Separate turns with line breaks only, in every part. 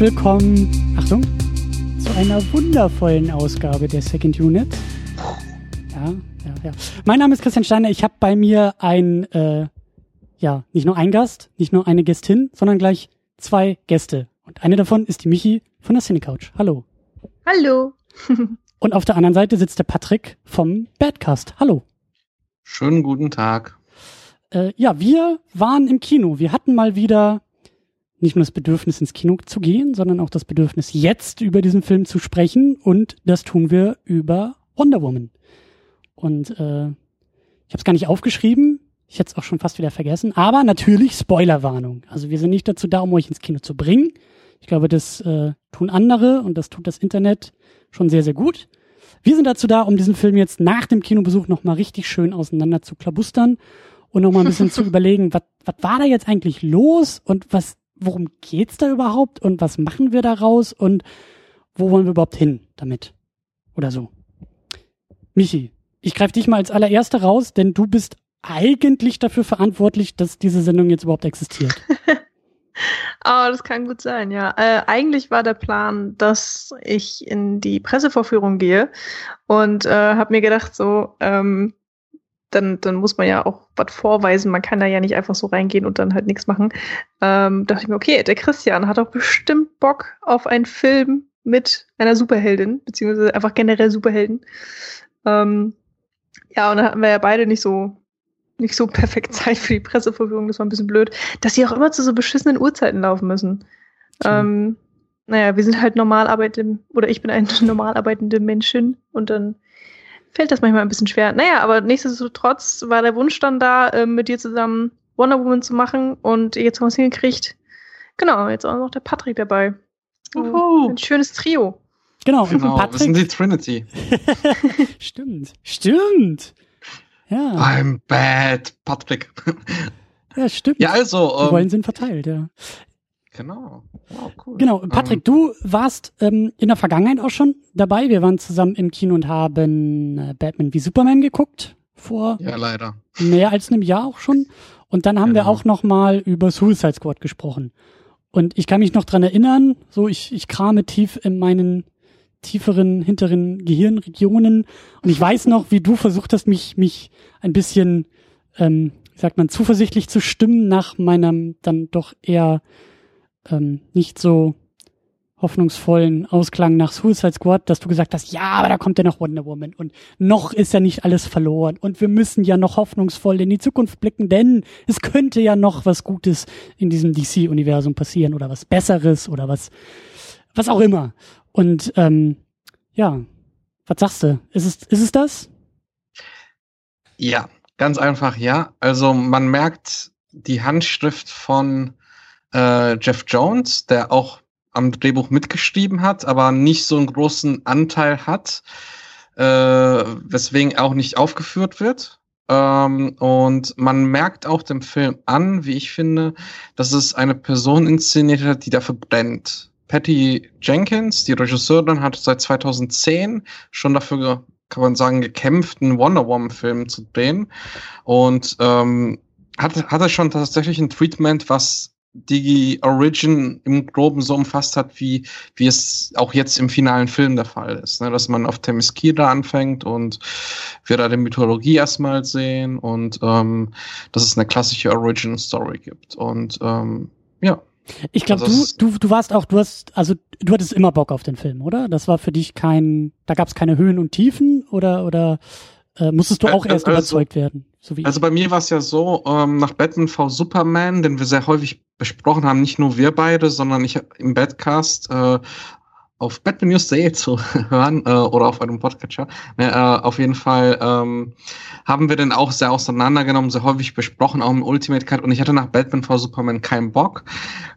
willkommen, Achtung, zu einer wundervollen Ausgabe der Second Unit. Ja, ja, ja. Mein Name ist Christian Steiner. Ich habe bei mir ein, äh, ja, nicht nur ein Gast, nicht nur eine Gästin, sondern gleich zwei Gäste. Und eine davon ist die Michi von der Cinecouch. Hallo.
Hallo.
Und auf der anderen Seite sitzt der Patrick vom Badcast. Hallo.
Schönen guten Tag.
Äh, ja, wir waren im Kino. Wir hatten mal wieder nicht nur das Bedürfnis ins Kino zu gehen, sondern auch das Bedürfnis jetzt über diesen Film zu sprechen und das tun wir über Wonder Woman. Und äh, ich habe es gar nicht aufgeschrieben, ich hätte es auch schon fast wieder vergessen, aber natürlich Spoilerwarnung. Also wir sind nicht dazu da, um euch ins Kino zu bringen. Ich glaube, das äh, tun andere und das tut das Internet schon sehr, sehr gut. Wir sind dazu da, um diesen Film jetzt nach dem Kinobesuch nochmal richtig schön auseinander zu klabustern und nochmal ein bisschen zu überlegen, was war da jetzt eigentlich los und was worum geht's da überhaupt und was machen wir daraus und wo wollen wir überhaupt hin damit? Oder so. Michi, ich greife dich mal als allererster raus, denn du bist eigentlich dafür verantwortlich, dass diese Sendung jetzt überhaupt existiert.
oh, das kann gut sein, ja. Äh, eigentlich war der Plan, dass ich in die Pressevorführung gehe und äh, habe mir gedacht, so, ähm, dann, dann muss man ja auch was vorweisen. Man kann da ja nicht einfach so reingehen und dann halt nichts machen. Ähm, dachte ich mir, okay, der Christian hat doch bestimmt Bock auf einen Film mit einer Superheldin, beziehungsweise einfach generell Superhelden. Ähm, ja, und dann hatten wir ja beide nicht so nicht so perfekt Zeit für die Presseverfügung, das war ein bisschen blöd, dass sie auch immer zu so beschissenen Uhrzeiten laufen müssen. Ähm, naja, wir sind halt normal arbeitende, oder ich bin eine normal arbeitende Menschin und dann fällt das manchmal ein bisschen schwer. Naja, aber nichtsdestotrotz war der Wunsch dann da, äh, mit dir zusammen Wonder Woman zu machen und jetzt haben wir es hingekriegt. Genau, jetzt auch noch der Patrick dabei. Oh, ein schönes Trio.
Genau,
genau
Patrick.
Wir sind die Trinity.
stimmt, stimmt. Ja.
I'm bad, Patrick.
ja, stimmt.
Ja, also.
Die Rollen ähm, sind verteilt, ja.
Genau. Wow, cool.
Genau, Patrick, um, du warst ähm, in der Vergangenheit auch schon dabei. Wir waren zusammen im Kino und haben äh, Batman wie Superman geguckt vor
ja, leider.
mehr als einem Jahr auch schon. Und dann haben genau. wir auch noch mal über Suicide Squad gesprochen. Und ich kann mich noch dran erinnern, so ich, ich krame tief in meinen tieferen, hinteren Gehirnregionen. Und ich weiß noch, wie du versucht hast, mich, mich ein bisschen, ähm, wie sagt man, zuversichtlich zu stimmen nach meinem dann doch eher ähm, nicht so hoffnungsvollen Ausklang nach Suicide Squad, dass du gesagt hast, ja, aber da kommt ja noch Wonder Woman und noch ist ja nicht alles verloren und wir müssen ja noch hoffnungsvoll in die Zukunft blicken, denn es könnte ja noch was Gutes in diesem DC-Universum passieren oder was Besseres oder was, was auch immer. Und ähm, ja, was sagst du? Ist es, ist es das?
Ja, ganz einfach ja. Also man merkt die Handschrift von äh, Jeff Jones, der auch am Drehbuch mitgeschrieben hat, aber nicht so einen großen Anteil hat, äh, weswegen auch nicht aufgeführt wird. Ähm, und man merkt auch dem Film an, wie ich finde, dass es eine Person inszeniert hat, die dafür brennt. Patty Jenkins, die Regisseurin, hat seit 2010 schon dafür, kann man sagen, gekämpft, einen Wonder Woman-Film zu drehen. Und ähm, hatte, hatte schon tatsächlich ein Treatment, was die Origin im Groben so umfasst hat, wie, wie es auch jetzt im finalen Film der Fall ist. Ne? Dass man auf Themyscira anfängt und wir da die Mythologie erstmal sehen und ähm, dass es eine klassische Origin-Story gibt. Und ähm, ja.
Ich glaube, also du, du, du warst auch, du hast, also du hattest immer Bock auf den Film, oder? Das war für dich kein, da gab es keine Höhen und Tiefen oder oder äh, musstest du auch erst also, überzeugt werden?
So also bei mir war es ja so, ähm, nach Batman v Superman, den wir sehr häufig besprochen haben, nicht nur wir beide, sondern ich im Badcast äh, auf batmannews.de zu hören äh, oder auf einem Podcatcher. Ne, äh, auf jeden Fall ähm, haben wir den auch sehr auseinandergenommen, sehr häufig besprochen, auch im Ultimate Cut. Und ich hatte nach Batman v Superman keinen Bock,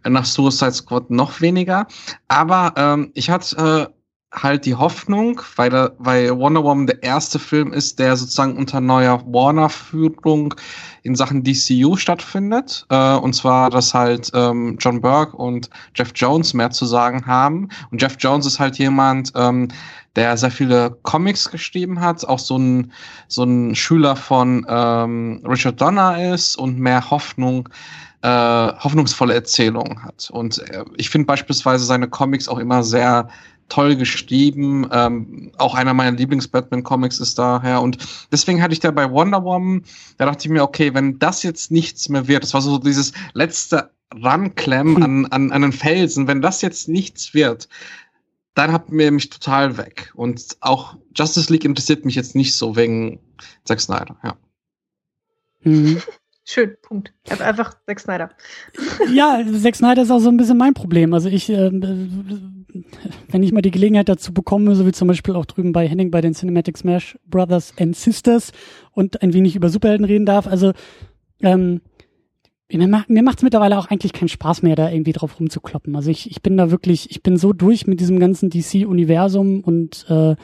nach Suicide Squad noch weniger. Aber ähm, ich hatte äh, halt die Hoffnung, weil, der, weil Wonder Woman der erste Film ist, der sozusagen unter neuer Warner-Führung in Sachen DCU stattfindet. Äh, und zwar, dass halt ähm, John Burke und Jeff Jones mehr zu sagen haben. Und Jeff Jones ist halt jemand, ähm, der sehr viele Comics geschrieben hat, auch so ein, so ein Schüler von ähm, Richard Donner ist und mehr Hoffnung äh, hoffnungsvolle Erzählungen hat. Und äh, ich finde beispielsweise seine Comics auch immer sehr toll geschrieben. Ähm, auch einer meiner Lieblings-Batman-Comics ist daher. Und deswegen hatte ich da bei Wonder Woman, da dachte ich mir, okay, wenn das jetzt nichts mehr wird, das war so dieses letzte Ranklemmen hm. an, an, an einen Felsen, wenn das jetzt nichts wird, dann habt mir mich total weg. Und auch Justice League interessiert mich jetzt nicht so wegen Zack Snyder, ja.
Mhm. Schön, Punkt. Einfach Zack Snyder.
Ja, Zack Snyder ist auch so ein bisschen mein Problem. Also ich, äh, wenn ich mal die Gelegenheit dazu bekomme, so wie zum Beispiel auch drüben bei Henning bei den Cinematic Smash Brothers and Sisters und ein wenig über Superhelden reden darf, also ähm, mir, macht macht's mittlerweile auch eigentlich keinen Spaß mehr, da irgendwie drauf rumzukloppen. Also ich, ich bin da wirklich, ich bin so durch mit diesem ganzen DC-Universum und äh,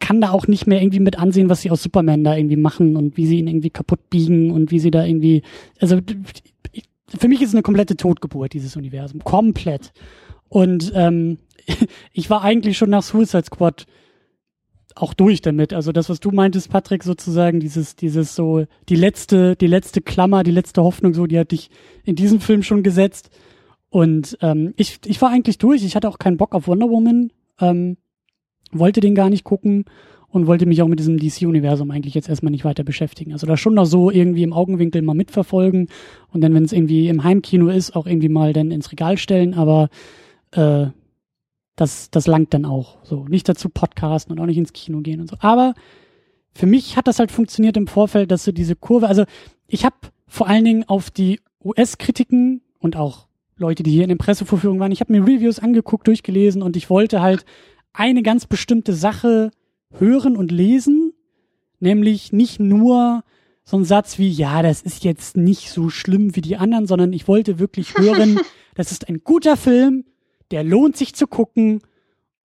kann da auch nicht mehr irgendwie mit ansehen, was sie aus Superman da irgendwie machen und wie sie ihn irgendwie kaputt biegen und wie sie da irgendwie, also für mich ist es eine komplette Totgeburt, dieses Universum. Komplett. Und ähm, ich war eigentlich schon nach Suicide Squad auch durch damit. Also das, was du meintest, Patrick, sozusagen, dieses, dieses so, die letzte, die letzte Klammer, die letzte Hoffnung, so, die hat dich in diesem Film schon gesetzt. Und ähm, ich, ich war eigentlich durch. Ich hatte auch keinen Bock auf Wonder Woman. Ähm, wollte den gar nicht gucken und wollte mich auch mit diesem DC-Universum eigentlich jetzt erstmal nicht weiter beschäftigen. Also da schon noch so irgendwie im Augenwinkel mal mitverfolgen und dann, wenn es irgendwie im Heimkino ist, auch irgendwie mal dann ins Regal stellen, aber äh, das, das langt dann auch. So, nicht dazu podcasten und auch nicht ins Kino gehen und so. Aber für mich hat das halt funktioniert im Vorfeld, dass so diese Kurve, also ich habe vor allen Dingen auf die US-Kritiken und auch Leute, die hier in den Pressevorführungen waren, ich habe mir Reviews angeguckt, durchgelesen und ich wollte halt eine ganz bestimmte Sache hören und lesen, nämlich nicht nur so ein Satz wie, ja, das ist jetzt nicht so schlimm wie die anderen, sondern ich wollte wirklich hören, das ist ein guter Film, der lohnt sich zu gucken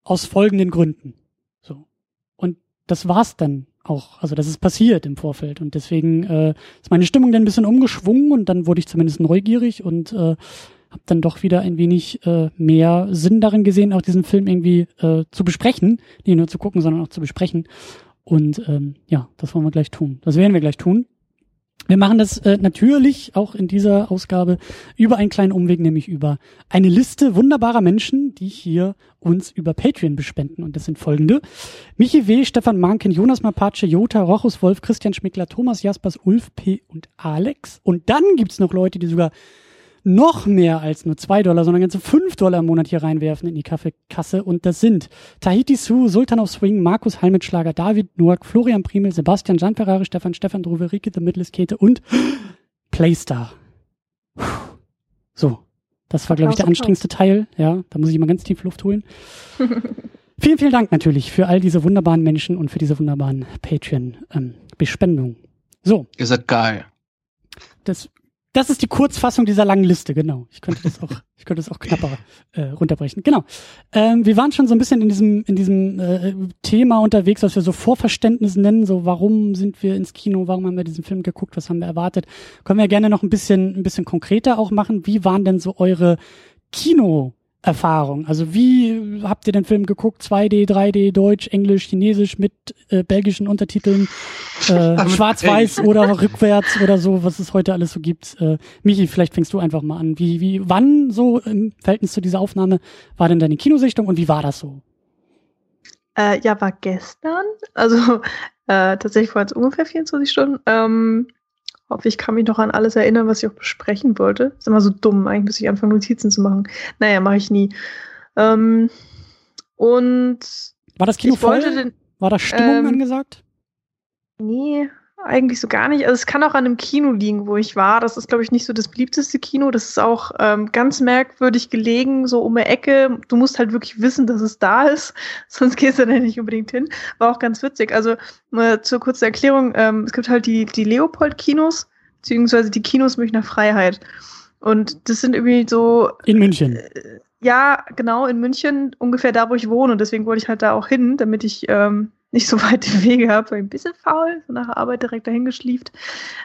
aus folgenden Gründen. So. Und das war's dann auch. Also das ist passiert im Vorfeld und deswegen äh, ist meine Stimmung dann ein bisschen umgeschwungen und dann wurde ich zumindest neugierig und äh, habe dann doch wieder ein wenig äh, mehr Sinn darin gesehen, auch diesen Film irgendwie äh, zu besprechen, nicht nur zu gucken, sondern auch zu besprechen. Und ähm, ja, das wollen wir gleich tun. Das werden wir gleich tun. Wir machen das äh, natürlich auch in dieser Ausgabe über einen kleinen Umweg, nämlich über eine Liste wunderbarer Menschen, die hier uns über Patreon bespenden. Und das sind folgende. Michi W., Stefan Manken, Jonas Mapace, Jota, Rochus Wolf, Christian Schmickler, Thomas Jaspers, Ulf P. und Alex. Und dann gibt's noch Leute, die sogar noch mehr als nur zwei Dollar, sondern ganze fünf Dollar im Monat hier reinwerfen in die Kaffeekasse. Und das sind Tahiti Su, Sultan of Swing, Markus Halmitschlager, David Noack, Florian Primel, Sebastian Gian Ferrari, Stefan, Stefan Drove, Rike, The Mittliskete und Playstar. So. Das war, glaube ich, der anstrengendste Teil. Ja, da muss ich mal ganz tief Luft holen. vielen, vielen Dank natürlich für all diese wunderbaren Menschen und für diese wunderbaren Patreon-Bespendungen. Ähm, so.
Ihr seid geil.
Das das ist die Kurzfassung dieser langen Liste, genau. Ich könnte das auch, ich könnte das auch knapper äh, runterbrechen. Genau. Ähm, wir waren schon so ein bisschen in diesem, in diesem äh, Thema unterwegs, was wir so Vorverständnis nennen. So, warum sind wir ins Kino? Warum haben wir diesen Film geguckt? Was haben wir erwartet? Können wir gerne noch ein bisschen, ein bisschen konkreter auch machen. Wie waren denn so eure Kino Erfahrung? Also wie habt ihr den Film geguckt? 2D, 3D, Deutsch, Englisch, Chinesisch mit äh, belgischen Untertiteln, äh, Schwarz-Weiß oder rückwärts oder so, was es heute alles so gibt. Äh, Michi, vielleicht fängst du einfach mal an. Wie, wie, wann so im Verhältnis zu dieser Aufnahme war denn deine Kinosichtung und wie war das so?
Äh, ja, war gestern. Also äh, tatsächlich vor jetzt ungefähr 24 Stunden. Ähm, hoffe, ich kann mich noch an alles erinnern, was ich auch besprechen wollte. Ist immer so dumm, eigentlich muss ich anfangen, Notizen zu machen. Naja, mache ich nie. Ähm, und
war das Kino voll? Den, war da Stimmung ähm, angesagt?
Nee, eigentlich so gar nicht. Also es kann auch an einem Kino liegen, wo ich war. Das ist, glaube ich, nicht so das beliebteste Kino. Das ist auch ähm, ganz merkwürdig gelegen, so um die Ecke. Du musst halt wirklich wissen, dass es da ist, sonst gehst du da nicht unbedingt hin. War auch ganz witzig. Also äh, zur kurzen Erklärung, ähm, es gibt halt die, die Leopold-Kinos, beziehungsweise die Kinos Münchner Freiheit. Und das sind irgendwie so.
In München.
Äh, ja, genau, in München, ungefähr da, wo ich wohne. Und deswegen wollte ich halt da auch hin, damit ich ähm, nicht so weite Wege habe, weil ich ein bisschen faul, so nach der Arbeit direkt dahin geschlieft.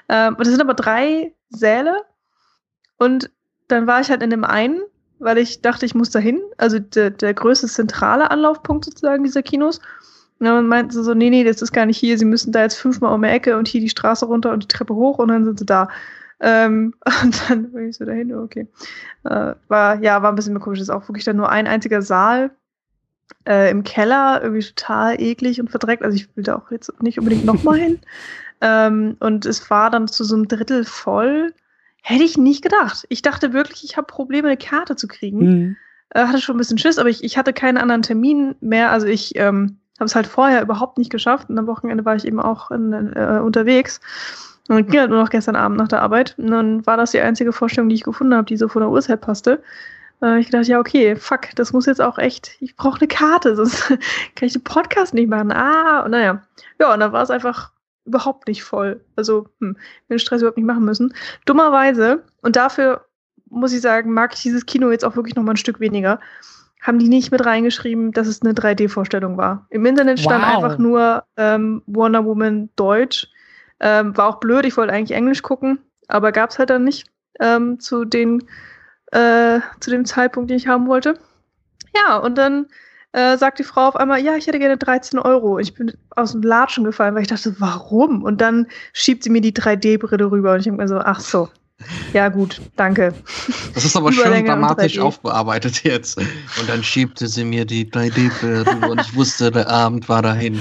Ähm, und es sind aber drei Säle. Und dann war ich halt in dem einen, weil ich dachte, ich muss dahin. Also der, der größte zentrale Anlaufpunkt sozusagen dieser Kinos. Und dann meinten sie so, nee, nee, das ist gar nicht hier. Sie müssen da jetzt fünfmal um die Ecke und hier die Straße runter und die Treppe hoch und dann sind sie da. Ähm, und dann bin ich so dahin, okay. Äh, war, ja, war ein bisschen komisch. Das ist auch wirklich dann nur ein einziger Saal äh, im Keller, irgendwie total eklig und verdreckt. Also ich will da auch jetzt nicht unbedingt nochmal hin. Ähm, und es war dann zu so einem Drittel voll. Hätte ich nicht gedacht. Ich dachte wirklich, ich habe Probleme, eine Karte zu kriegen. Mhm. Äh, hatte schon ein bisschen Schiss, aber ich, ich hatte keinen anderen Termin mehr. Also ich ähm, habe es halt vorher überhaupt nicht geschafft. Und am Wochenende war ich eben auch in, äh, unterwegs. Und ging halt nur noch gestern Abend nach der Arbeit. Und dann war das die einzige Vorstellung, die ich gefunden habe, die so von der Uhrzeit passte. Äh, ich dachte, ja, okay, fuck, das muss jetzt auch echt, ich brauche eine Karte, sonst kann ich den Podcast nicht machen. Ah, und naja. Ja, und dann war es einfach überhaupt nicht voll. Also, hm, den Stress überhaupt nicht machen müssen. Dummerweise, und dafür muss ich sagen, mag ich dieses Kino jetzt auch wirklich noch mal ein Stück weniger, haben die nicht mit reingeschrieben, dass es eine 3D-Vorstellung war. Im Internet stand wow. einfach nur ähm, Wonder Woman Deutsch. Ähm, war auch blöd, ich wollte eigentlich Englisch gucken, aber gab es halt dann nicht ähm, zu, den, äh, zu dem Zeitpunkt, den ich haben wollte. Ja, und dann äh, sagt die Frau auf einmal, ja, ich hätte gerne 13 Euro. Ich bin aus dem Latschen gefallen, weil ich dachte, warum? Und dann schiebt sie mir die 3D-Brille rüber und ich denke mir so, ach so, ja, gut, danke.
Das ist aber schön dramatisch aufbearbeitet jetzt. Und dann schiebte sie mir die 3D-Brille und ich wusste, der Abend war dahin.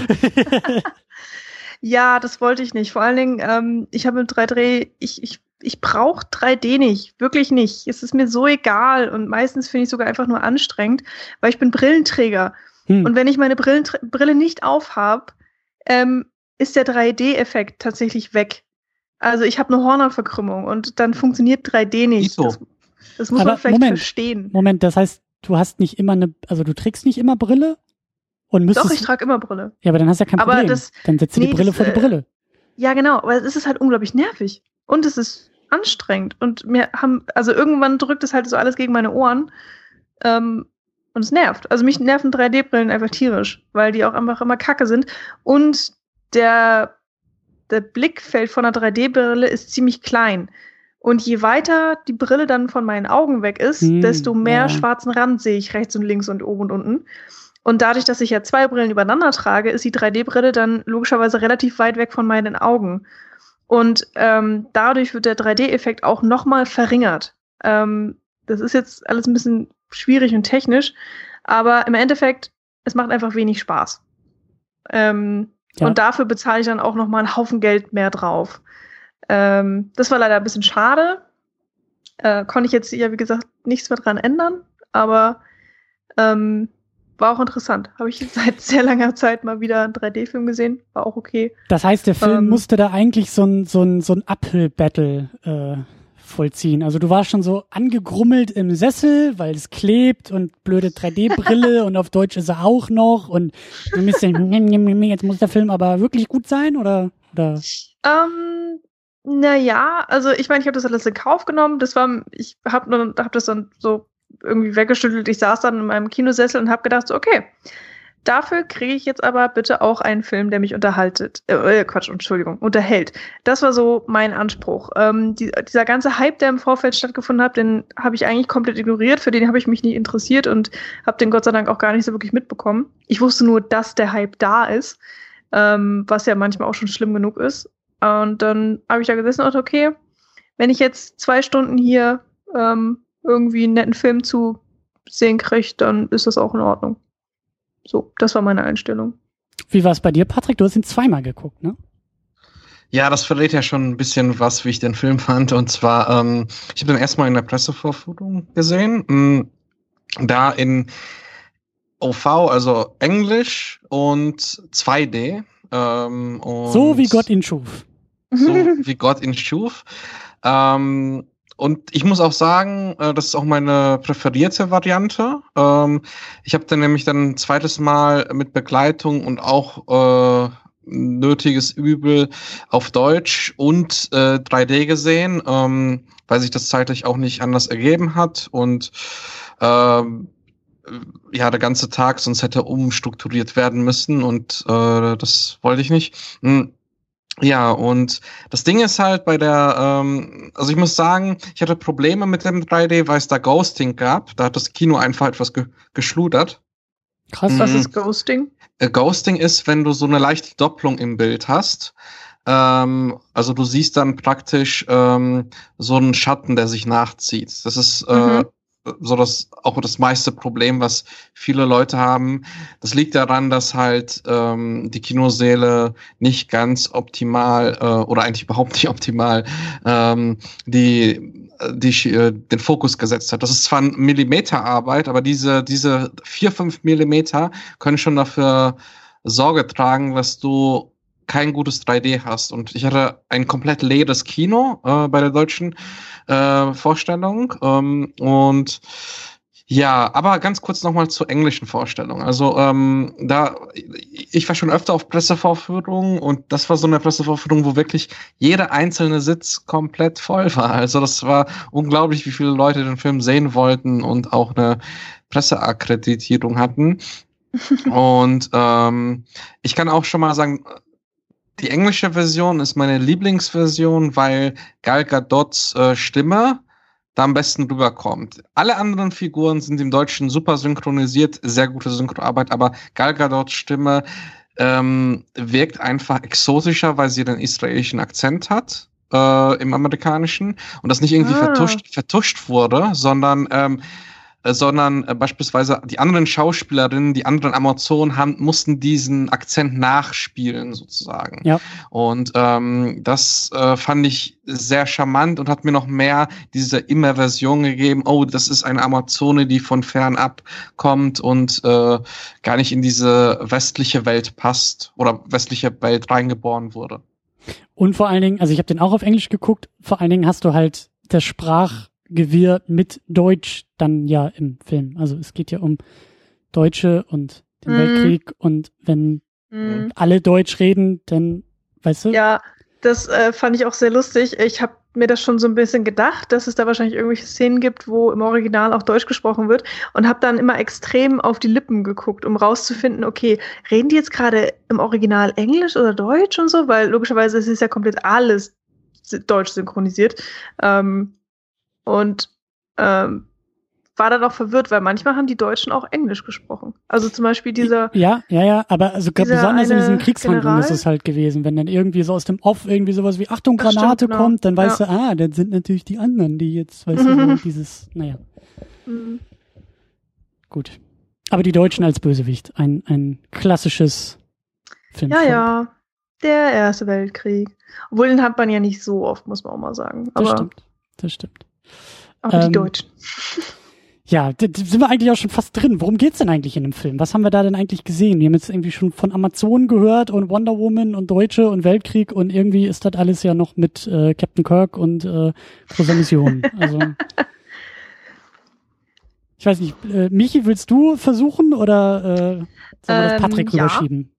ja, das wollte ich nicht. Vor allen Dingen, ähm, ich habe mit 3D, ich, ich, ich brauche 3D nicht, wirklich nicht. Es ist mir so egal und meistens finde ich sogar einfach nur anstrengend, weil ich bin Brillenträger. Hm. Und wenn ich meine Brille nicht aufhab, ähm, ist der 3D-Effekt tatsächlich weg. Also ich habe eine Hornhautverkrümmung und dann funktioniert 3D nicht. So. Das, das, muss Aber man vielleicht
Moment,
verstehen.
Moment, das heißt, du hast nicht immer eine, also du trägst nicht immer Brille? Und müsstest,
Doch, ich trage immer Brille.
Ja, aber dann hast du ja kein aber Problem. Das, dann setzt du nee, die Brille das, vor die äh, Brille.
Ja, genau, aber es ist halt unglaublich nervig. Und es ist anstrengend. Und mir haben, also irgendwann drückt es halt so alles gegen meine Ohren. Ähm, und es nervt. Also mich nerven 3D-Brillen einfach tierisch, weil die auch einfach immer kacke sind. Und der der Blickfeld von einer 3D-Brille ist ziemlich klein. Und je weiter die Brille dann von meinen Augen weg ist, hm, desto mehr ja. schwarzen Rand sehe ich rechts und links und oben und unten. Und dadurch, dass ich ja zwei Brillen übereinander trage, ist die 3D-Brille dann logischerweise relativ weit weg von meinen Augen. Und ähm, dadurch wird der 3D-Effekt auch nochmal verringert. Ähm, das ist jetzt alles ein bisschen schwierig und technisch, aber im Endeffekt, es macht einfach wenig Spaß. Ähm, ja. Und dafür bezahle ich dann auch noch mal einen Haufen Geld mehr drauf. Ähm, das war leider ein bisschen schade. Äh, konnte ich jetzt ja, wie gesagt, nichts mehr dran ändern, aber ähm, war auch interessant. Habe ich seit sehr langer Zeit mal wieder einen 3D-Film gesehen. War auch okay.
Das heißt, der Film ähm, musste da eigentlich so ein, so ein, so ein Uphill-Battle äh, vollziehen. Also du warst schon so angegrummelt im Sessel, weil es klebt und blöde 3D-Brille und auf Deutsch ist er auch noch und du bist jetzt muss der Film aber wirklich gut sein oder? oder?
Ähm, naja, also ich meine, ich habe das alles in Kauf genommen. Das war, ich habe hab das dann so irgendwie weggeschüttelt. Ich saß dann in meinem Kinosessel und habe gedacht, so, okay, Dafür kriege ich jetzt aber bitte auch einen Film, der mich unterhaltet. Äh, äh, Quatsch, Entschuldigung, unterhält. Das war so mein Anspruch. Ähm, die, dieser ganze Hype, der im Vorfeld stattgefunden hat, den habe ich eigentlich komplett ignoriert. Für den habe ich mich nie interessiert und habe den Gott sei Dank auch gar nicht so wirklich mitbekommen. Ich wusste nur, dass der Hype da ist, ähm, was ja manchmal auch schon schlimm genug ist. Und dann habe ich da gesessen und dachte, okay, wenn ich jetzt zwei Stunden hier ähm, irgendwie einen netten Film zu sehen kriege, dann ist das auch in Ordnung. So, das war meine Einstellung.
Wie war es bei dir, Patrick? Du hast ihn zweimal geguckt, ne?
Ja, das verrät ja schon ein bisschen was, wie ich den Film fand. Und zwar, ähm, ich habe den erstmal in der Pressevorführung gesehen. Mm, da in OV, also Englisch und 2D. Ähm, und
so wie Gott ihn schuf.
So wie Gott ihn schuf. Ähm, und ich muss auch sagen, äh, das ist auch meine präferierte Variante. Ähm, ich habe dann nämlich dann ein zweites Mal mit Begleitung und auch äh, nötiges Übel auf Deutsch und äh, 3D gesehen, ähm, weil sich das zeitlich auch nicht anders ergeben hat und ähm, ja, der ganze Tag sonst hätte umstrukturiert werden müssen und äh, das wollte ich nicht. Hm. Ja, und das Ding ist halt bei der, ähm, also ich muss sagen, ich hatte Probleme mit dem 3D, weil es da Ghosting gab. Da hat das Kino einfach etwas ge geschludert.
Krass, mhm. was ist Ghosting?
Äh, Ghosting ist, wenn du so eine leichte Doppelung im Bild hast. Ähm, also du siehst dann praktisch ähm, so einen Schatten, der sich nachzieht. Das ist äh, mhm. So das auch das meiste Problem, was viele Leute haben. Das liegt daran, dass halt ähm, die Kinosäle nicht ganz optimal äh, oder eigentlich überhaupt nicht optimal ähm, die die, äh, den Fokus gesetzt hat. Das ist zwar ein Millimeterarbeit, aber diese, diese vier, fünf Millimeter können schon dafür Sorge tragen, dass du kein gutes 3D hast. Und ich hatte ein komplett leeres Kino äh, bei der deutschen äh, Vorstellung. Ähm, und ja, aber ganz kurz nochmal zur englischen Vorstellung. Also ähm, da, ich war schon öfter auf Pressevorführungen und das war so eine Pressevorführung, wo wirklich jeder einzelne Sitz komplett voll war. Also das war unglaublich, wie viele Leute den Film sehen wollten und auch eine Presseakkreditierung hatten. und ähm, ich kann auch schon mal sagen, die englische Version ist meine Lieblingsversion, weil Gal Gadots äh, Stimme da am besten rüberkommt. Alle anderen Figuren sind im Deutschen super synchronisiert, sehr gute Synchroarbeit, aber Gal Gadots Stimme ähm, wirkt einfach exotischer, weil sie den israelischen Akzent hat äh, im amerikanischen und das nicht irgendwie ah. vertuscht, vertuscht wurde, sondern ähm, äh, sondern äh, beispielsweise die anderen Schauspielerinnen, die anderen Amazonen haben, mussten diesen Akzent nachspielen sozusagen. Ja. Und ähm, das äh, fand ich sehr charmant und hat mir noch mehr diese Immerversion gegeben. Oh, das ist eine Amazone, die von fernab kommt und äh, gar nicht in diese westliche Welt passt oder westliche Welt reingeboren wurde.
Und vor allen Dingen, also ich habe den auch auf Englisch geguckt. Vor allen Dingen hast du halt der Sprach Gewirr mit Deutsch dann ja im Film. Also es geht ja um Deutsche und den mm. Weltkrieg und wenn mm. alle Deutsch reden, dann, weißt du?
Ja, das äh, fand ich auch sehr lustig. Ich habe mir das schon so ein bisschen gedacht, dass es da wahrscheinlich irgendwelche Szenen gibt, wo im Original auch Deutsch gesprochen wird und habe dann immer extrem auf die Lippen geguckt, um rauszufinden, okay, reden die jetzt gerade im Original Englisch oder Deutsch und so, weil logischerweise ist es ja komplett alles deutsch synchronisiert. Ähm, und ähm, war dann auch verwirrt, weil manchmal haben die Deutschen auch Englisch gesprochen. Also zum Beispiel dieser.
Ja, ja, ja, aber also besonders in diesen Kriegshandlungen ist es halt gewesen. Wenn dann irgendwie so aus dem Off irgendwie sowas wie Achtung, Granate stimmt, genau. kommt, dann weißt ja. du, ah, dann sind natürlich die anderen, die jetzt, weißt mhm. du, so dieses, naja. Mhm. Gut. Aber die Deutschen als Bösewicht, ein, ein klassisches Film.
Ja, ja. Der Erste Weltkrieg. Obwohl den hat man ja nicht so oft, muss man auch mal sagen.
Aber das stimmt. Das stimmt.
Aber ähm, die Deutschen.
Ja, sind wir eigentlich auch schon fast drin. Worum geht's denn eigentlich in dem Film? Was haben wir da denn eigentlich gesehen? Wir haben jetzt irgendwie schon von Amazonen gehört und Wonder Woman und Deutsche und Weltkrieg und irgendwie ist das alles ja noch mit äh, Captain Kirk und äh, großer Mission. Also ich weiß nicht, äh, Michi, willst du versuchen oder äh, sollen wir das ähm, Patrick rüberschieben?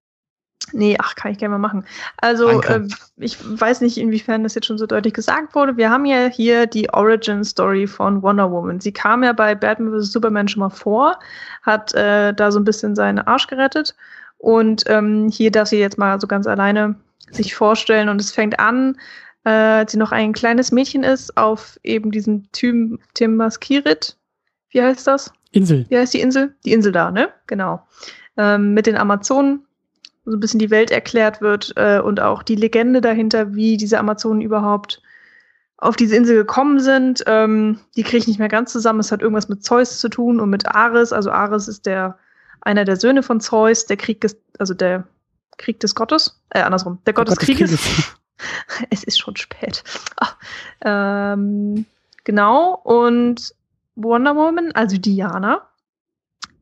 Nee, ach, kann ich gerne mal machen. Also, äh, ich weiß nicht, inwiefern das jetzt schon so deutlich gesagt wurde. Wir haben ja hier die Origin Story von Wonder Woman. Sie kam ja bei Batman vs. Superman schon mal vor, hat äh, da so ein bisschen seinen Arsch gerettet. Und ähm, hier darf sie jetzt mal so ganz alleine sich vorstellen. Und es fängt an, äh, als sie noch ein kleines Mädchen ist, auf eben diesem Tim, Timaskirit. Wie heißt das?
Insel.
Wie heißt die Insel? Die Insel da, ne? Genau. Ähm, mit den Amazonen so ein bisschen die Welt erklärt wird äh, und auch die Legende dahinter, wie diese Amazonen überhaupt auf diese Insel gekommen sind. Ähm, die kriege ich nicht mehr ganz zusammen. Es hat irgendwas mit Zeus zu tun und mit Ares. Also Ares ist der einer der Söhne von Zeus, der Krieg des, also der Krieg des Gottes, äh, andersrum, der Gott des Krieges. Krieges. es ist schon spät. Ach, ähm, genau, und Wonder Woman, also Diana,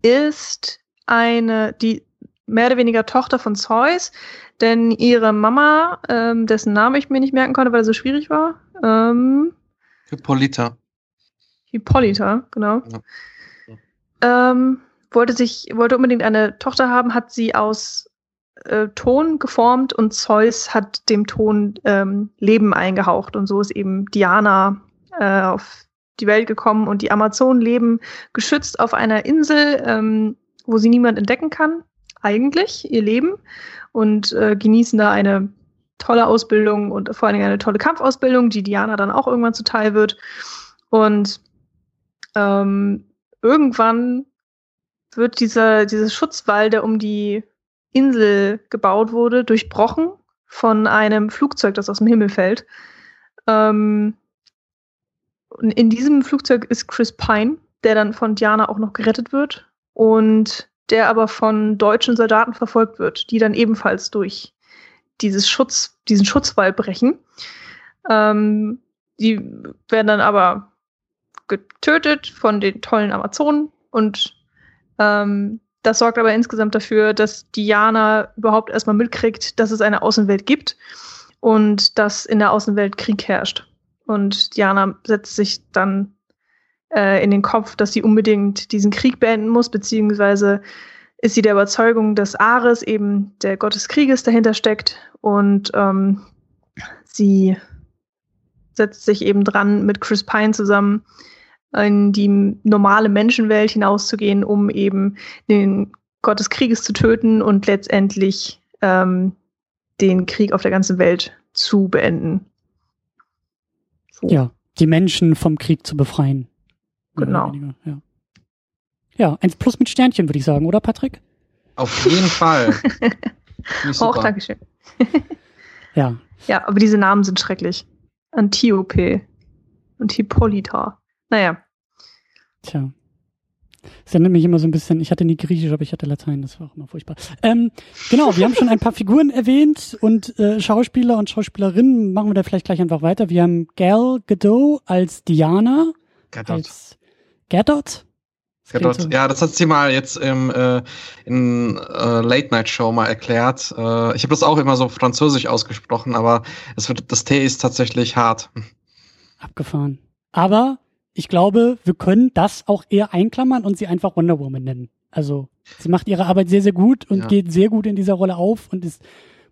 ist eine, die mehr oder weniger Tochter von Zeus, denn ihre Mama, ähm, dessen Name ich mir nicht merken konnte, weil er so schwierig war, ähm,
Hippolyta.
Hippolyta, genau. Ja. Ähm, wollte sich, wollte unbedingt eine Tochter haben, hat sie aus äh, Ton geformt und Zeus hat dem Ton ähm, Leben eingehaucht und so ist eben Diana äh, auf die Welt gekommen und die Amazonen leben geschützt auf einer Insel, ähm, wo sie niemand entdecken kann eigentlich ihr Leben und äh, genießen da eine tolle Ausbildung und vor allen Dingen eine tolle Kampfausbildung, die Diana dann auch irgendwann zuteil wird. Und ähm, irgendwann wird dieser, dieser Schutzwall, der um die Insel gebaut wurde, durchbrochen von einem Flugzeug, das aus dem Himmel fällt. Ähm, in diesem Flugzeug ist Chris Pine, der dann von Diana auch noch gerettet wird und der aber von deutschen Soldaten verfolgt wird, die dann ebenfalls durch dieses Schutz, diesen Schutzwall brechen. Ähm, die werden dann aber getötet von den tollen Amazonen und ähm, das sorgt aber insgesamt dafür, dass Diana überhaupt erstmal mitkriegt, dass es eine Außenwelt gibt und dass in der Außenwelt Krieg herrscht. Und Diana setzt sich dann äh, in den Kopf, dass sie unbedingt diesen Krieg beenden muss, beziehungsweise ist sie der Überzeugung, dass Ares eben der Gott des Krieges dahinter steckt und ähm, sie setzt sich eben dran, mit Chris Pine zusammen in die normale Menschenwelt hinauszugehen, um eben den Gott des Krieges zu töten und letztendlich ähm, den Krieg auf der ganzen Welt zu beenden.
So. Ja, die Menschen vom Krieg zu befreien.
Genau.
ja. ja, eins plus mit Sternchen, würde ich sagen, oder Patrick?
Auf jeden Fall.
Auch Dankeschön.
ja.
Ja, aber diese Namen sind schrecklich. Antiope und Hippolyta. Naja.
Tja. Das erinnert mich immer so ein bisschen, ich hatte nie Griechisch, aber ich hatte Latein, das war auch immer furchtbar. Ähm, genau, wir haben schon ein paar Figuren erwähnt und äh, Schauspieler und Schauspielerinnen. Machen wir da vielleicht gleich einfach weiter. Wir haben Gal Gadot als Diana.
Gadot.
Als Gadot?
Gadot. So. Ja, das hat sie mal jetzt im äh, in äh, Late Night Show mal erklärt. Äh, ich habe das auch immer so französisch ausgesprochen, aber es wird das T ist tatsächlich hart.
Abgefahren. Aber ich glaube, wir können das auch eher einklammern und sie einfach Wonder Woman nennen. Also sie macht ihre Arbeit sehr, sehr gut und ja. geht sehr gut in dieser Rolle auf und ist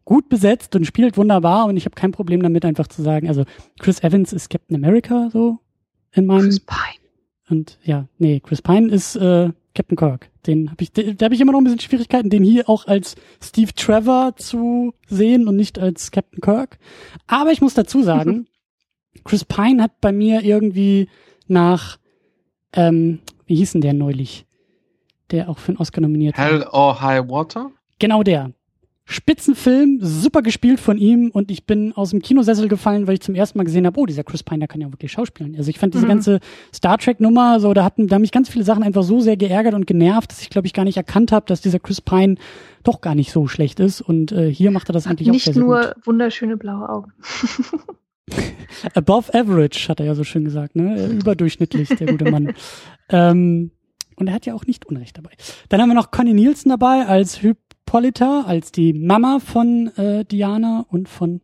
gut besetzt und spielt wunderbar und ich habe kein Problem damit einfach zu sagen, also Chris Evans ist Captain America so in meinem
Chris Pine.
Und ja, nee, Chris Pine ist äh, Captain Kirk. Den habe ich, da habe ich immer noch ein bisschen Schwierigkeiten, den hier auch als Steve Trevor zu sehen und nicht als Captain Kirk. Aber ich muss dazu sagen, Chris Pine hat bei mir irgendwie nach, ähm, wie hieß denn der neulich? Der auch für einen Oscar nominiert
Hell war. or High Water?
Genau der. Spitzenfilm, super gespielt von ihm und ich bin aus dem Kinosessel gefallen, weil ich zum ersten Mal gesehen habe, oh, dieser Chris Pine, der kann ja wirklich schauspielen. Also ich fand diese mhm. ganze Star Trek Nummer, so da hatten da haben mich ganz viele Sachen einfach so sehr geärgert und genervt, dass ich glaube ich gar nicht erkannt habe, dass dieser Chris Pine doch gar nicht so schlecht ist und äh, hier macht er das eigentlich
nicht
auch sehr, sehr
gut.
Nicht
nur wunderschöne blaue Augen.
Above average, hat er ja so schön gesagt, ne? Äh, überdurchschnittlich, der gute Mann. ähm, und er hat ja auch nicht Unrecht dabei. Dann haben wir noch Connie Nielsen dabei als Hippolyta, als die Mama von äh, Diana und von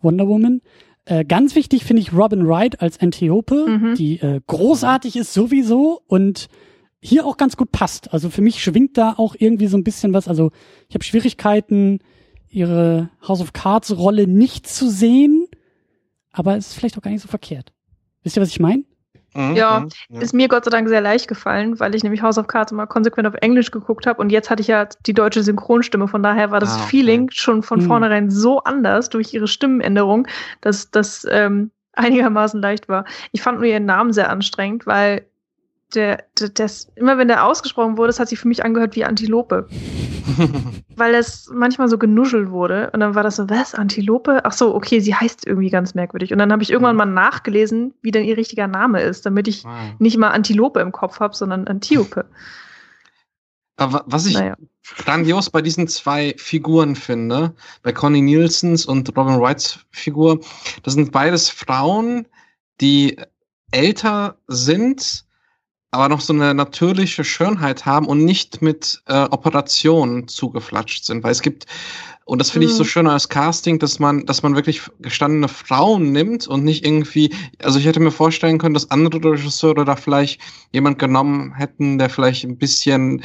Wonder Woman. Äh, ganz wichtig finde ich Robin Wright als Antiope, mhm. die äh, großartig ist sowieso und hier auch ganz gut passt. Also für mich schwingt da auch irgendwie so ein bisschen was. Also ich habe Schwierigkeiten, ihre House of Cards Rolle nicht zu sehen aber es ist vielleicht auch gar nicht so verkehrt. Wisst ihr, was ich meine?
Mhm, ja, mhm, ja, ist mir Gott sei Dank sehr leicht gefallen, weil ich nämlich House of Cards immer konsequent auf Englisch geguckt habe und jetzt hatte ich ja die deutsche Synchronstimme, von daher war das ah, okay. Feeling schon von mhm. vornherein so anders durch ihre Stimmenänderung, dass das ähm, einigermaßen leicht war. Ich fand nur ihren Namen sehr anstrengend, weil der, der, das, immer wenn der ausgesprochen wurde, das hat sich für mich angehört wie Antilope. Weil es manchmal so genuschelt wurde. Und dann war das so, was? Antilope? Ach so, okay, sie heißt irgendwie ganz merkwürdig. Und dann habe ich irgendwann mal nachgelesen, wie denn ihr richtiger Name ist, damit ich wow. nicht mal Antilope im Kopf habe, sondern Antiope.
Aber was ich naja. grandios bei diesen zwei Figuren finde, bei Connie Nielsens und Robin Wrights Figur, das sind beides Frauen, die älter sind, aber noch so eine natürliche Schönheit haben und nicht mit äh, Operationen zugeflatscht sind. Weil es gibt, und das finde mhm. ich so mhm. schön als Casting, dass man, dass man wirklich gestandene Frauen nimmt und nicht irgendwie, also ich hätte mir vorstellen können, dass andere Regisseure da vielleicht jemand genommen hätten, der vielleicht ein bisschen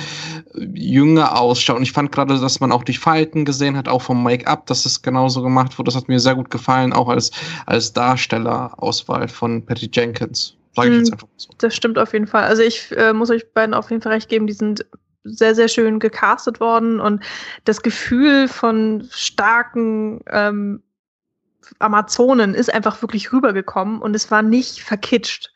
äh, jünger ausschaut. Und ich fand gerade, dass man auch die Falten gesehen hat, auch vom Make-up, dass es genauso gemacht wurde. Das hat mir sehr gut gefallen, auch als, als Darstellerauswahl von Patty Jenkins. Sage ich jetzt hm, einfach so.
Das stimmt auf jeden Fall. Also ich äh, muss euch beiden auf jeden Fall recht geben, die sind sehr, sehr schön gecastet worden und das Gefühl von starken ähm, Amazonen ist einfach wirklich rübergekommen und es war nicht verkitscht.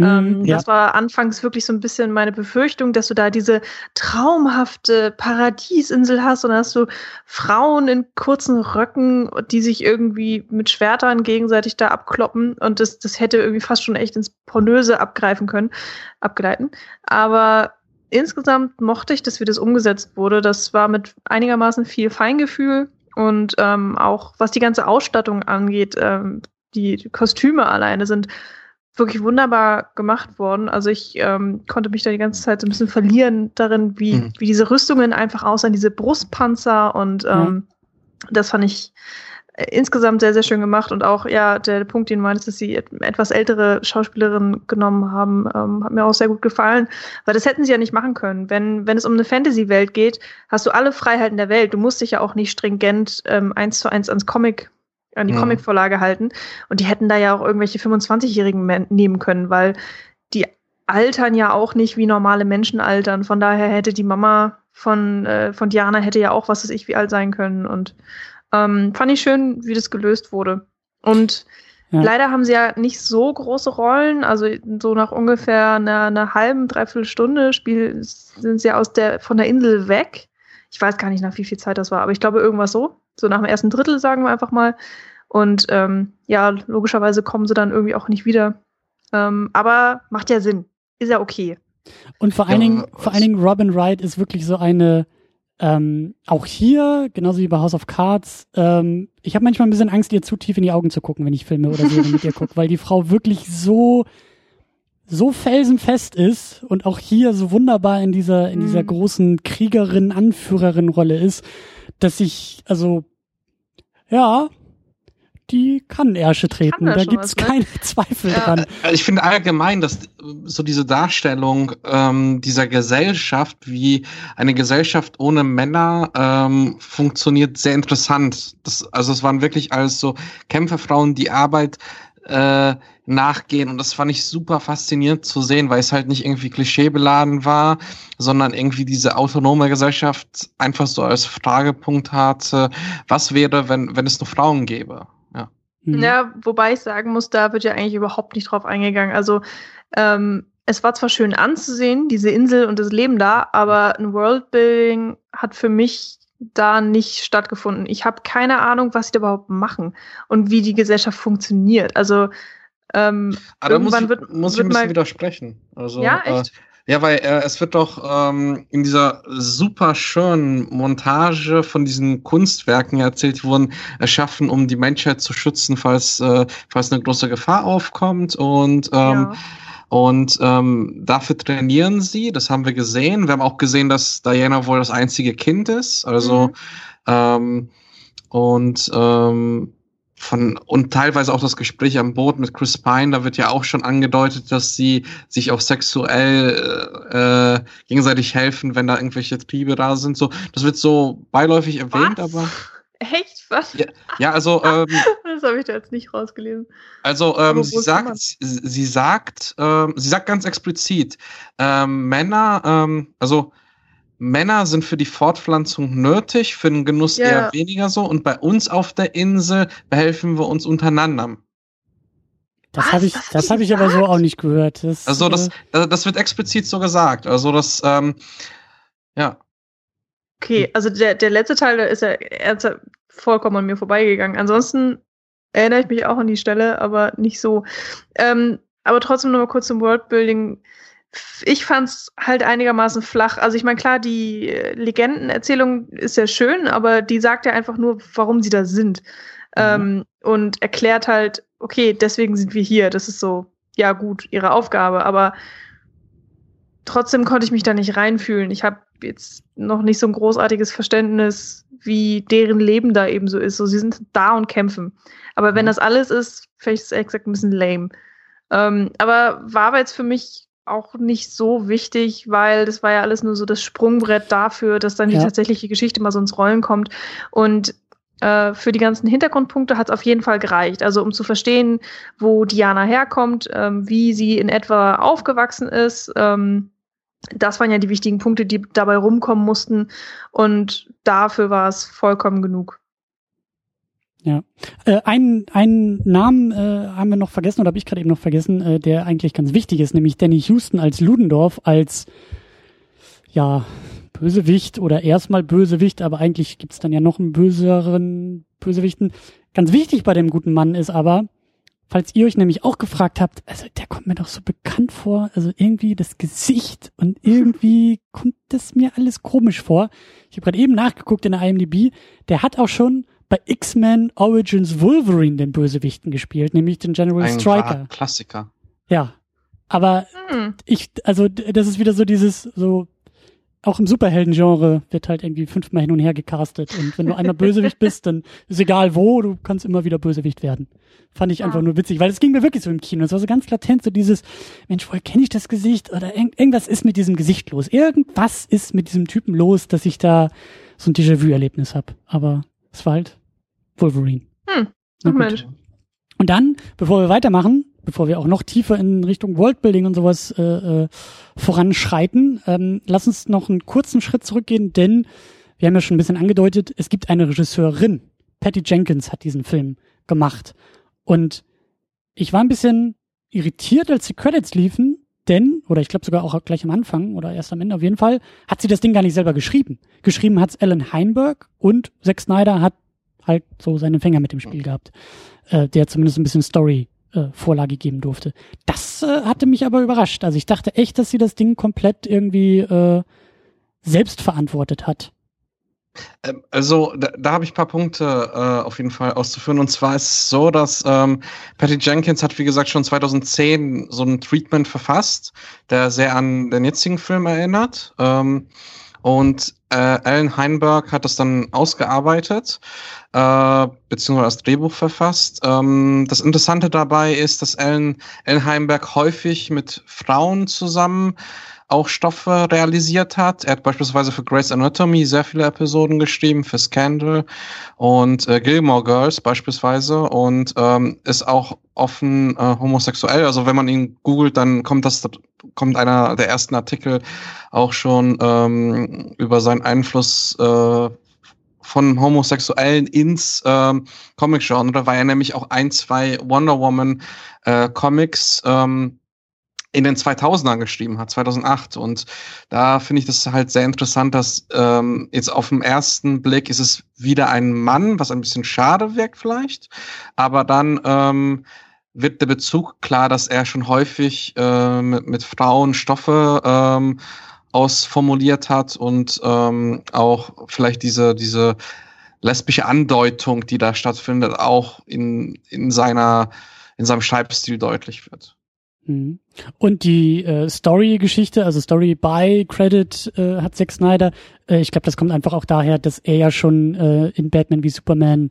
Mhm, ähm, ja. Das war anfangs wirklich so ein bisschen meine Befürchtung, dass du da diese traumhafte Paradiesinsel hast und hast du Frauen in kurzen Röcken, die sich irgendwie mit Schwertern gegenseitig da abkloppen und das, das hätte irgendwie fast schon echt ins Pornöse abgreifen können, abgleiten. Aber insgesamt mochte ich, dass wie das umgesetzt wurde. Das war mit einigermaßen viel Feingefühl und ähm, auch was die ganze Ausstattung angeht, ähm, die Kostüme alleine sind wirklich wunderbar gemacht worden. Also ich ähm, konnte mich da die ganze Zeit so ein bisschen verlieren darin, wie, mhm. wie diese Rüstungen einfach aussehen, diese Brustpanzer und ähm, ja. das fand ich äh, insgesamt sehr, sehr schön gemacht und auch, ja, der Punkt, den du meinst, dass sie etwas ältere Schauspielerin genommen haben, ähm, hat mir auch sehr gut gefallen, weil das hätten sie ja nicht machen können. Wenn, wenn es um eine Fantasy-Welt geht, hast du alle Freiheiten der Welt. Du musst dich ja auch nicht stringent ähm, eins zu eins ans Comic an die mhm. Comicvorlage halten. Und die hätten da ja auch irgendwelche 25-Jährigen nehmen können, weil die altern ja auch nicht wie normale Menschen altern. Von daher hätte die Mama von, äh, von Diana hätte ja auch, was weiß ich, wie alt sein können. Und ähm, fand ich schön, wie das gelöst wurde. Und ja. leider haben sie ja nicht so große Rollen. Also so nach ungefähr einer, einer halben, dreiviertel Stunde Spiel sind sie aus der, von der Insel weg. Ich weiß gar nicht, nach wie viel Zeit das war, aber ich glaube irgendwas so. So nach dem ersten Drittel, sagen wir einfach mal. Und ähm, ja, logischerweise kommen sie dann irgendwie auch nicht wieder. Ähm, aber macht ja Sinn. Ist ja okay.
Und vor allen Dingen, vor allen Dingen Robin Wright ist wirklich so eine, ähm, auch hier, genauso wie bei House of Cards, ähm, ich habe manchmal ein bisschen Angst, ihr zu tief in die Augen zu gucken, wenn ich Filme oder Serien mit ihr gucke, weil die Frau wirklich so so felsenfest ist und auch hier so wunderbar in dieser in dieser mhm. großen Kriegerin Anführerin Rolle ist, dass ich also ja, die kann Ärsche treten. Da gibt's was, ne? keine Zweifel ja. dran.
Äh, ich finde allgemein, dass so diese Darstellung ähm, dieser Gesellschaft, wie eine Gesellschaft ohne Männer ähm, funktioniert, sehr interessant. Das, also es waren wirklich alles so Kämpferfrauen, die Arbeit äh, nachgehen und das fand ich super faszinierend zu sehen, weil es halt nicht irgendwie klischeebeladen war, sondern irgendwie diese autonome Gesellschaft einfach so als Fragepunkt hatte, was wäre, wenn, wenn es nur Frauen gäbe? Ja.
Mhm. ja, wobei ich sagen muss, da wird ja eigentlich überhaupt nicht drauf eingegangen. Also ähm, es war zwar schön anzusehen, diese Insel und das Leben da, aber ein Worldbuilding hat für mich da nicht stattgefunden. Ich habe keine Ahnung, was sie da überhaupt machen und wie die Gesellschaft funktioniert. Also ähm,
Aber irgendwann muss ich, wird, muss ich ein bisschen widersprechen. Also,
ja, äh, echt?
Äh, ja, weil äh, es wird doch ähm, in dieser super schönen Montage von diesen Kunstwerken erzählt wurden, erschaffen, um die Menschheit zu schützen, falls, äh, falls eine große Gefahr aufkommt. Und ähm, ja. Und ähm, dafür trainieren sie, das haben wir gesehen. Wir haben auch gesehen, dass Diana wohl das einzige Kind ist. Also mhm. ähm, und ähm, von und teilweise auch das Gespräch am Boot mit Chris Pine, da wird ja auch schon angedeutet, dass sie sich auch sexuell äh, gegenseitig helfen, wenn da irgendwelche Triebe da sind. So, das wird so beiläufig erwähnt, Was? aber
Echt? Was?
Ja, ja also. Ähm,
das habe ich da jetzt nicht rausgelesen.
Also, ähm, sie, sagt, sie sagt, ähm, sie sagt ganz explizit, ähm, Männer, ähm, also Männer sind für die Fortpflanzung nötig, für den Genuss ja. eher weniger so. Und bei uns auf der Insel behelfen wir uns untereinander.
Das habe ich, das, das habe ich aber so auch nicht gehört.
Das, also das, äh, das wird explizit so gesagt. Also das, ähm, ja.
Okay, also der, der letzte Teil der ist ja ernsthaft vollkommen an mir vorbeigegangen. Ansonsten erinnere ich mich auch an die Stelle, aber nicht so. Ähm, aber trotzdem noch mal kurz zum Worldbuilding ich fand's halt einigermaßen flach. Also ich meine, klar, die Legendenerzählung ist ja schön, aber die sagt ja einfach nur, warum sie da sind. Mhm. Ähm, und erklärt halt, okay, deswegen sind wir hier. Das ist so, ja gut, ihre Aufgabe, aber trotzdem konnte ich mich da nicht reinfühlen. Ich habe jetzt noch nicht so ein großartiges Verständnis, wie deren Leben da eben so ist. So, sie sind da und kämpfen. Aber wenn mhm. das alles ist, vielleicht ist es exakt ein bisschen lame. Ähm, aber war aber jetzt für mich auch nicht so wichtig, weil das war ja alles nur so das Sprungbrett dafür, dass dann ja. die tatsächliche Geschichte mal so ins Rollen kommt. Und äh, für die ganzen Hintergrundpunkte hat es auf jeden Fall gereicht. Also um zu verstehen, wo Diana herkommt, ähm, wie sie in etwa aufgewachsen ist. Ähm, das waren ja die wichtigen Punkte, die dabei rumkommen mussten. Und dafür war es vollkommen genug.
Ja. Äh, einen, einen Namen äh, haben wir noch vergessen, oder habe ich gerade eben noch vergessen, äh, der eigentlich ganz wichtig ist, nämlich Danny Houston als Ludendorff, als ja, Bösewicht oder erstmal Bösewicht, aber eigentlich gibt's dann ja noch einen böseren Bösewichten. Ganz wichtig bei dem guten Mann ist aber, falls ihr euch nämlich auch gefragt habt, also der kommt mir doch so bekannt vor, also irgendwie das Gesicht und irgendwie kommt das mir alles komisch vor. Ich habe gerade eben nachgeguckt in der IMDb, der hat auch schon bei X-Men Origins Wolverine den Bösewichten gespielt, nämlich den General
Ein
Striker.
Klassiker.
Ja. Aber
Hm.
ich, also das ist wieder so dieses, so, auch im Superhelden-Genre wird halt irgendwie fünfmal hin und her gecastet. Und wenn du einmal Bösewicht bist, dann ist egal wo, du kannst immer wieder Bösewicht werden. Fand ich einfach
Ah.
nur witzig, weil es ging mir wirklich so im Kino. Es war so ganz latent, so dieses, Mensch, woher kenne ich das Gesicht? Oder irgend, irgendwas ist mit diesem Gesicht los. Irgendwas ist mit diesem Typen los, dass ich da so ein Déjà-vu-Erlebnis habe. Aber es war halt Wolverine.
Hm. Ach. Mensch.
Und dann, bevor wir weitermachen, bevor wir auch noch tiefer in Richtung Worldbuilding und sowas äh, äh, voranschreiten, ähm, lass uns noch einen kurzen Schritt zurückgehen, denn wir haben ja schon ein bisschen angedeutet, es gibt eine Regisseurin. Patty Jenkins hat diesen Film gemacht. Und ich war ein bisschen irritiert, als die Credits liefen, denn, oder ich glaube sogar auch gleich am Anfang oder erst am Ende auf jeden Fall, hat sie das Ding gar nicht selber geschrieben. Geschrieben hat's Alan Heinberg und Zack Snyder hat halt so seine Finger mit dem Spiel gehabt, äh, der zumindest ein bisschen Story äh, Vorlage geben durfte. Das äh, hatte mich aber überrascht. Also ich dachte echt, dass sie das Ding komplett irgendwie äh, selbst verantwortet hat.
Ähm, Also da, da habe ich ein paar Punkte äh, auf jeden Fall auszuführen. Und zwar ist es so, dass ähm, Patty Jenkins hat, wie gesagt, schon 2010 so ein Treatment verfasst, der sehr an den jetzigen Film erinnert. Ähm, und äh, Alan Heinberg hat das dann ausgearbeitet, äh, beziehungsweise das Drehbuch verfasst. Ähm, das Interessante dabei ist, dass Alan, Alan Heinberg häufig mit Frauen zusammen auch Stoffe realisiert hat. Er hat beispielsweise für Grey's Anatomy sehr viele Episoden geschrieben, für Scandal und äh, Gilmore Girls beispielsweise und ähm, ist auch offen äh, homosexuell. Also wenn man ihn googelt, dann kommt das kommt einer der ersten Artikel auch schon ähm, über seinen Einfluss äh, von Homosexuellen ins ähm, Comic-Genre, weil er nämlich auch ein, zwei Wonder Woman äh, Comics ähm, in den 2000ern geschrieben hat, 2008. Und da finde ich das halt sehr interessant, dass ähm, jetzt auf den ersten Blick ist es wieder ein Mann, was ein bisschen schade wirkt vielleicht, aber dann ähm, wird der Bezug klar, dass er schon häufig äh, mit, mit Frauen Stoffe ähm, ausformuliert hat und ähm, auch vielleicht diese, diese lesbische Andeutung, die da stattfindet, auch in, in seiner, in seinem Schreibstil deutlich wird.
Mhm. Und die äh, Story-Geschichte, also Story by Credit äh, hat Zack Snyder. Äh, ich glaube, das kommt einfach auch daher, dass er ja schon äh, in Batman wie Superman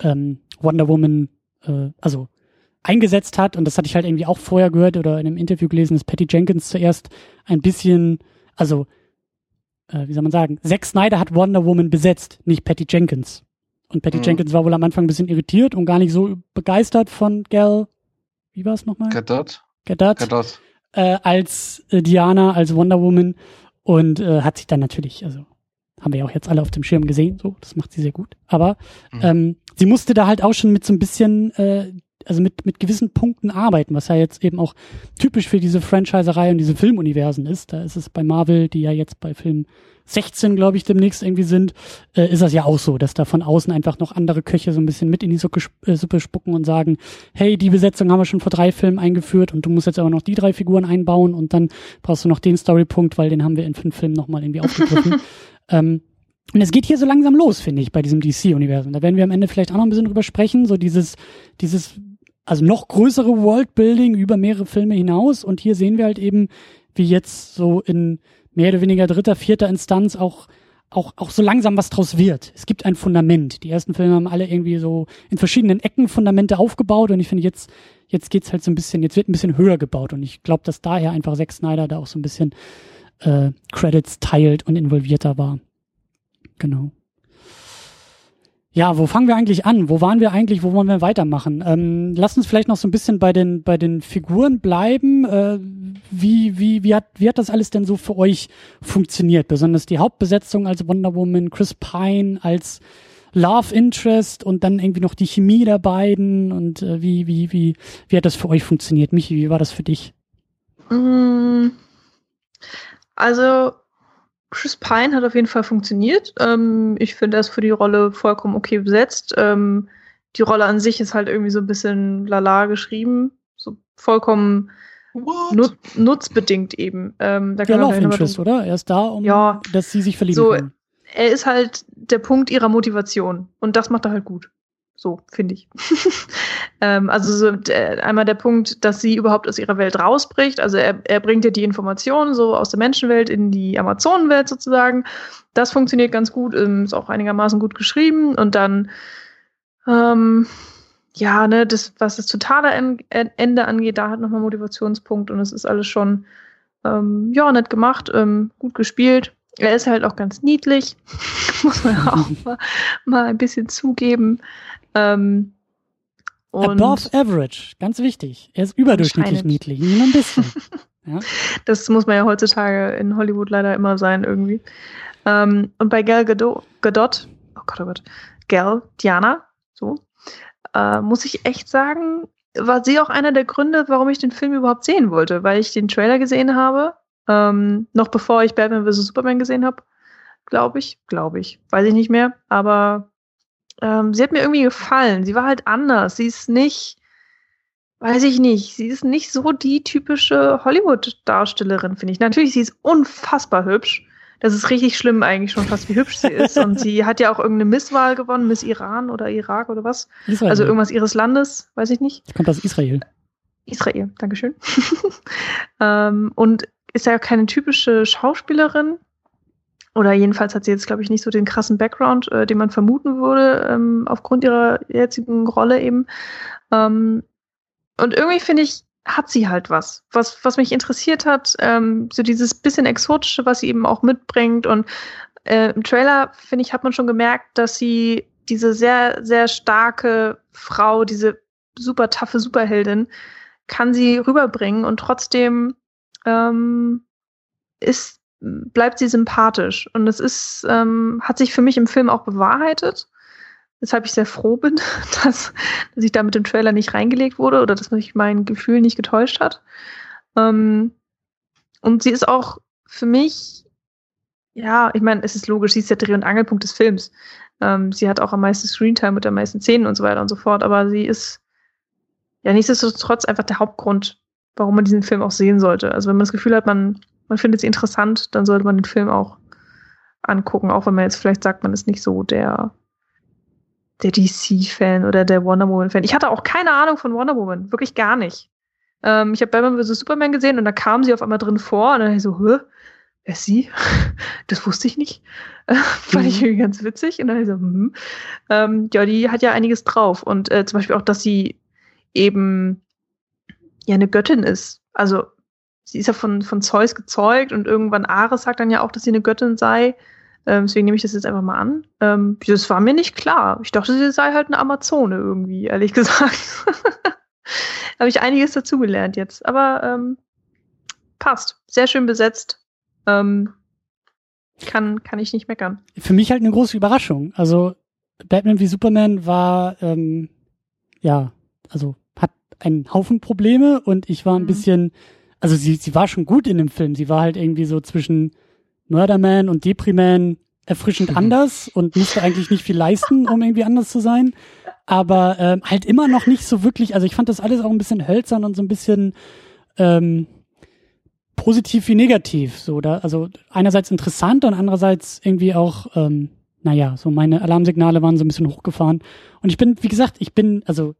ähm, Wonder Woman, äh, also eingesetzt hat. Und das hatte ich halt irgendwie auch vorher gehört oder in einem Interview gelesen, dass Patty Jenkins zuerst ein bisschen, also äh, wie soll man sagen, Zack Snyder hat Wonder Woman besetzt, nicht Patty Jenkins. Und Patty
Mhm.
Jenkins war wohl am Anfang ein bisschen irritiert und gar nicht so begeistert von Gal. Wie war es nochmal?
Gadot?
Gadot
Gadot.
äh, als äh, Diana, als Wonder Woman und äh, hat sich dann natürlich, also haben wir ja auch jetzt alle auf dem Schirm gesehen, so, das macht sie sehr gut. Aber
Mhm.
ähm, sie musste da halt auch schon mit so ein bisschen, äh, also mit, mit gewissen Punkten arbeiten, was ja jetzt eben auch typisch für diese Franchiserei und diese Filmuniversen ist. Da ist es bei Marvel, die ja jetzt bei Film 16, glaube ich, demnächst irgendwie sind, äh, ist das ja auch so, dass da von außen einfach noch andere Köche so ein bisschen mit in die Suppe, äh, Suppe spucken und sagen, hey, die Besetzung haben wir schon vor drei Filmen eingeführt und du musst jetzt aber noch die drei Figuren einbauen und dann brauchst du noch den Storypunkt, weil den haben wir in fünf Filmen nochmal irgendwie aufgegriffen. ähm, und es geht hier so langsam los, finde ich, bei diesem DC-Universum. Da werden wir am Ende vielleicht auch noch ein bisschen drüber sprechen, so dieses, dieses, also noch größere Worldbuilding über mehrere Filme hinaus. Und hier sehen wir halt eben, wie jetzt so in mehr oder weniger dritter, vierter Instanz auch auch, auch so langsam was draus wird. Es gibt ein Fundament. Die ersten Filme haben alle irgendwie so in verschiedenen Ecken Fundamente aufgebaut und ich finde jetzt, jetzt geht's halt so ein bisschen, jetzt wird ein bisschen höher gebaut und ich glaube, dass daher einfach Zack Snyder da auch so ein bisschen äh, Credits teilt und involvierter war. Genau. Ja, wo fangen wir eigentlich an? Wo waren wir eigentlich? Wo wollen wir weitermachen? Ähm, lass uns vielleicht noch so ein bisschen bei den bei den Figuren bleiben. Äh, wie wie wie hat wie hat das alles denn so für euch funktioniert? Besonders die Hauptbesetzung als Wonder Woman, Chris Pine als Love Interest und dann irgendwie noch die Chemie der beiden und äh, wie, wie, wie, wie hat das für euch funktioniert? Michi, wie war das für dich?
Mm, also, Chris Pine hat auf jeden Fall funktioniert. Ähm, ich finde, er ist für die Rolle vollkommen okay besetzt. Ähm, die Rolle an sich ist halt irgendwie so ein bisschen lala geschrieben. So vollkommen nu nutzbedingt eben. Ähm,
da kann ja, Love Interest, oder? Er ist da, um
ja,
dass sie sich verlieben
so,
können.
Er ist halt der Punkt ihrer Motivation. Und das macht er halt gut. So, finde ich. ähm, also so, äh, einmal der Punkt, dass sie überhaupt aus ihrer Welt rausbricht. Also er, er bringt ja die Informationen so aus der Menschenwelt in die Amazonenwelt sozusagen. Das funktioniert ganz gut, ähm, ist auch einigermaßen gut geschrieben. Und dann, ähm, ja, ne, das, was das totale Ende angeht, da hat nochmal Motivationspunkt und es ist alles schon, ähm, ja, nett gemacht, ähm, gut gespielt. Er ist halt auch ganz niedlich, muss man auch mal, mal ein bisschen zugeben. Ähm,
Above average, ganz wichtig. Er ist überdurchschnittlich niedlich, nur ein bisschen. ja.
Das muss man ja heutzutage in Hollywood leider immer sein, irgendwie. Ähm, und bei Gal Gadot, Gadot, oh Gott, oh Gott, Gal, Diana, so, äh, muss ich echt sagen, war sie auch einer der Gründe, warum ich den Film überhaupt sehen wollte, weil ich den Trailer gesehen habe, ähm, noch bevor ich Batman vs. Superman gesehen habe, glaube ich, glaube ich, weiß ich nicht mehr, aber ähm, sie hat mir irgendwie gefallen. Sie war halt anders. Sie ist nicht, weiß ich nicht, sie ist nicht so die typische Hollywood-Darstellerin, finde ich. Natürlich, sie ist unfassbar hübsch. Das ist richtig schlimm eigentlich schon fast, wie hübsch sie ist. Und sie hat ja auch irgendeine Misswahl gewonnen, Miss Iran oder Irak oder was. Israel. Also irgendwas ihres Landes, weiß ich nicht.
Kommt aus Israel.
Israel, Dankeschön. ähm, und ist ja keine typische Schauspielerin. Oder jedenfalls hat sie jetzt, glaube ich, nicht so den krassen Background, äh, den man vermuten würde, ähm, aufgrund ihrer jetzigen Rolle eben. Ähm, und irgendwie finde ich, hat sie halt was, was, was mich interessiert hat, ähm, so dieses bisschen Exotische, was sie eben auch mitbringt. Und äh, im Trailer, finde ich, hat man schon gemerkt, dass sie diese sehr, sehr starke Frau, diese super taffe Superheldin, kann sie rüberbringen und trotzdem ähm, ist bleibt sie sympathisch. Und es ist, ähm, hat sich für mich im Film auch bewahrheitet. Weshalb ich sehr froh bin, dass, dass ich da mit dem Trailer nicht reingelegt wurde oder dass mich mein Gefühl nicht getäuscht hat. Ähm, und sie ist auch für mich, ja, ich meine, es ist logisch, sie ist der Dreh- und Angelpunkt des Films. Ähm, sie hat auch am meisten Screentime mit der meisten Szenen und so weiter und so fort, aber sie ist ja nichtsdestotrotz einfach der Hauptgrund, warum man diesen Film auch sehen sollte. Also wenn man das Gefühl hat, man man findet sie interessant, dann sollte man den Film auch angucken, auch wenn man jetzt vielleicht sagt, man ist nicht so der, der DC-Fan oder der Wonder Woman-Fan. Ich hatte auch keine Ahnung von Wonder Woman, wirklich gar nicht. Ähm, ich habe Batman vs. Superman gesehen und da kam sie auf einmal drin vor und dann ich so, hä? Wer ist sie? Das wusste ich nicht. Fand ich mhm. irgendwie ganz witzig. Und dann ich so, hm. Ähm, ja, die hat ja einiges drauf. Und äh, zum Beispiel auch, dass sie eben ja eine Göttin ist. Also sie ist ja von, von Zeus gezeugt und irgendwann Ares sagt dann ja auch, dass sie eine Göttin sei. Ähm, deswegen nehme ich das jetzt einfach mal an. Ähm, das war mir nicht klar. Ich dachte, sie sei halt eine Amazone irgendwie, ehrlich gesagt. Habe ich einiges dazugelernt jetzt. Aber ähm, passt. Sehr schön besetzt. Ähm, kann, kann ich nicht meckern.
Für mich halt eine große Überraschung. Also Batman wie Superman war, ähm, ja, also hat einen Haufen Probleme und ich war ein mhm. bisschen also sie, sie war schon gut in dem Film. Sie war halt irgendwie so zwischen Murderman und Depriman erfrischend mhm. anders und musste eigentlich nicht viel leisten, um irgendwie anders zu sein. Aber ähm, halt immer noch nicht so wirklich, also ich fand das alles auch ein bisschen hölzern und so ein bisschen ähm, positiv wie negativ. So, da, also einerseits interessant und andererseits irgendwie auch, ähm, naja, so meine Alarmsignale waren so ein bisschen hochgefahren. Und ich bin, wie gesagt, ich bin, also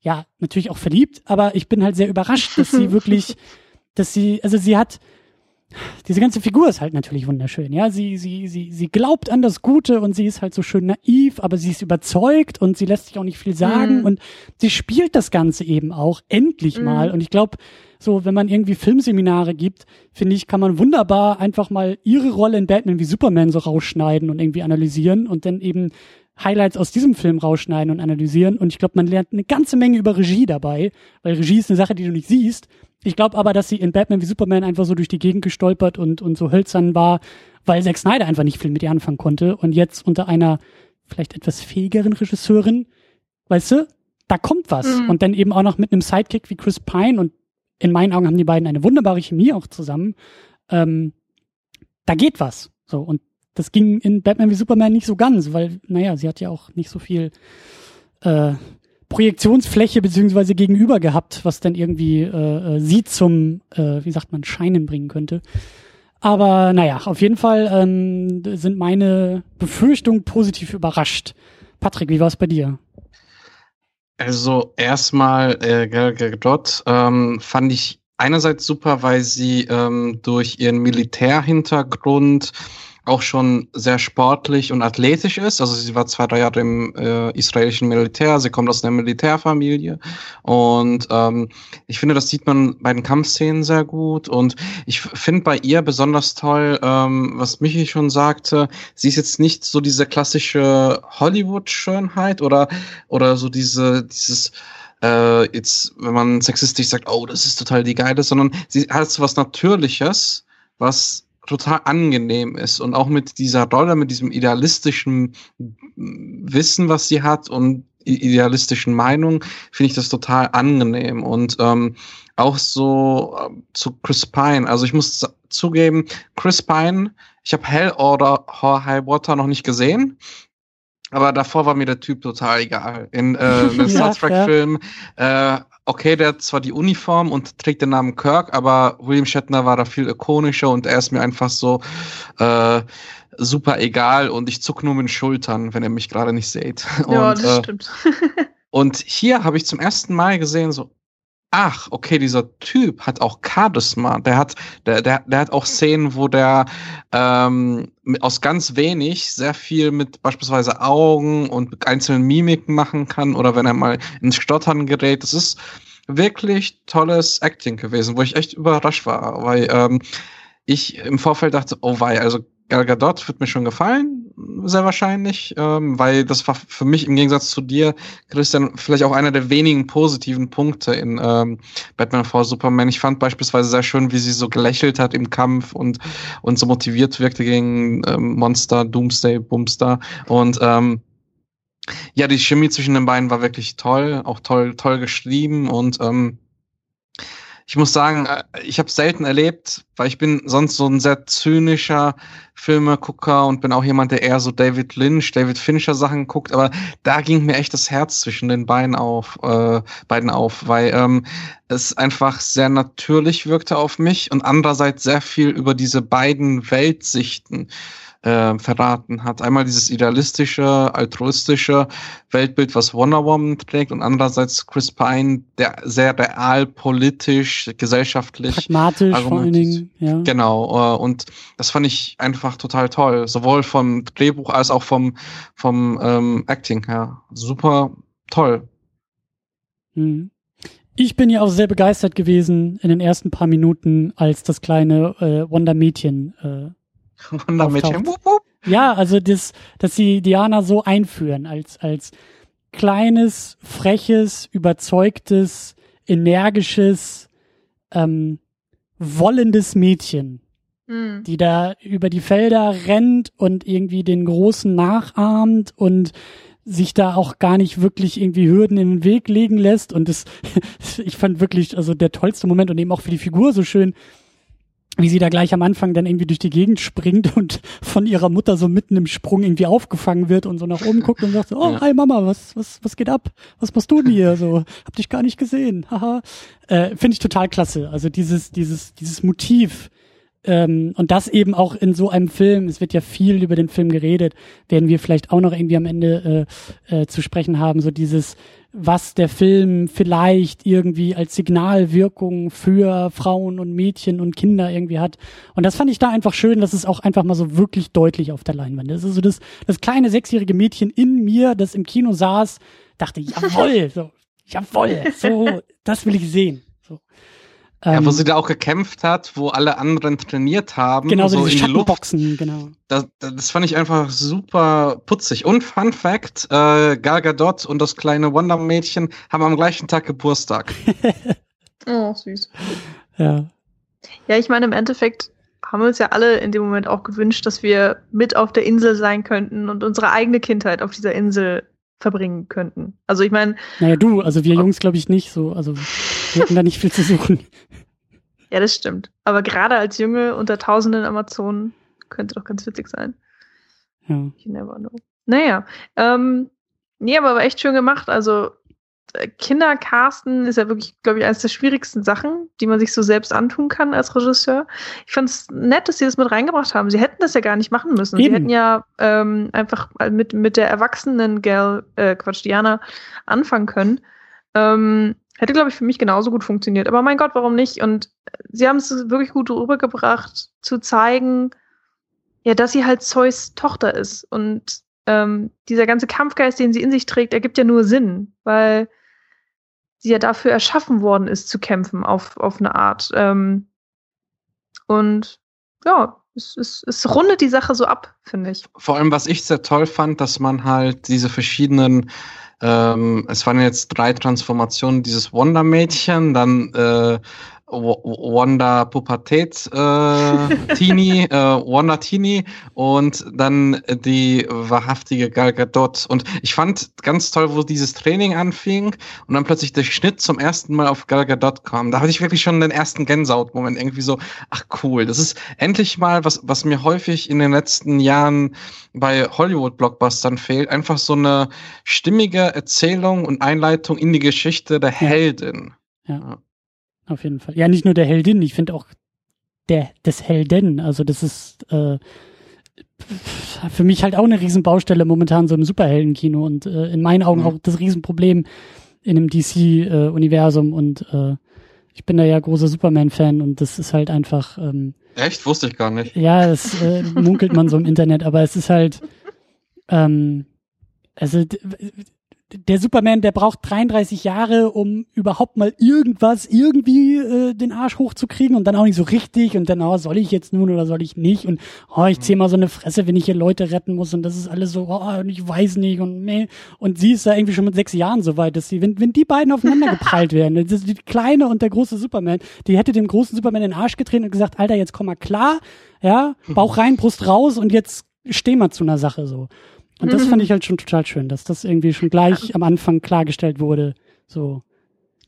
ja, natürlich auch verliebt, aber ich bin halt sehr überrascht, dass sie wirklich, dass sie, also sie hat, diese ganze Figur ist halt natürlich wunderschön, ja. Sie, sie, sie, sie glaubt an das Gute und sie ist halt so schön naiv, aber sie ist überzeugt und sie lässt sich auch nicht viel sagen mm. und sie spielt das Ganze eben auch endlich mm. mal. Und ich glaube, so, wenn man irgendwie Filmseminare gibt, finde ich, kann man wunderbar einfach mal ihre Rolle in Batman wie Superman so rausschneiden und irgendwie analysieren und dann eben Highlights aus diesem Film rausschneiden und analysieren. Und ich glaube, man lernt eine ganze Menge über Regie dabei, weil Regie ist eine Sache, die du nicht siehst. Ich glaube aber, dass sie in Batman wie Superman einfach so durch die Gegend gestolpert und, und so hölzern war, weil Zack Snyder einfach nicht viel mit ihr anfangen konnte und jetzt unter einer vielleicht etwas fähigeren Regisseurin, weißt du, da kommt was.
Mhm.
Und dann eben auch noch mit einem Sidekick wie Chris Pine und in meinen Augen haben die beiden eine wunderbare Chemie auch zusammen. Ähm, da geht was. So, und das ging in Batman wie Superman nicht so ganz, weil, naja, sie hat ja auch nicht so viel äh, Projektionsfläche beziehungsweise gegenüber gehabt, was dann irgendwie äh, äh, sie zum, äh, wie sagt man, Scheinen bringen könnte. Aber naja, auf jeden Fall ähm, sind meine Befürchtungen positiv überrascht. Patrick, wie war es bei dir?
Also erstmal äh, Gal ähm, fand ich einerseits super, weil sie ähm, durch ihren Militärhintergrund auch schon sehr sportlich und athletisch ist. Also sie war zwei, drei Jahre im äh, israelischen Militär, sie kommt aus einer Militärfamilie. Und ähm, ich finde, das sieht man bei den Kampfszenen sehr gut. Und ich finde bei ihr besonders toll, ähm, was Michi schon sagte, sie ist jetzt nicht so diese klassische Hollywood-Schönheit oder, oder so diese, dieses äh, jetzt, wenn man sexistisch sagt, oh, das ist total die Geile, sondern sie hat so was Natürliches, was total angenehm ist und auch mit dieser Rolle, mit diesem idealistischen Wissen, was sie hat und idealistischen Meinung, finde ich das total angenehm und ähm, auch so äh, zu Chris Pine. Also ich muss zugeben, Chris Pine, ich habe Hell oder High Water noch nicht gesehen. Aber davor war mir der Typ total egal. In äh, einem Star Trek-Film ja. äh, okay, der hat zwar die Uniform und trägt den Namen Kirk, aber William Shatner war da viel ikonischer und er ist mir einfach so äh, super egal und ich zuck nur mit den Schultern, wenn ihr mich gerade nicht seht.
Ja,
und,
das
äh,
stimmt.
und hier habe ich zum ersten Mal gesehen, so, ach, okay, dieser Typ hat auch Charisma. Der hat, der, der, der hat auch Szenen, wo der ähm, aus ganz wenig sehr viel mit beispielsweise Augen und einzelnen Mimiken machen kann oder wenn er mal ins Stottern gerät. Das ist wirklich tolles Acting gewesen, wo ich echt überrascht war, weil ähm, ich im Vorfeld dachte, oh wei, also Gal Gadot wird mir schon gefallen, sehr wahrscheinlich, ähm, weil das war für mich im Gegensatz zu dir, Christian, vielleicht auch einer der wenigen positiven Punkte in ähm, Batman vor Superman. Ich fand beispielsweise sehr schön, wie sie so gelächelt hat im Kampf und, und so motiviert wirkte gegen ähm, Monster, Doomsday, Boomster und ähm, ja, die Chemie zwischen den beiden war wirklich toll, auch toll, toll geschrieben und ähm, ich muss sagen, äh, ich habe selten erlebt, weil ich bin sonst so ein sehr zynischer Filmegucker und bin auch jemand, der eher so David Lynch, David Fincher Sachen guckt, aber da ging mir echt das Herz zwischen den beiden auf, äh, beiden auf, weil ähm, es einfach sehr natürlich wirkte auf mich und andererseits sehr viel über diese beiden Weltsichten äh, verraten hat. Einmal dieses idealistische, altruistische Weltbild, was Wonder Woman trägt, und andererseits Chris Pine, der sehr real, politisch, gesellschaftlich.
Pragmatisch vor allen Dingen, ja.
Genau, äh, und das fand ich einfach total toll. Sowohl vom Drehbuch als auch vom, vom ähm, Acting her. Super toll.
Mhm. Ich bin ja auch sehr begeistert gewesen in den ersten paar Minuten, als das kleine äh, Wonder-Mädchen äh,
Wundermädchen.
Wupp, wupp. Ja, also das, dass sie Diana so einführen als als kleines, freches, überzeugtes, energisches, ähm, wollendes Mädchen,
Hm.
die da über die Felder rennt und irgendwie den Großen nachahmt und sich da auch gar nicht wirklich irgendwie Hürden in den Weg legen lässt. Und das, ich fand wirklich, also der tollste Moment und eben auch für die Figur so schön, wie sie da gleich am Anfang dann irgendwie durch die Gegend springt und von ihrer Mutter so mitten im Sprung irgendwie aufgefangen wird und so nach oben guckt und sagt so, oh,
Ja.
hi Mama, was, was, was geht ab? Was machst du denn hier? So, hab dich gar nicht gesehen. Haha. Äh, Finde ich total klasse. Also dieses, dieses, dieses Motiv, ähm, und das eben auch in so einem Film, es wird ja viel über den Film geredet, werden wir vielleicht auch noch irgendwie am Ende äh, äh, zu sprechen haben, so dieses, was der Film vielleicht irgendwie als Signalwirkung für Frauen und Mädchen und Kinder irgendwie hat. Und das fand ich da einfach schön, dass es auch einfach mal so wirklich deutlich auf der Leinwand ist. Also das, das kleine sechsjährige Mädchen in mir, das im Kino saß, dachte, jawoll, so, jawoll, so, das will ich sehen. So.
Ja, wo
Ähm,
sie da auch gekämpft hat, wo alle anderen trainiert haben.
Genau, so,
so
diese
in die Luft.
Schattenboxen, genau.
Das, das fand ich einfach super putzig. Und Fun Fact, äh, Gal Gadot und das kleine Wonder-Mädchen haben am gleichen Tag Geburtstag.
Oh, süß.
Ja.
Ja, ich meine, im Endeffekt haben uns ja alle in dem Moment auch gewünscht, dass wir mit auf der Insel sein könnten und unsere eigene Kindheit auf dieser Insel verbringen könnten. Also ich meine.
Naja, du, also wir Jungs glaube ich nicht so. Also wir hatten da nicht viel zu suchen.
Ja, das stimmt. Aber gerade als Junge unter tausenden Amazonen könnte doch ganz witzig sein.
Ja.
You never know. Naja, ähm, nee, aber war echt schön gemacht. Also äh, Kindercasten ist ja wirklich, glaube ich, eines der schwierigsten Sachen, die man sich so selbst antun kann als Regisseur. Ich fand es nett, dass sie das mit reingebracht haben. Sie hätten das ja gar nicht machen müssen.
Eben.
Sie hätten ja ähm, einfach mit, mit der erwachsenen Gal, äh, Quatsch, Diana anfangen können. Ähm, hätte, glaube ich, für mich genauso gut funktioniert. Aber mein Gott, warum nicht? Und sie haben es wirklich gut rübergebracht, zu zeigen, ja, dass sie halt Zeus Tochter ist. Und ähm, dieser ganze Kampfgeist, den sie in sich trägt, ergibt ja nur Sinn, weil sie ja dafür erschaffen worden ist, zu kämpfen auf, auf eine Art. Ähm, und ja, es, es, es rundet die Sache so ab, finde ich.
Vor allem, was ich sehr toll fand, dass man halt diese verschiedenen, ähm, es waren jetzt drei Transformationen, dieses Wonder-Mädchen, dann äh, Wanda Pubertät äh, Teenie, äh, Wanda Teenie und dann die wahrhaftige Gal Gadot. Und ich fand ganz toll, wo dieses Training anfing und dann plötzlich der Schnitt zum ersten Mal auf Gal Gadot kam. Da hatte ich wirklich schon den ersten Gänsehaut-Moment irgendwie so, ach cool, das ist endlich mal was, was mir häufig in den letzten Jahren bei Hollywood-Blockbustern fehlt, einfach so eine stimmige Erzählung und Einleitung in die Geschichte der Heldin.
ja. ja auf jeden Fall. Ja, nicht nur der Heldin, ich finde auch der des Helden. Also das ist äh, für mich halt auch eine Riesenbaustelle momentan so im Superheldenkino und äh, in meinen Augen mhm. auch das Riesenproblem in dem DC-Universum äh, und äh, ich bin da ja großer Superman-Fan und das ist halt einfach. Ähm,
Echt? Wusste ich gar nicht.
Ja, das äh, munkelt man so im Internet, aber es ist halt. Ähm, also der Superman, der braucht 33 Jahre, um überhaupt mal irgendwas, irgendwie äh, den Arsch hochzukriegen und dann auch nicht so richtig und dann, oh, soll ich jetzt nun oder soll ich nicht und oh, ich ziehe mal so eine Fresse, wenn ich hier Leute retten muss und das ist alles so, oh, ich weiß nicht und nee. Und sie ist da irgendwie schon mit sechs Jahren so weit, dass sie, wenn, wenn die beiden aufeinander geprallt werden, das ist die kleine und der große Superman, die hätte dem großen Superman den Arsch getreten und gesagt, Alter, jetzt komm mal klar, ja, Bauch rein, Brust raus und jetzt steh mal zu einer Sache so. Und das fand mhm. ich halt schon total schön, dass das irgendwie schon gleich am Anfang klargestellt wurde. So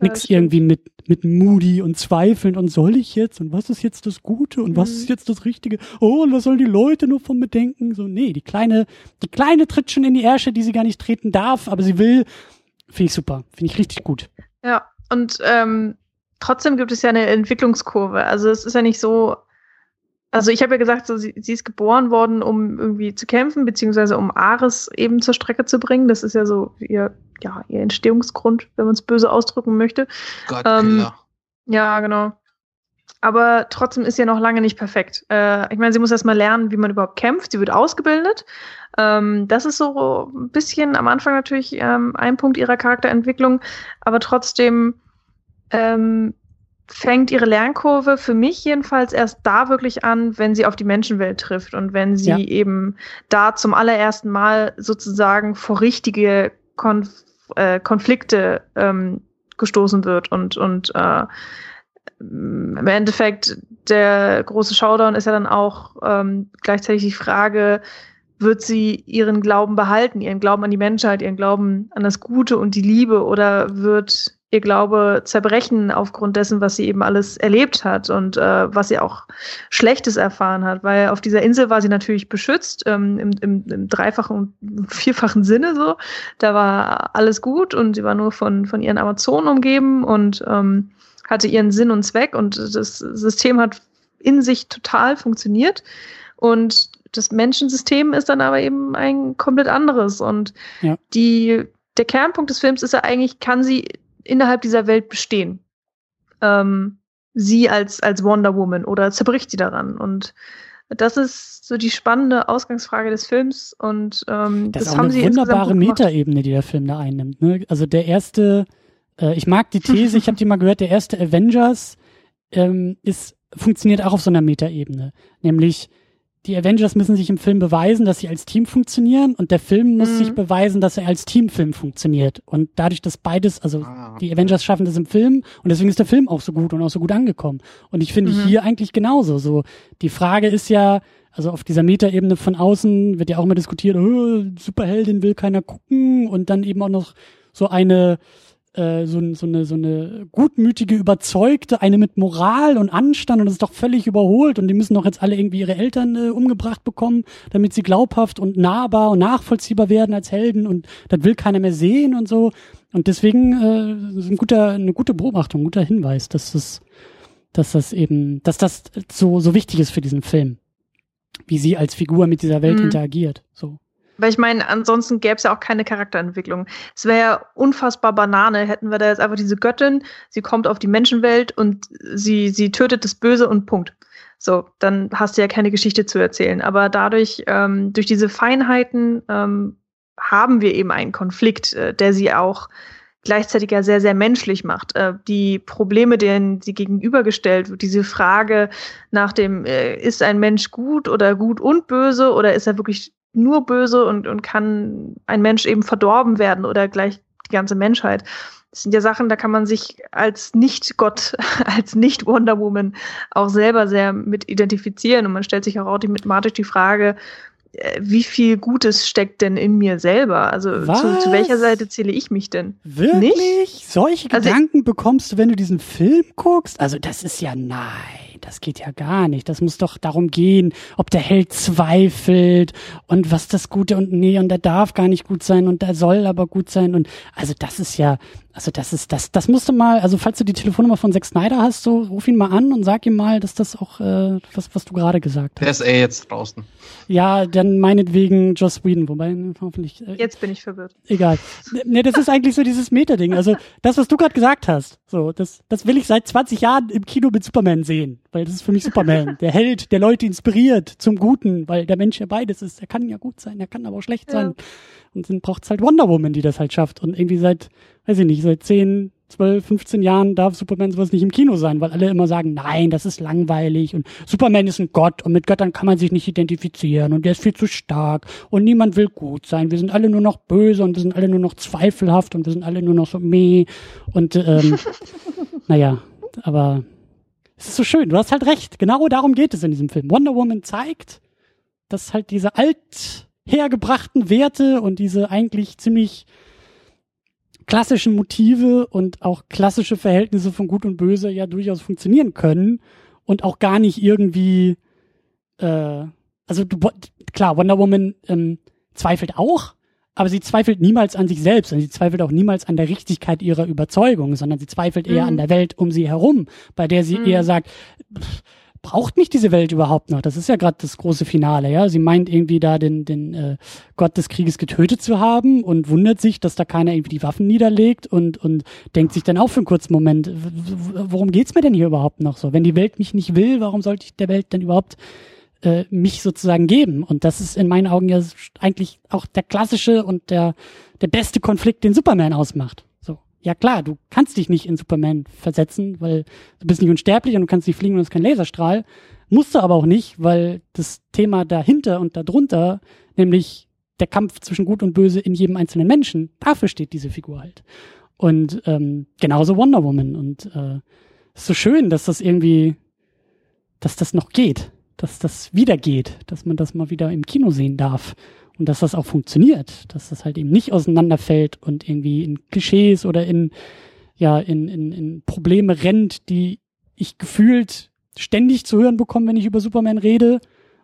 nix ja, irgendwie mit, mit Moody und Zweifeln und soll ich jetzt und was ist jetzt das Gute und mhm. was ist jetzt das Richtige? Oh, und was sollen die Leute nur von mir denken? So, nee, die kleine, die kleine tritt schon in die Ärsche, die sie gar nicht treten darf, aber sie will. Finde ich super. Finde ich richtig gut.
Ja, und ähm, trotzdem gibt es ja eine Entwicklungskurve. Also es ist ja nicht so, also ich habe ja gesagt, so, sie, sie, ist geboren worden, um irgendwie zu kämpfen, beziehungsweise um Ares eben zur Strecke zu bringen. Das ist ja so ihr, ja, ihr Entstehungsgrund, wenn man es böse ausdrücken möchte.
Gott, ähm,
ja, genau. Aber trotzdem ist sie ja noch lange nicht perfekt. Äh, ich meine, sie muss erst mal lernen, wie man überhaupt kämpft. Sie wird ausgebildet. Ähm, das ist so ein bisschen am Anfang natürlich ähm, ein Punkt ihrer Charakterentwicklung, aber trotzdem ähm, fängt ihre Lernkurve für mich jedenfalls erst da wirklich an, wenn sie auf die Menschenwelt trifft und wenn sie ja. eben da zum allerersten Mal sozusagen vor richtige Konf äh, Konflikte ähm, gestoßen wird und und äh, im Endeffekt der große Showdown ist ja dann auch ähm, gleichzeitig die Frage, wird sie ihren Glauben behalten, ihren Glauben an die Menschheit, ihren Glauben an das Gute und die Liebe oder wird ihr Glaube zerbrechen aufgrund dessen, was sie eben alles erlebt hat und äh, was sie auch Schlechtes erfahren hat. Weil auf dieser Insel war sie natürlich beschützt, ähm, im, im, im dreifachen, vierfachen Sinne so. Da war alles gut und sie war nur von, von ihren Amazonen umgeben und ähm, hatte ihren Sinn und Zweck und das System hat in sich total funktioniert. Und das Menschensystem ist dann aber eben ein komplett anderes. Und ja. die, der Kernpunkt des Films ist ja eigentlich, kann sie innerhalb dieser Welt bestehen. Ähm, sie als, als Wonder Woman oder zerbricht sie daran? Und das ist so die spannende Ausgangsfrage des Films und ähm,
das,
das
ist
haben
eine
sie
wunderbare Metaebene, die der Film da einnimmt. Ne? Also der erste, äh, ich mag die These, ich habe die mal gehört, der erste Avengers ähm, ist funktioniert auch auf so einer Metaebene, nämlich die Avengers müssen sich im Film beweisen, dass sie als Team funktionieren und der Film muss
Mhm.
sich beweisen, dass er als Teamfilm funktioniert. Und dadurch, dass beides, also
Ah,
die Avengers schaffen das im Film und deswegen ist der Film auch so gut und auch so gut angekommen. Und ich finde
Mhm.
hier eigentlich genauso. So, die Frage ist ja, also auf dieser Metaebene von außen wird ja auch immer diskutiert, oh, Superheldin will keiner gucken und dann eben auch noch so eine äh, so, so eine so eine gutmütige Überzeugte, eine mit Moral und Anstand und das ist doch völlig überholt und die müssen doch jetzt alle irgendwie ihre Eltern äh, umgebracht bekommen, damit sie glaubhaft und nahbar und nachvollziehbar werden als Helden und das will keiner mehr sehen und so und deswegen äh, ist ein guter eine gute Beobachtung, ein guter Hinweis, dass das dass das eben dass das so so wichtig ist für diesen Film, wie sie als Figur mit dieser Welt
Mhm.
interagiert, so.
Weil ich meine, ansonsten gäbe es ja auch keine Charakterentwicklung. Es wäre ja unfassbar Banane, hätten wir da jetzt einfach diese Göttin, sie kommt auf die Menschenwelt und sie, sie tötet das Böse und Punkt. So, dann hast du ja keine Geschichte zu erzählen. Aber dadurch, ähm, durch diese Feinheiten, ähm, haben wir eben einen Konflikt, äh, der sie auch gleichzeitig ja sehr, sehr menschlich macht. Äh, die Probleme, denen sie gegenübergestellt wird, diese Frage nach dem, äh, ist ein Mensch gut oder gut und böse oder ist er wirklich nur böse und, und kann ein Mensch eben verdorben werden oder gleich die ganze Menschheit. Das sind ja Sachen, da kann man sich als Nicht-Gott, als Nicht-Wonder Woman auch selber sehr mit identifizieren. Und man stellt sich auch automatisch die Frage, äh, wie viel Gutes steckt denn in mir selber? Also zu, zu welcher Seite zähle ich mich denn?
Wirklich? Solche
Also-
Gedanken bekommst du, wenn du diesen Film guckst? Also das ist ja nein, das geht ja gar nicht. Das muss doch darum gehen, ob der Held zweifelt und was das Gute und nee und der darf gar nicht gut sein und der soll aber gut sein und also das ist ja, also das ist das, das musst du mal, also falls du die Telefonnummer von Zack Snyder hast, so ruf ihn mal an und sag ihm mal, dass das auch äh, was was du gerade gesagt
Der
hast.
ist eh jetzt draußen.
Ja, dann meinetwegen Joss Whedon, wobei hoffentlich äh,
Jetzt bin ich verwirrt.
egal. Ne, das ist eigentlich so dieses Meta-Ding. Also das, was du gerade gesagt hast, so, das, das will ich seit 20 Jahren im Kino mit Superman sehen, weil das ist für mich Superman. Der Held, der Leute inspiriert zum Guten, weil der Mensch ja beides ist. Er kann ja gut sein, er kann aber auch schlecht
Ja.
sein. Und dann braucht's halt Wonder Woman, die das halt schafft. Und irgendwie seit, weiß ich nicht, seit 10, 12, 15 Jahren darf Superman sowas nicht im Kino sein, weil alle immer sagen, nein, das ist langweilig und Superman ist ein Gott und mit Göttern kann man sich nicht identifizieren und der ist viel zu stark und niemand will gut sein. Wir sind alle nur noch böse und wir sind alle nur noch zweifelhaft und wir sind alle nur noch so meh und ähm, naja, aber es ist so schön, du hast halt recht, genau darum geht es in diesem Film. Wonder Woman zeigt, dass halt diese alt hergebrachten Werte und diese eigentlich ziemlich klassischen Motive und auch klassische Verhältnisse von Gut und Böse ja durchaus funktionieren können und auch gar nicht irgendwie, äh, also du, klar, Wonder Woman ähm, zweifelt auch, aber sie zweifelt niemals an sich selbst und sie zweifelt auch niemals an der Richtigkeit ihrer Überzeugung, sondern sie zweifelt eher
Mhm.
an der Welt um sie herum, bei der sie
Mhm.
eher sagt, pff, braucht mich diese Welt überhaupt noch? Das ist ja gerade das große Finale, ja. Sie meint irgendwie da den, den äh, Gott des Krieges getötet zu haben und wundert sich, dass da keiner irgendwie die Waffen niederlegt und, und denkt sich dann auch für einen kurzen Moment, worum geht's mir denn hier überhaupt noch so? Wenn die Welt mich nicht will, warum sollte ich der Welt denn überhaupt äh, mich sozusagen geben? Und das ist in meinen Augen ja eigentlich auch der klassische und der, der beste Konflikt, den Superman ausmacht. So. Ja klar, du kannst dich nicht in Superman versetzen, weil du bist nicht unsterblich und du kannst nicht fliegen und du hast keinen Laserstrahl. Musst du aber auch nicht, weil das Thema dahinter und darunter, nämlich der Kampf zwischen Gut und Böse in jedem einzelnen Menschen, dafür steht diese Figur halt. Und ähm, genauso Wonder Woman. Und äh, ist so schön, dass das irgendwie, dass das noch geht, dass das wieder geht, dass man das mal wieder im Kino sehen darf. Und dass das auch funktioniert, dass das halt eben nicht auseinanderfällt und irgendwie in Klischees oder in, ja, in, in, in Probleme rennt, die ich gefühlt ständig zu hören bekomme, wenn ich über Superman rede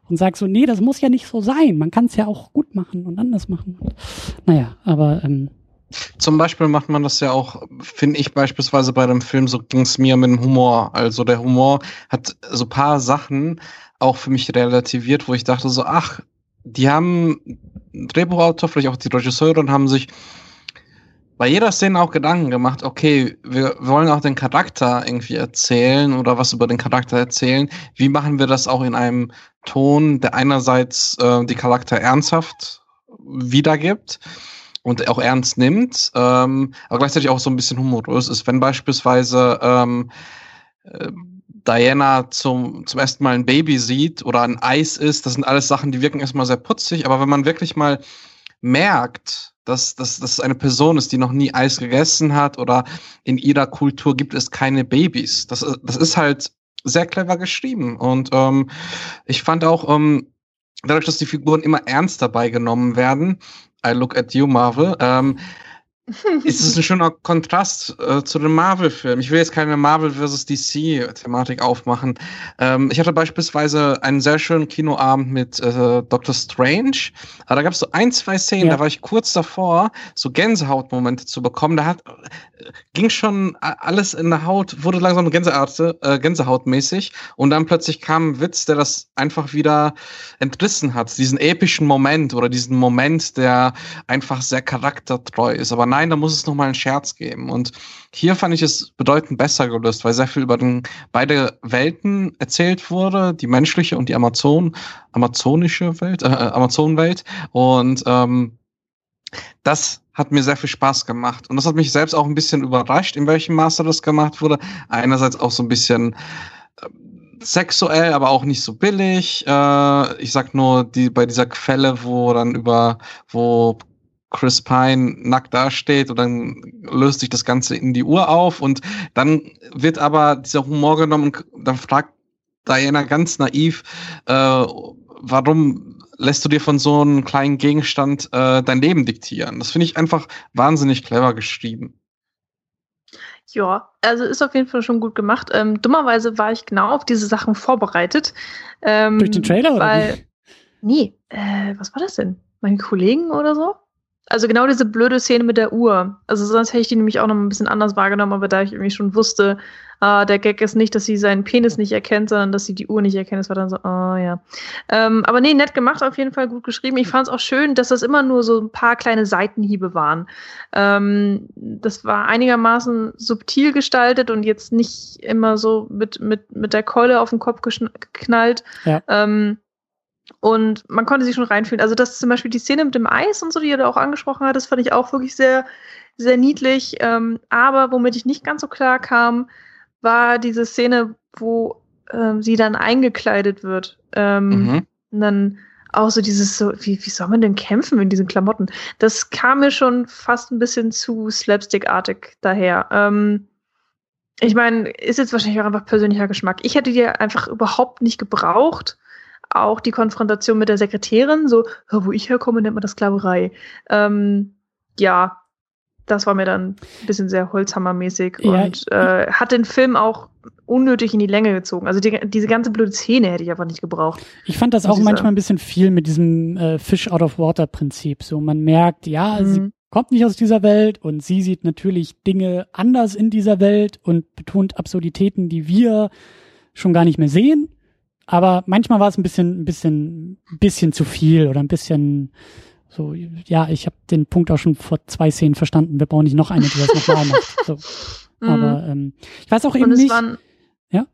und sag so, nee, das muss ja nicht so sein. Man kann es ja auch gut machen und anders machen. Naja, aber ähm,
Zum Beispiel macht man das ja auch, finde ich beispielsweise bei dem Film, so ging es mir mit dem Humor. Also der Humor hat so paar Sachen auch für mich relativiert, wo ich dachte so, ach, die haben Drehbuchautor, vielleicht auch die Regisseurin, haben sich bei jeder Szene auch Gedanken gemacht, okay, wir, wir wollen auch den Charakter irgendwie erzählen oder was über den Charakter erzählen. Wie machen wir das auch in einem Ton, der einerseits äh, die Charakter ernsthaft wiedergibt und auch ernst nimmt, ähm, aber gleichzeitig auch so ein bisschen humorös ist. Wenn beispielsweise ähm, äh, Diana zum, zum ersten Mal ein Baby sieht oder ein Eis ist, das sind alles Sachen, die wirken erstmal sehr putzig, aber wenn man wirklich mal merkt, dass, dass das eine Person ist, die noch nie Eis gegessen hat oder in ihrer Kultur gibt es keine Babys. Das, das ist halt sehr clever geschrieben. Und ähm, ich fand auch, ähm, dadurch, dass die Figuren immer ernst dabei genommen werden, I look at you, Marvel, ähm, ist es ein schöner Kontrast äh, zu dem Marvel-Film. Ich will jetzt keine Marvel vs. DC-Thematik aufmachen. Ähm, ich hatte beispielsweise einen sehr schönen Kinoabend mit äh, Doctor Strange. Aber da gab es so ein, zwei Szenen, ja. da war ich kurz davor, so Gänsehautmomente zu bekommen. Da hat, ging schon alles in der Haut, wurde langsam Gänsehaut, äh, Gänsehautmäßig. Und dann plötzlich kam ein Witz, der das einfach wieder entrissen hat. Diesen epischen Moment oder diesen Moment, der einfach sehr charaktertreu ist. Aber nein, da muss es nochmal einen Scherz geben. Und hier fand ich es bedeutend besser gelöst, weil sehr viel über den, beide Welten erzählt wurde, die menschliche und die Amazon, amazonische Welt, äh, Amazonenwelt. Und ähm, das hat mir sehr viel Spaß gemacht. Und das hat mich selbst auch ein bisschen überrascht, in welchem Maße das gemacht wurde. Einerseits auch so ein bisschen äh, sexuell, aber auch nicht so billig. Äh, ich sag nur, die bei dieser Quelle, wo dann über, wo Chris Pine nackt dasteht und dann löst sich das Ganze in die Uhr auf und dann wird aber dieser Humor genommen und dann fragt Diana ganz naiv, äh, warum lässt du dir von so einem kleinen Gegenstand äh, dein Leben diktieren? Das finde ich einfach wahnsinnig clever geschrieben.
Ja, also ist auf jeden Fall schon gut gemacht. Ähm, dummerweise war ich genau auf diese Sachen vorbereitet.
Ähm, Durch den Trailer weil, oder
Nee, äh, was war das denn? Meine Kollegen oder so? Also genau diese blöde Szene mit der Uhr. Also sonst hätte ich die nämlich auch noch ein bisschen anders wahrgenommen, aber da ich irgendwie schon wusste, äh, der Gag ist nicht, dass sie seinen Penis nicht erkennt, sondern dass sie die Uhr nicht erkennt. Das war dann so, oh ja. Ähm, aber nee, nett gemacht, auf jeden Fall gut geschrieben. Ich fand es auch schön, dass das immer nur so ein paar kleine Seitenhiebe waren. Ähm, das war einigermaßen subtil gestaltet und jetzt nicht immer so mit, mit, mit der Keule auf den Kopf geknallt. Ja. Ähm, und man konnte sich schon reinfühlen. Also, das zum Beispiel die Szene mit dem Eis und so, die ihr da auch angesprochen hat, das fand ich auch wirklich sehr, sehr niedlich. Ähm, aber womit ich nicht ganz so klar kam, war diese Szene, wo ähm, sie dann eingekleidet wird. Ähm, mhm. Und dann auch so dieses so, wie, wie soll man denn kämpfen in diesen Klamotten? Das kam mir schon fast ein bisschen zu slapstick-artig daher. Ähm, ich meine, ist jetzt wahrscheinlich auch einfach persönlicher Geschmack. Ich hätte die einfach überhaupt nicht gebraucht auch die Konfrontation mit der Sekretärin, so, wo ich herkomme, nennt man das Sklaverei. Ähm, ja, das war mir dann ein bisschen sehr Holzhammermäßig ja, und äh, hat den Film auch unnötig in die Länge gezogen. Also die, diese ganze blöde Szene hätte ich einfach nicht gebraucht.
Ich fand das auch manchmal ein bisschen viel mit diesem äh, Fish out of Water Prinzip. So man merkt, ja, mhm. sie kommt nicht aus dieser Welt und sie sieht natürlich Dinge anders in dieser Welt und betont Absurditäten, die wir schon gar nicht mehr sehen. Aber manchmal war es ein bisschen, ein bisschen, ein bisschen zu viel oder ein bisschen so, ja, ich habe den Punkt auch schon vor zwei Szenen verstanden. Wir brauchen nicht noch eine, die das nochmal macht. So. Mhm. Aber ähm, ich weiß auch eben nicht. Waren, ja.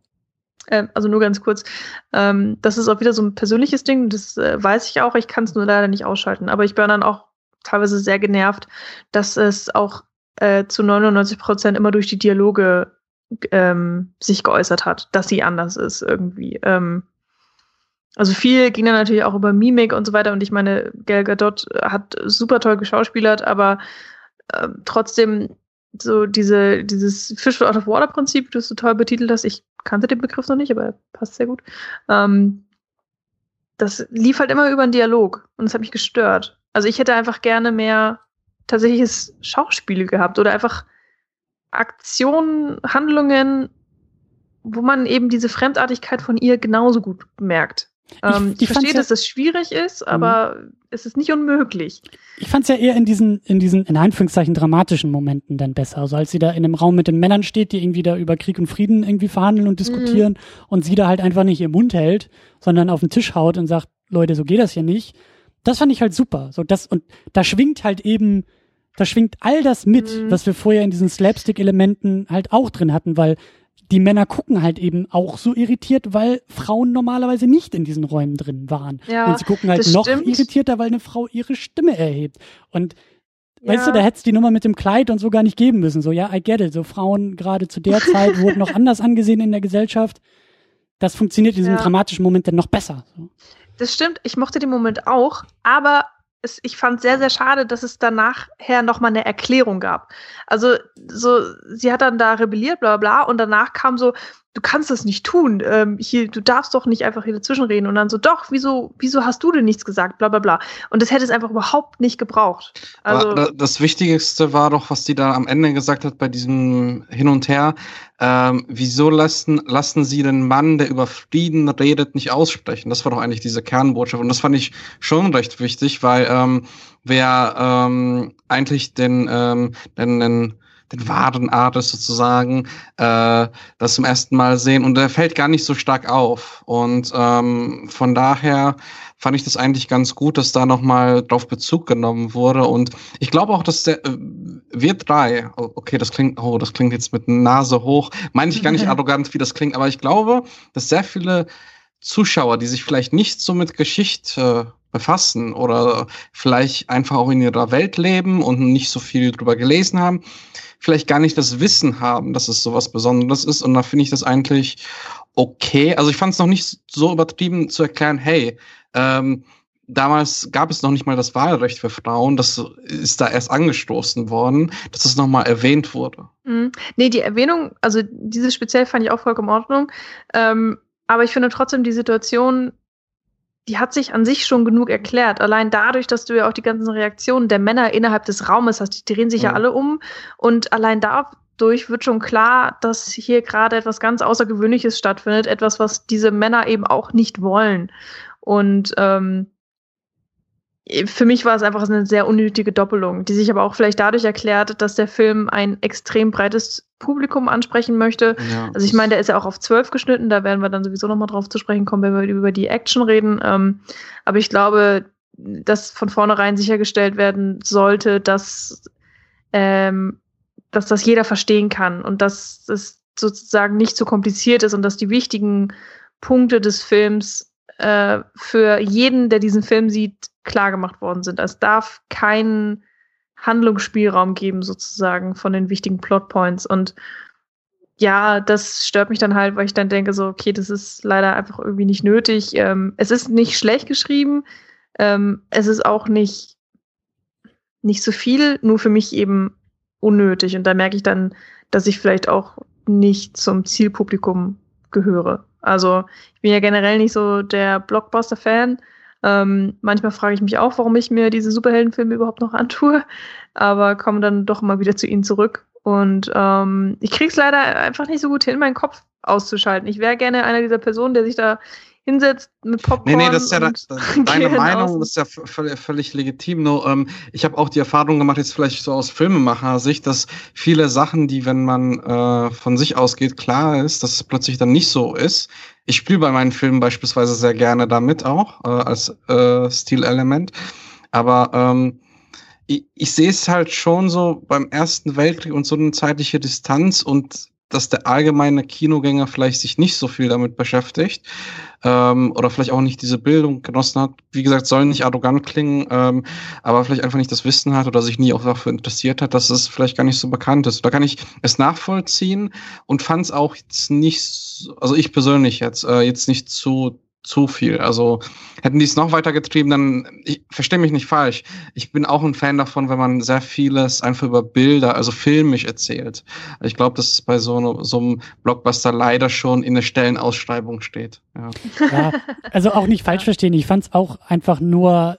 Äh, also nur ganz kurz. Ähm, das ist auch wieder so ein persönliches Ding. Das äh, weiß ich auch. Ich kann es nur leider nicht ausschalten. Aber ich bin dann auch teilweise sehr genervt, dass es auch äh, zu 99 Prozent immer durch die Dialoge ähm, sich geäußert hat, dass sie anders ist irgendwie. Ähm, also viel ging dann natürlich auch über Mimik und so weiter. Und ich meine, Gal Gadot hat super toll geschauspielert, aber äh, trotzdem so diese, dieses Fish out of Water Prinzip, das du toll betitelt hast. Ich kannte den Begriff noch nicht, aber er passt sehr gut. Ähm, das lief halt immer über einen Dialog und es hat mich gestört. Also ich hätte einfach gerne mehr tatsächliches Schauspiel gehabt oder einfach Aktionen, Handlungen, wo man eben diese Fremdartigkeit von ihr genauso gut merkt. Ähm, ich, ich verstehe, ja, dass das schwierig ist, mhm. aber mhm. es ist nicht unmöglich.
Ich fand es ja eher in diesen, in diesen, in Anführungszeichen, dramatischen Momenten dann besser. Also als sie da in einem Raum mit den Männern steht, die irgendwie da über Krieg und Frieden irgendwie verhandeln und diskutieren mhm. und sie da halt einfach nicht ihr Mund hält, sondern auf den Tisch haut und sagt, Leute, so geht das ja nicht. Das fand ich halt super. So das, und da schwingt halt eben, da schwingt all das mit, mhm. was wir vorher in diesen Slapstick-Elementen halt auch drin hatten, weil die Männer gucken halt eben auch so irritiert, weil Frauen normalerweise nicht in diesen Räumen drin waren. Ja, und sie gucken halt noch stimmt. irritierter, weil eine Frau ihre Stimme erhebt. Und ja. weißt du, da hätte es die Nummer mit dem Kleid und so gar nicht geben müssen. So, ja, I get it. So Frauen gerade zu der Zeit wurden noch anders angesehen in der Gesellschaft. das funktioniert in diesem
Ja.
dramatischen Moment dann noch besser. So.
Das stimmt, ich mochte den Moment auch, aber es, ich fand sehr, sehr schade, dass es danach her nochmal eine Erklärung gab. Also, so, sie hat dann da rebelliert, bla bla, bla, und danach kam so, du kannst das nicht tun, ähm, hier, du darfst doch nicht einfach hier dazwischen reden. Und dann so, doch, wieso, wieso hast du denn nichts gesagt, bla bla bla. Und das hätte es einfach überhaupt nicht gebraucht. Also,
Aber das Wichtigste war doch, was die da am Ende gesagt hat bei diesem Hin und Her. Ähm, wieso lassen, lassen sie den Mann, der über Frieden redet, nicht aussprechen? Das war doch eigentlich diese Kernbotschaft. Und das fand ich schon recht wichtig, weil ähm, wer ähm, eigentlich den, ähm, den, den, den wahren Artist sozusagen äh, das zum ersten Mal sehen und der fällt gar nicht so stark auf. Und ähm, von daher fand ich das eigentlich ganz gut, dass da nochmal drauf Bezug genommen wurde. Und ich glaube auch, dass der äh, wir drei, oh, okay, das klingt, oh, das klingt jetzt mit Nase hoch, meine ich gar nicht arrogant, wie das klingt, aber ich glaube, dass sehr viele Zuschauer, die sich vielleicht nicht so mit Geschichte befassen oder vielleicht einfach auch in ihrer Welt leben und nicht so viel drüber gelesen haben, vielleicht gar nicht das Wissen haben, dass es sowas Besonderes ist. Und da finde ich das eigentlich okay. Also ich fand es noch nicht so übertrieben zu erklären, hey, ähm, damals gab es noch nicht mal das Wahlrecht für Frauen. Das ist da erst angestoßen worden, dass es nochmal erwähnt wurde.
Mhm. Nee, die Erwähnung, also diese speziell fand ich auch vollkommen in Ordnung. Ähm, aber ich finde trotzdem die Situation, die hat sich an sich schon genug erklärt. Allein dadurch, dass du ja auch die ganzen Reaktionen der Männer innerhalb des Raumes hast, die drehen sich ja
Mhm.
alle um. Und allein dadurch wird schon klar, dass hier gerade etwas ganz Außergewöhnliches stattfindet. Etwas, was diese Männer eben auch nicht wollen. Und ähm, für mich war es einfach eine sehr unnötige Doppelung, die sich aber auch vielleicht dadurch erklärt, dass der Film ein extrem breites Publikum ansprechen möchte.
Ja,
Also ich meine, der ist ja auch auf zwölf geschnitten, da werden wir dann sowieso nochmal drauf zu sprechen kommen, wenn wir über die Action reden. Ähm, aber ich glaube, dass von vornherein sichergestellt werden sollte, dass, ähm, dass das jeder verstehen kann und dass es sozusagen nicht zu kompliziert ist und dass die wichtigen Punkte des Films äh, für jeden, der diesen Film sieht, klar gemacht worden sind. Es darf keinen Handlungsspielraum geben, sozusagen, von den wichtigen Plotpoints. Und ja, das stört mich dann halt, weil ich dann denke, so, okay, das ist leider einfach irgendwie nicht nötig. Ähm, es ist nicht schlecht geschrieben, ähm, es ist auch nicht, nicht so viel, nur für mich eben unnötig. Und da merke ich dann, dass ich vielleicht auch nicht zum Zielpublikum gehöre. Also ich bin ja generell nicht so der Blockbuster-Fan. Ähm, manchmal frage ich mich auch, warum ich mir diese Superheldenfilme überhaupt noch antue, aber komme dann doch mal wieder zu ihnen zurück. Und ähm, ich krieg's leider einfach nicht so gut hin, meinen Kopf auszuschalten. Ich wäre gerne einer dieser Personen, der sich da hinsetzt mit Popcorn.
Nee, nee, das ist ja
und
deine Meinung, das ist ja völlig, völlig legitim. Nur ähm, ich habe auch die Erfahrung gemacht, jetzt vielleicht so aus Filmemacher-Sicht, dass viele Sachen, die, wenn man äh, von sich ausgeht, klar ist, dass es plötzlich dann nicht so ist. Ich spiele bei meinen Filmen beispielsweise sehr gerne damit auch, äh, als äh, Stilelement. Aber ähm, ich, ich sehe es halt schon so beim Ersten Weltkrieg und so eine zeitliche Distanz und dass der allgemeine Kinogänger vielleicht sich nicht so viel damit beschäftigt ähm, oder vielleicht auch nicht diese Bildung genossen hat. Wie gesagt, soll nicht arrogant klingen, ähm, aber vielleicht einfach nicht das Wissen hat oder sich nie auch dafür interessiert hat, dass es vielleicht gar nicht so bekannt ist. Da kann ich es nachvollziehen und fand es auch jetzt nicht, so- also ich persönlich jetzt, äh, jetzt nicht zu zu viel. Also hätten die es noch weiter getrieben, dann, ich verstehe mich nicht falsch. Ich bin auch ein Fan davon, wenn man sehr vieles einfach über Bilder, also filmisch erzählt. Ich glaube, dass es bei so, ne- so einem Blockbuster leider schon in der Stellenausschreibung steht. Ja.
Ja, also auch nicht falsch verstehen. Ich fand es auch einfach nur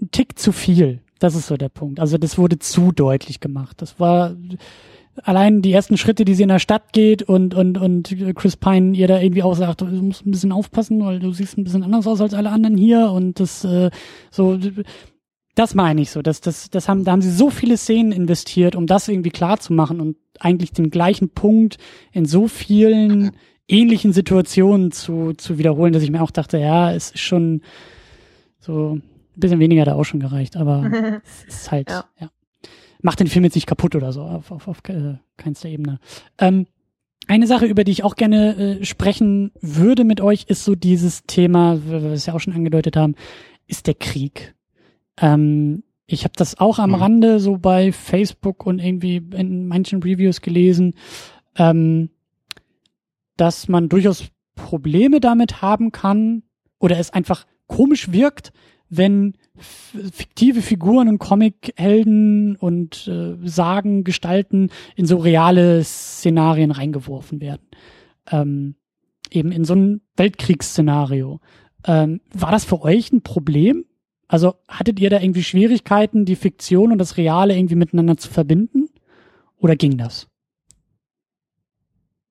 ein Tick zu viel. Das ist so der Punkt. Also das wurde zu deutlich gemacht. Das war allein die ersten Schritte, die sie in der Stadt geht und und und Chris Pine ihr da irgendwie auch sagt, du musst ein bisschen aufpassen, weil du siehst ein bisschen anders aus als alle anderen hier und das äh, so das meine ich so, das das das haben da haben sie so viele Szenen investiert, um das irgendwie klar zu machen und eigentlich den gleichen Punkt in so vielen ähnlichen Situationen zu zu wiederholen, dass ich mir auch dachte, ja, es ist schon so ein bisschen weniger da auch schon gereicht, aber es ist halt, ja.
Ja.
Macht den Film jetzt nicht kaputt oder so, auf, auf, auf äh, keinster Ebene. Ähm, eine Sache, über die ich auch gerne äh, sprechen würde mit euch, ist so dieses Thema, wie wir es ja auch schon angedeutet haben, ist der Krieg. Ähm, ich habe das auch am
Mhm.
Rande so bei Facebook und irgendwie in manchen Reviews gelesen, ähm, dass man durchaus Probleme damit haben kann oder es einfach komisch wirkt, wenn fiktive Figuren und Comichelden und äh, Sagen, Gestalten in so reale Szenarien reingeworfen werden. Ähm, eben in so ein Weltkriegsszenario. Ähm, war das für euch ein Problem? Also hattet ihr da irgendwie Schwierigkeiten, die Fiktion und das Reale irgendwie miteinander zu verbinden? Oder ging das?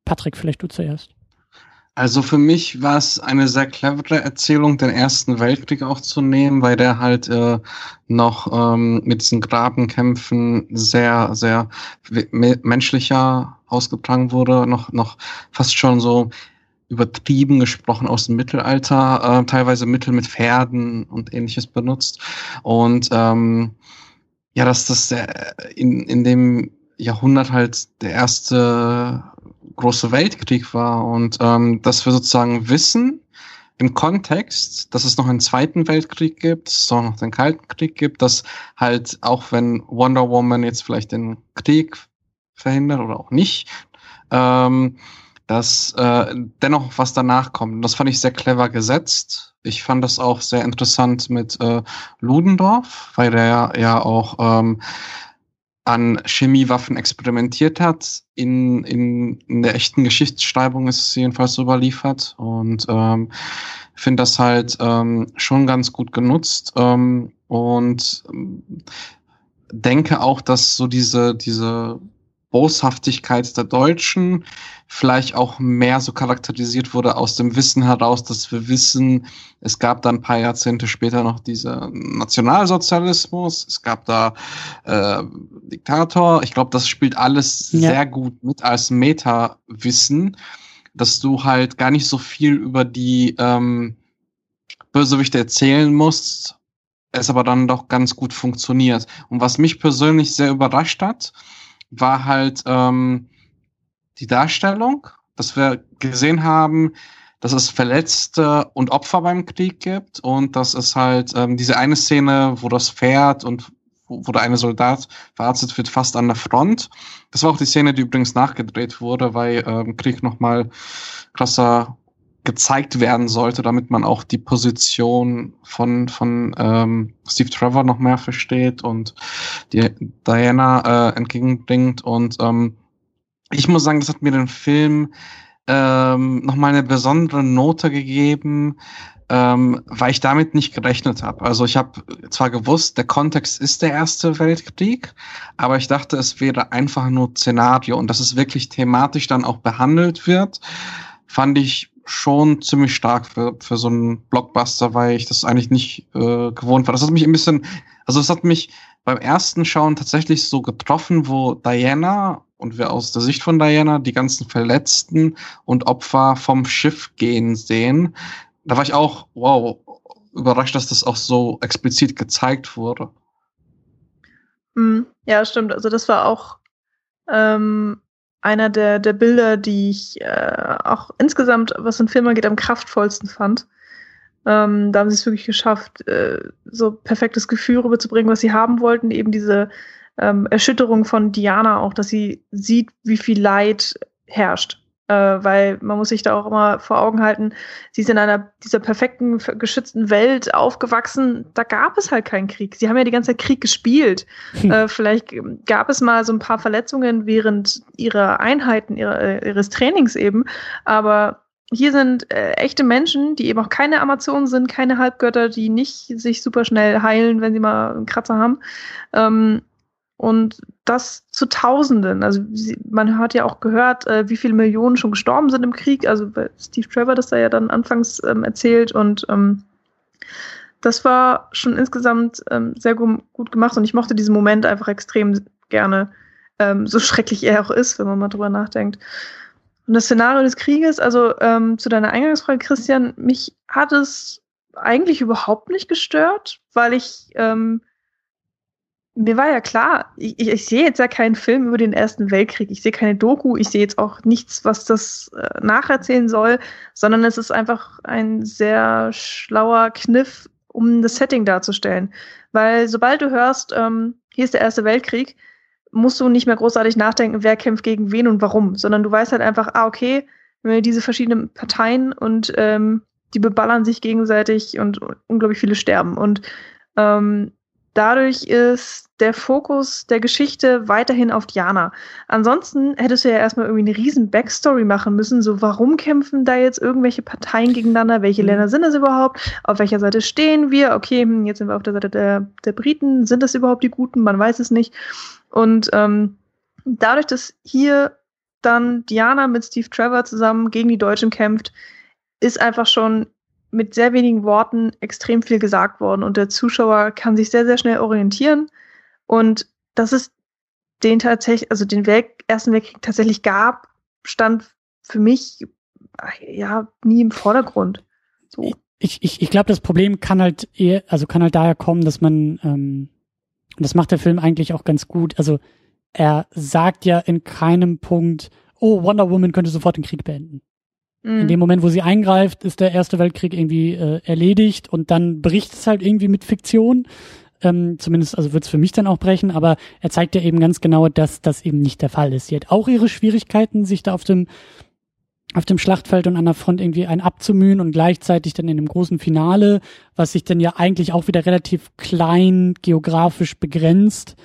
Patrick, vielleicht du zuerst.
Also für mich war es eine sehr clevere Erzählung, den Ersten Weltkrieg auch zu nehmen, weil der halt äh, noch ähm, mit diesen Grabenkämpfen sehr, sehr menschlicher ausgetragen wurde, noch, noch fast schon so übertrieben gesprochen aus dem Mittelalter, äh, teilweise Mittel mit Pferden und ähnliches benutzt. Und ähm, ja, dass das in, in dem Jahrhundert halt der erste große Weltkrieg war und ähm, dass wir sozusagen wissen im Kontext, dass es noch einen zweiten Weltkrieg gibt, dass es auch noch den Kalten Krieg gibt, dass halt auch wenn Wonder Woman jetzt vielleicht den Krieg verhindert oder auch nicht, ähm, dass äh, dennoch was danach kommt. Und das fand ich sehr clever gesetzt. Ich fand das auch sehr interessant mit äh, Ludendorff, weil der ja auch ähm, an Chemiewaffen experimentiert hat. In, in, in der echten Geschichtsschreibung ist es jedenfalls so überliefert. Und ähm, finde das halt ähm, schon ganz gut genutzt. Ähm, und ähm, denke auch, dass so diese, diese Boshaftigkeit der Deutschen vielleicht auch mehr so charakterisiert wurde aus dem Wissen heraus, dass wir wissen, es gab dann ein paar Jahrzehnte später noch diese Nationalsozialismus, es gab da äh, Diktator. Ich glaube, das spielt alles ja. sehr gut mit als Meta-Wissen, dass du halt gar nicht so viel über die ähm, Bösewichte erzählen musst, es aber dann doch ganz gut funktioniert. Und was mich persönlich sehr überrascht hat, war halt ähm, die Darstellung, dass wir gesehen haben, dass es Verletzte und Opfer beim Krieg gibt und dass es halt ähm, diese eine Szene, wo das Pferd und wo, wo der eine Soldat verarztet wird, fast an der Front. Das war auch die Szene, die übrigens nachgedreht wurde, weil ähm, Krieg nochmal krasser gezeigt werden sollte, damit man auch die Position von, von ähm, Steve Trevor noch mehr versteht und die Diana äh, entgegenbringt. Und ähm, ich muss sagen, das hat mir den Film ähm, nochmal eine besondere Note gegeben, ähm, weil ich damit nicht gerechnet habe. Also ich habe zwar gewusst, der Kontext ist der Erste Weltkrieg, aber ich dachte, es wäre einfach nur Szenario und dass es wirklich thematisch dann auch behandelt wird, fand ich schon ziemlich stark für, für so einen Blockbuster, weil ich das eigentlich nicht äh, gewohnt war. Das hat mich ein bisschen, also es hat mich beim ersten Schauen tatsächlich so getroffen, wo Diana und wir aus der Sicht von Diana die ganzen Verletzten und Opfer vom Schiff gehen sehen. Da war ich auch, wow, überrascht, dass das auch so explizit gezeigt wurde.
Hm, ja, stimmt. Also das war auch ähm, einer der, der Bilder, die ich äh, auch insgesamt, was den Film angeht, am kraftvollsten fand. Ähm, da haben sie es wirklich geschafft, äh, so perfektes Gefühl rüberzubringen, was sie haben wollten. Eben diese ähm, Erschütterung von Diana auch, dass sie sieht, wie viel Leid herrscht äh, weil man muss sich da auch immer vor Augen halten, sie ist in einer dieser perfekten, geschützten Welt aufgewachsen, da gab es halt keinen Krieg. Sie haben ja die ganze Zeit Krieg gespielt. Hm. Äh, vielleicht gab es mal so ein paar Verletzungen während ihrer Einheiten, ihrer, äh, ihres Trainings eben, aber hier sind äh, echte Menschen, die eben auch keine Amazonen sind, keine Halbgötter, die nicht sich super schnell heilen, wenn sie mal einen Kratzer haben. Ähm, und das zu Tausenden. Also man hat ja auch gehört, äh, wie viele Millionen schon gestorben sind im Krieg. Also Steve Trevor das da ja dann anfangs ähm, erzählt und ähm, das war schon insgesamt ähm, sehr gut, gemacht und ich mochte diesen Moment einfach extrem gerne, ähm, so schrecklich er auch ist, wenn man mal drüber nachdenkt. Und das Szenario des Krieges, also ähm, zu deiner Eingangsfrage, Christian, mich hat es eigentlich überhaupt nicht gestört, weil ich ähm, mir war ja klar, ich, ich, sehe jetzt ja keinen Film über den Ersten Weltkrieg, ich sehe keine Doku, ich sehe jetzt auch nichts, was das äh, nacherzählen soll, sondern es ist einfach ein sehr schlauer Kniff, um das Setting darzustellen. Weil sobald du hörst, ähm, hier ist der Erste Weltkrieg, musst du nicht mehr großartig nachdenken, wer kämpft gegen wen und warum, sondern du weißt halt einfach, ah, okay, diese verschiedenen Parteien und ähm, die beballern sich gegenseitig und unglaublich viele sterben. Und ähm, dadurch ist der Fokus der Geschichte weiterhin auf Diana. Ansonsten hättest du ja erstmal irgendwie eine riesen Backstory machen müssen. So, warum kämpfen da jetzt irgendwelche Parteien gegeneinander? Welche mhm. Länder sind es überhaupt? Auf welcher Seite stehen wir? Okay, hm, jetzt sind wir auf der Seite der, der Briten. Sind das überhaupt die Guten? Man weiß es nicht. Und ähm, dadurch, dass hier dann Diana mit Steve Trevor zusammen gegen die Deutschen kämpft, ist einfach schon mit sehr wenigen Worten extrem viel gesagt worden und der Zuschauer kann sich sehr, sehr schnell orientieren. Und dass es den tatsächlich, also den Welk Ersten Weltkrieg tatsächlich gab, stand für mich ja nie im Vordergrund.
So. Ich, ich, ich glaube, das Problem kann halt eher, also kann halt daher kommen, dass man, ähm, und das macht der Film eigentlich auch ganz gut, also er sagt ja in keinem Punkt, oh, Wonder Woman könnte sofort den Krieg beenden. In mhm. dem Moment, wo sie eingreift, ist der Erste Weltkrieg irgendwie äh, erledigt und dann bricht es halt irgendwie mit Fiktion. Ähm, zumindest, also wird es für mich dann auch brechen, aber er zeigt ja eben ganz genau, dass das eben nicht der Fall ist. Sie hat auch ihre Schwierigkeiten, sich da auf dem auf dem Schlachtfeld und an der Front irgendwie einen abzumühen und gleichzeitig dann in einem großen Finale, was sich dann ja eigentlich auch wieder relativ klein geografisch begrenzt,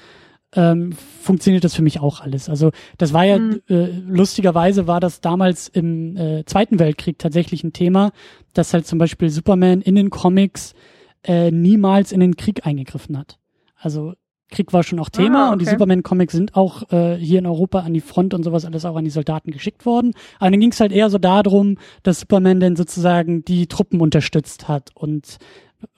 ähm, funktioniert das für mich auch alles. Also das war ja mhm. äh, lustigerweise war das damals im äh, Zweiten Weltkrieg tatsächlich ein Thema, dass halt zum Beispiel Superman in den Comics äh, niemals in den Krieg eingegriffen hat. Also Krieg war schon auch Thema ah, okay. und die Superman-Comics sind auch äh, hier in Europa an die Front und sowas alles auch an die Soldaten geschickt worden. Aber dann ging es halt eher so darum, dass Superman dann sozusagen die Truppen unterstützt hat und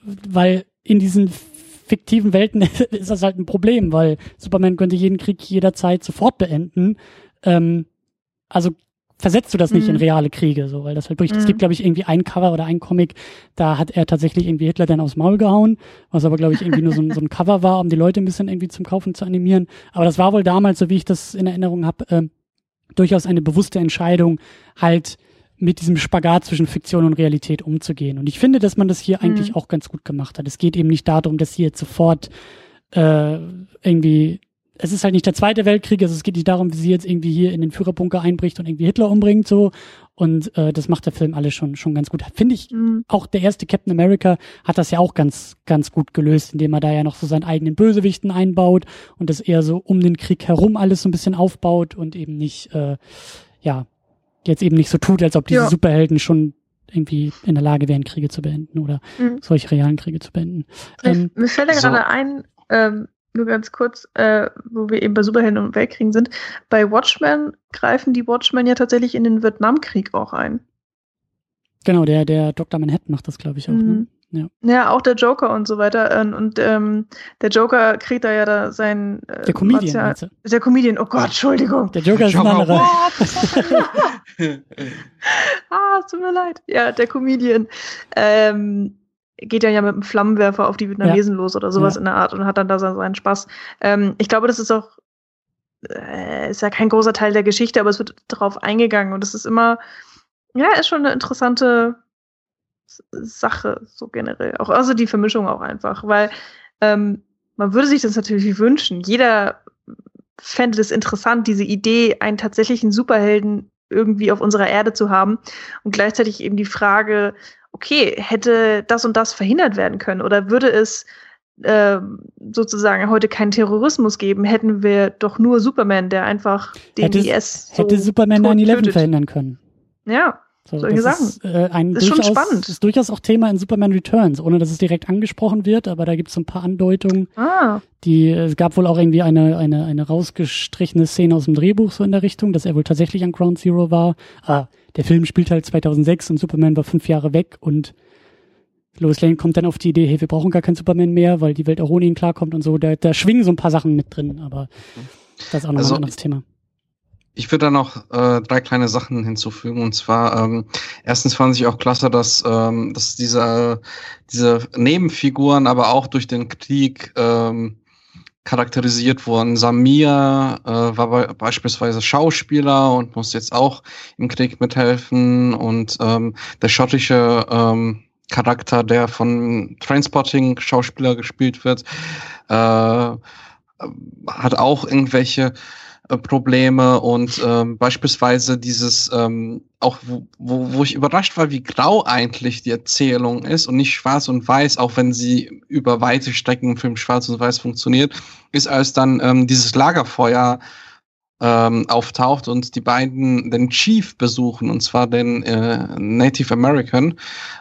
weil in diesen fiktiven Welten ist das halt ein Problem, weil Superman könnte jeden Krieg jederzeit sofort beenden. Ähm, also versetzt du das nicht mhm. in reale Kriege, so, weil das halt bricht. Mhm. Es gibt, glaube ich, irgendwie ein Cover oder ein Comic, da hat er tatsächlich irgendwie Hitler dann aufs Maul gehauen, was aber, glaube ich, irgendwie nur so ein, so ein Cover war, um die Leute ein bisschen irgendwie zum Kaufen zu animieren. Aber das war wohl damals, so wie ich das in Erinnerung habe, äh, durchaus eine bewusste Entscheidung, halt mit diesem Spagat zwischen Fiktion und Realität umzugehen. Und ich finde, dass man das hier mhm. eigentlich auch ganz gut gemacht hat. Es geht eben nicht darum, dass hier jetzt sofort äh, irgendwie es ist halt nicht der zweite Weltkrieg, also es geht nicht darum, wie sie jetzt irgendwie hier in den Führerbunker einbricht und irgendwie Hitler umbringt so. Und äh, das macht der Film alles schon schon ganz gut. Finde ich, mhm. auch der erste Captain America hat das ja auch ganz ganz gut gelöst, indem er da ja noch so seinen eigenen Bösewichten einbaut und das eher so um den Krieg herum alles so ein bisschen aufbaut und eben nicht äh, ja jetzt eben nicht so tut, als ob diese ja. Superhelden schon irgendwie in der Lage wären, Kriege zu beenden oder mhm. solche realen Kriege zu beenden.
Ähm, mir fällt da so. gerade ein, ähm, nur ganz kurz, äh, wo wir eben bei Superhelden und Weltkriegen sind. Bei Watchmen greifen die Watchmen ja tatsächlich in den Vietnamkrieg auch ein.
Genau, der, der Dr. Manhattan macht das, glaube ich, auch. Ne? Mhm. Ne?
Ja. ja, auch der Joker und so weiter. Und, und ähm, der Joker kriegt da ja da sein.
Äh, der Comedian. Martial,
der Comedian, oh Gott, Entschuldigung.
Der Joker ist ein anderer.
ah, es tut mir leid. Ja, der Comedian. Ähm, geht ja ja mit einem Flammenwerfer auf die Vietnamesen ja. los oder sowas ja. in der Art und hat dann da seinen Spaß. Ähm, ich glaube, das ist auch, äh, ist ja kein großer Teil der Geschichte, aber es wird darauf eingegangen und es ist immer, ja, ist schon eine interessante Sache, so generell. Auch also die Vermischung auch einfach, weil ähm, man würde sich das natürlich wünschen. Jeder fände es interessant, diese Idee, einen tatsächlichen Superhelden irgendwie auf unserer Erde zu haben. Und gleichzeitig eben die Frage, okay, hätte das und das verhindert werden können? Oder würde es äh, sozusagen heute keinen Terrorismus geben, hätten wir doch nur Superman, der einfach den
hätte,
IS
so Hätte Superman 9-11 verhindern können.
Ja,
so, Solche Sachen. Ist, äh, ein
ist
durchaus,
schon spannend.
ist durchaus auch Thema in Superman Returns, ohne dass es direkt angesprochen wird, aber da gibt es so ein paar Andeutungen.
Ah.
Die, es gab wohl auch irgendwie eine, eine, eine rausgestrichene Szene aus dem Drehbuch so in der Richtung, dass er wohl tatsächlich an Ground Zero war. Ah, der Film spielt halt 2006 und Superman war fünf Jahre weg und Lois Lane kommt dann auf die Idee, hey, wir brauchen gar keinen Superman mehr, weil die Welt auch ohne ihn klarkommt und so. Da, da schwingen so ein paar Sachen mit drin, aber das ist auch noch also, ein anderes Thema.
Ich würde da noch äh, drei kleine Sachen hinzufügen. Und zwar, ähm, erstens fand ich auch klasse, dass, ähm, dass diese, diese Nebenfiguren aber auch durch den Krieg ähm, charakterisiert wurden. Samir äh, war be beispielsweise Schauspieler und muss jetzt auch im Krieg mithelfen. Und ähm, der schottische ähm, Charakter, der von Transporting Schauspieler gespielt wird, äh, hat auch irgendwelche äh, Probleme und ähm, beispielsweise dieses ähm, auch wo, wo, wo ich überrascht war, wie grau eigentlich die Erzählung ist und nicht schwarz und weiß, auch wenn sie über weite Strecken im Film schwarz und weiß funktioniert, ist als dann ähm, dieses Lagerfeuer ähm, auftaucht und die beiden den Chief besuchen, und zwar den äh, Native American.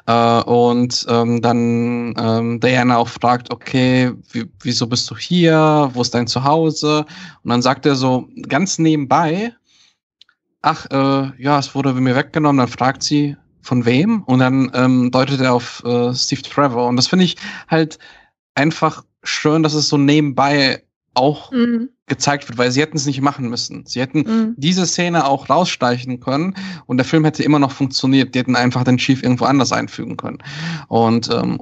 Äh, und ähm, dann ähm, Diana auch fragt, okay, wieso bist du hier? Wo ist dein Zuhause? Und dann sagt er so ganz nebenbei, ach, äh, ja, es wurde mir weggenommen. Dann fragt sie, von wem? Und dann ähm, deutet er auf äh, Steve Trevor. Und das finde ich halt einfach schön, dass es so nebenbei auch mhm. gezeigt wird, weil sie hätten es nicht machen müssen. Sie hätten mhm. diese Szene auch raussteichen können und der Film hätte immer noch funktioniert. Die hätten einfach den Chief irgendwo anders einfügen können. Und ähm,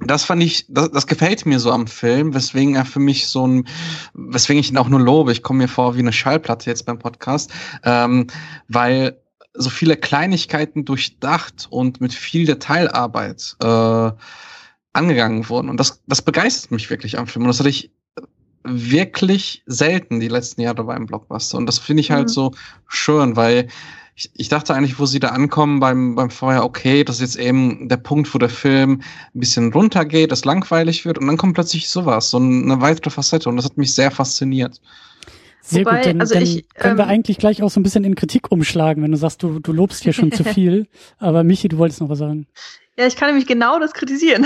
das fand ich, das, das gefällt mir so am Film, weswegen er für mich so ein, weswegen ich ihn auch nur lobe. Ich komme mir vor wie eine Schallplatte jetzt beim Podcast, ähm, weil so viele Kleinigkeiten durchdacht und mit viel Detailarbeit äh, angegangen wurden. Und das, das begeistert mich wirklich am Film. Und das hatte ich wirklich selten die letzten Jahre beim Blockbuster. Und das finde ich halt mhm. so schön, weil ich, ich dachte eigentlich, wo sie da ankommen beim, beim Feuer, okay, das ist jetzt eben der Punkt, wo der Film ein bisschen runtergeht, es langweilig wird und dann kommt plötzlich sowas, so eine weitere Facette und das hat mich sehr fasziniert.
Sehr Wobei, gut, dann, also dann ich, können ähm, wir eigentlich gleich auch so ein bisschen in Kritik umschlagen, wenn du sagst, du, du lobst hier schon zu viel. Aber Michi, du wolltest noch was sagen.
Ja, ich kann nämlich genau das kritisieren.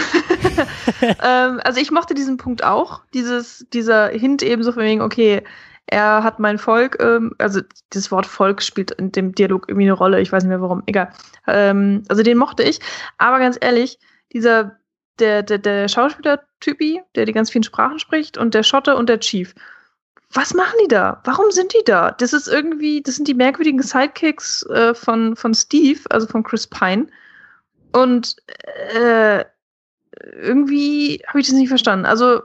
ähm, also ich mochte diesen Punkt auch, dieses, dieser Hint eben so von wegen, okay, er hat mein Volk, ähm, also das Wort Volk spielt in dem Dialog irgendwie eine Rolle, ich weiß nicht mehr warum, egal. Ähm, also den mochte ich, aber ganz ehrlich, dieser, der, der, der Schauspieler-Typi, der die ganz vielen Sprachen spricht und der Schotte und der Chief, was machen die da? Warum sind die da? Das ist irgendwie, das sind die merkwürdigen Sidekicks äh, von, von Steve, also von Chris Pine. Und äh, irgendwie habe ich das nicht verstanden. Also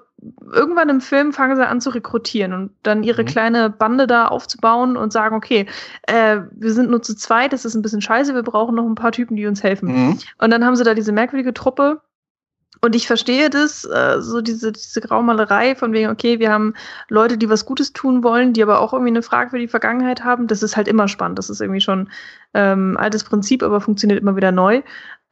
irgendwann im Film fangen sie an zu rekrutieren und dann ihre mhm. kleine Bande da aufzubauen und sagen, okay, äh, wir sind nur zu zweit, das ist ein bisschen scheiße, wir brauchen noch ein paar Typen, die uns helfen. Mhm. Und dann haben sie da diese merkwürdige Truppe. Und ich verstehe das, äh, so diese, diese Graumalerei von wegen, okay, wir haben Leute, die was Gutes tun wollen, die aber auch irgendwie eine Frage für die Vergangenheit haben. Das ist halt immer spannend. Das ist irgendwie schon ähm, altes Prinzip, aber funktioniert immer wieder neu.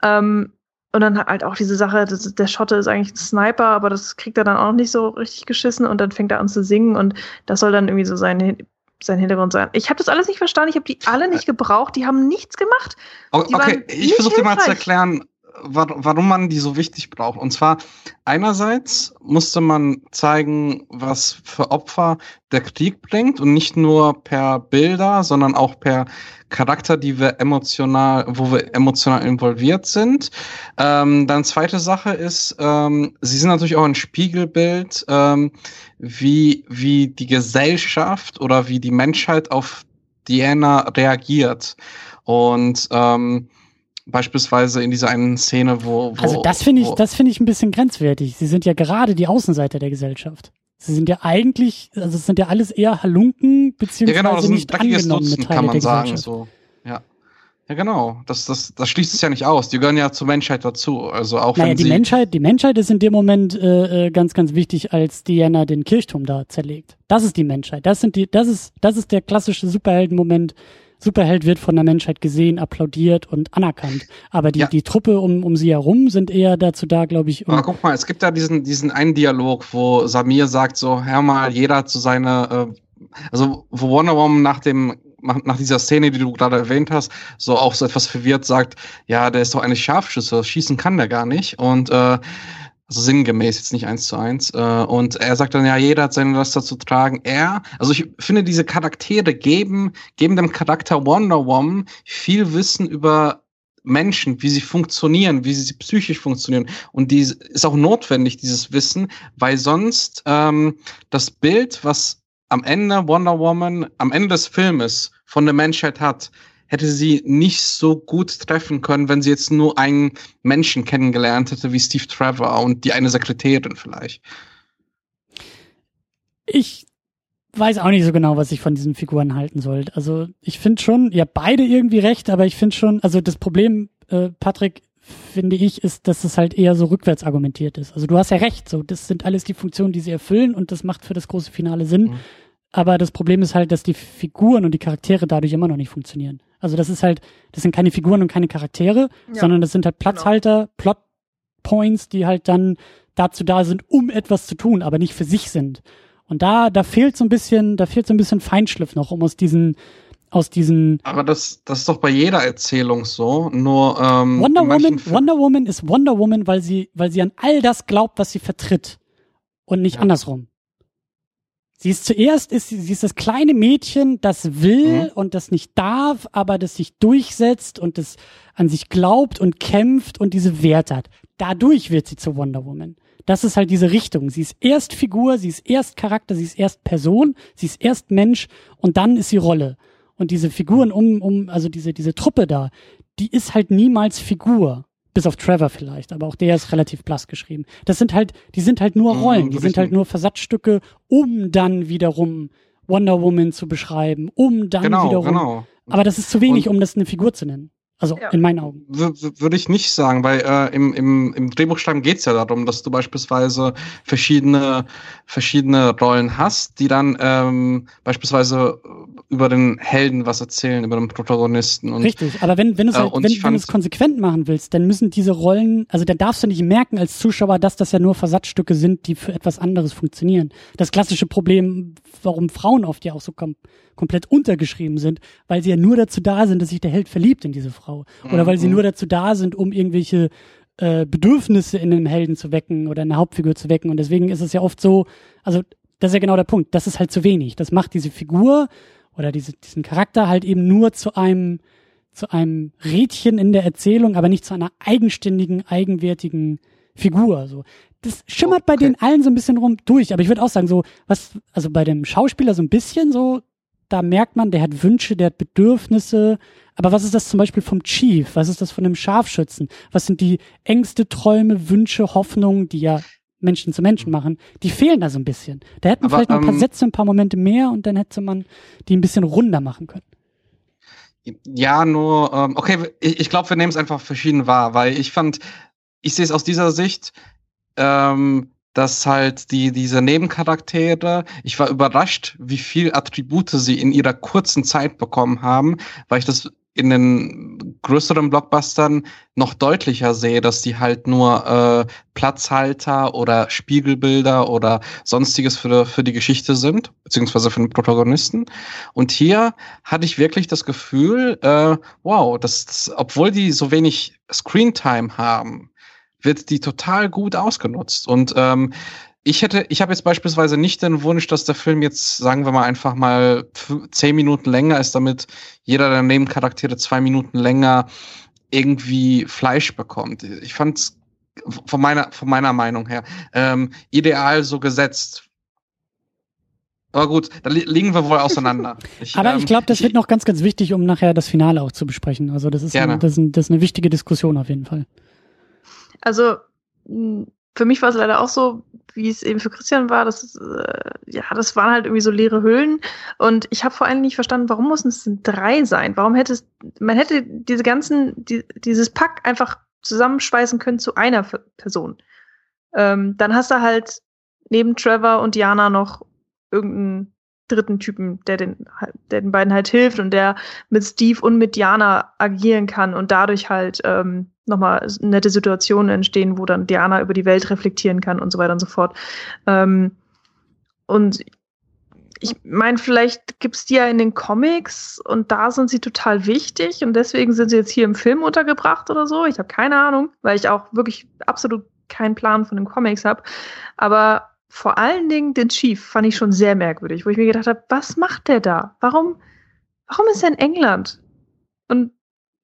Ähm, und dann halt auch diese Sache, das, der Schotte ist eigentlich ein Sniper, aber das kriegt er dann auch nicht so richtig geschissen und dann fängt er an zu singen und das soll dann irgendwie so sein, sein Hintergrund sein. Ich habe das alles nicht verstanden, ich habe die alle nicht gebraucht, die haben nichts gemacht.
okay, ich versuche dir mal zu erklären, warum man die so wichtig braucht. Und zwar einerseits musste man zeigen, was für Opfer der Krieg bringt und nicht nur per Bilder, sondern auch per Charakter, die wir emotional, wo wir emotional involviert sind. Ähm, dann zweite Sache ist, ähm, sie sind natürlich auch ein Spiegelbild, ähm, wie, wie die Gesellschaft oder wie die Menschheit auf Diana reagiert. Und ähm, beispielsweise in dieser einen Szene, wo, wo
also das finde ich, das finde ich ein bisschen grenzwertig. Sie sind ja gerade die Außenseiter der Gesellschaft. Sie sind ja eigentlich, also es sind ja alles eher Halunken beziehungsweise ja, genau, nicht angenommene Dutzend, Teile kann man sagen. So.
Ja. Ja, genau. Das, das, das schließt es ja nicht aus. Die gehören ja zur Menschheit dazu. Also auch
naja,
wenn
die Menschheit, die Menschheit ist in dem Moment äh, äh, ganz, ganz wichtig, als Diana den Kirchturm da zerlegt. Das ist die Menschheit. Das sind die, das ist, das ist der klassische Superheldenmoment, Superheld wird von der Menschheit gesehen, applaudiert und anerkannt. Aber die, ja. die Truppe um, um sie herum sind eher dazu da, glaube ich.
Um Aber guck mal, es gibt da diesen, diesen einen Dialog, wo Samir sagt so, hör mal, jeder zu seiner, äh, also wo Wonder Woman nach dem nach dieser Szene, die du gerade erwähnt hast, so auch so etwas verwirrt sagt, ja, der ist doch eine Scharfschütze, schießen kann der gar nicht. Und äh, also sinngemäß, jetzt nicht eins zu eins. Äh, und er sagt dann, ja, jeder hat seine Last zu tragen. Er, also ich finde, diese Charaktere geben, geben dem Charakter Wonder Woman viel Wissen über Menschen, wie sie funktionieren, wie sie psychisch funktionieren. Und die ist auch notwendig, dieses Wissen, weil sonst ähm, das Bild, was am Ende Wonder Woman, am Ende des Filmes von der Menschheit hat, hätte sie nicht so gut treffen können, wenn sie jetzt nur einen Menschen kennengelernt hätte wie Steve Trevor und die eine Sekretärin vielleicht.
Ich weiß auch nicht so genau, was ich von diesen Figuren halten soll. Also ich finde schon, ihr habt beide irgendwie recht, aber ich finde schon, also das Problem, äh, Patrick, finde ich, ist, dass es halt eher so rückwärts argumentiert ist. Also du hast ja recht, so das sind alles die Funktionen, die sie erfüllen und das macht für das große Finale Sinn. Mhm. aber das Problem ist halt, dass die Figuren und die Charaktere dadurch immer noch nicht funktionieren. Also das ist halt, das sind keine Figuren und keine Charaktere, ja, sondern das sind halt genau. Platzhalter, genau. Plot-Points, die halt dann dazu da sind, um etwas zu tun, aber nicht für sich sind. Und da, da fehlt so ein bisschen, da fehlt so ein bisschen Feinschliff noch, um aus diesen, aus diesen.
Aber das, das ist doch bei jeder Erzählung so. Nur ähm,
Wonder Woman, Wonder Woman ist Wonder Woman, weil sie, weil sie an all das glaubt, was sie vertritt und nicht ja. andersrum. Sie ist zuerst, ist, sie ist das kleine Mädchen, das will mhm. und das nicht darf, aber das sich durchsetzt und das an sich glaubt und kämpft und diese Werte hat. Dadurch wird sie zu Wonder Woman. Das ist halt diese Richtung. Sie ist erst Figur, sie ist erst Charakter, sie ist erst Person, sie ist erst Mensch und dann ist sie Rolle. Und diese Figuren um, um, also diese, diese Truppe da, die ist halt niemals Figur. Bis auf Trevor vielleicht, aber auch der ist relativ blass geschrieben. Das sind halt, die sind halt nur mhm, Rollen, die sind halt nur Versatzstücke, um dann wiederum Wonder Woman zu beschreiben, um dann genau, wiederum. Genau. Aber das ist zu wenig, Und um das eine Figur zu nennen. Also ja. in meinen Augen.
Würde ich nicht sagen, weil äh, im, im, im Drehbuchschreiben geht es ja darum, dass du beispielsweise verschiedene, verschiedene Rollen hast, die dann ähm, beispielsweise über den Helden was erzählen, über den Protagonisten. Und,
Richtig, aber wenn, wenn, äh, halt, wenn, wenn du es konsequent machen willst, dann müssen diese Rollen, also dann darfst du nicht merken als Zuschauer, dass das ja nur Versatzstücke sind, die für etwas anderes funktionieren. Das klassische Problem, warum Frauen oft ja auch so kom komplett untergeschrieben sind, weil sie ja nur dazu da sind, dass sich der Held verliebt in diese Frau. Oder weil sie mhm. nur dazu da sind, um irgendwelche äh, Bedürfnisse in einem Helden zu wecken oder eine Hauptfigur zu wecken. Und deswegen ist es ja oft so, also das ist ja genau der Punkt, das ist halt zu wenig. Das macht diese Figur oder diese, diesen Charakter halt eben nur zu einem, zu einem Rädchen in der Erzählung, aber nicht zu einer eigenständigen, eigenwertigen Figur. So. Das schimmert okay. bei denen allen so ein bisschen rum durch, aber ich würde auch sagen, so, was, also bei dem Schauspieler so ein bisschen so, da merkt man, der hat Wünsche, der hat Bedürfnisse. Aber was ist das zum Beispiel vom Chief? Was ist das von dem Scharfschützen? Was sind die Ängste, Träume, Wünsche, Hoffnungen, die ja Menschen zu Menschen machen? Die fehlen da so ein bisschen. Da hätten man vielleicht noch ein paar ähm, Sätze, ein paar Momente mehr und dann hätte man die ein bisschen runder machen können.
Ja, nur, ähm, okay, ich, ich glaube, wir nehmen es einfach verschieden wahr, weil ich fand, ich sehe es aus dieser Sicht, ähm, dass halt die, diese Nebencharaktere, ich war überrascht, wie viel Attribute sie in ihrer kurzen Zeit bekommen haben, weil ich das in den größeren Blockbustern noch deutlicher sehe, dass die halt nur äh, Platzhalter oder Spiegelbilder oder sonstiges für, für die Geschichte sind, beziehungsweise für den Protagonisten. Und hier hatte ich wirklich das Gefühl, äh, wow, dass, dass obwohl die so wenig Screentime haben, wird die total gut ausgenutzt. Und ähm, ich hätte, ich habe jetzt beispielsweise nicht den Wunsch, dass der Film jetzt, sagen wir mal, einfach mal zehn Minuten länger ist, damit jeder der Nebencharaktere zwei Minuten länger irgendwie Fleisch bekommt. Ich fand es von meiner, von meiner Meinung her ähm, ideal so gesetzt. Aber gut, da li liegen wir wohl auseinander.
Ich, Aber ähm, ich glaube, das ich, wird noch ganz, ganz wichtig, um nachher das Finale auch zu besprechen. Also das ist, ein, das, ist ein, das ist eine wichtige Diskussion auf jeden Fall.
Also für mich war es leider auch so, wie es eben für Christian war, dass äh, ja, das waren halt irgendwie so leere Höhlen und ich habe vor allem nicht verstanden, warum mussten es denn drei sein? Warum hätte es, man hätte diese ganzen, die, dieses Pack einfach zusammenschweißen können zu einer Person. Ähm, dann hast du halt neben Trevor und Diana noch irgendeinen dritten Typen, der den, der den beiden halt hilft und der mit Steve und mit Diana agieren kann und dadurch halt ähm, nochmal nette Situationen entstehen, wo dann Diana über die Welt reflektieren kann und so weiter und so fort. Ähm, und ich meine, vielleicht gibt's die ja in den Comics und da sind sie total wichtig und deswegen sind sie jetzt hier im Film untergebracht oder so. Ich habe keine Ahnung, weil ich auch wirklich absolut keinen Plan von den Comics habe. Aber vor allen Dingen den Chief fand ich schon sehr merkwürdig, wo ich mir gedacht habe, was macht der da? Warum, warum ist er in England? Und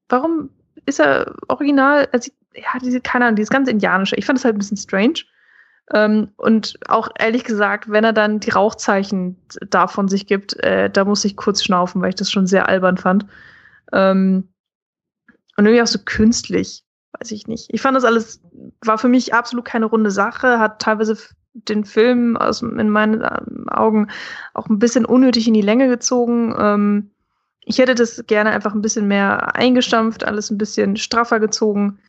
warum ist er original, also, ja, diese, keine Ahnung, dieses ganze Indianische. Ich fand es halt ein bisschen strange. Ähm, und auch ehrlich gesagt, wenn er dann die Rauchzeichen davon sich gibt, äh, da muss ich kurz schnaufen, weil ich das schon sehr albern fand. Ähm, und irgendwie auch so künstlich, weiß ich nicht. Ich fand das alles, war für mich absolut keine runde Sache, hat teilweise den Film aus, in meinen ähm, Augen auch ein bisschen unnötig in die Länge gezogen. Ähm, ich hätte das gerne einfach ein bisschen mehr eingestampft, alles ein bisschen straffer gezogen.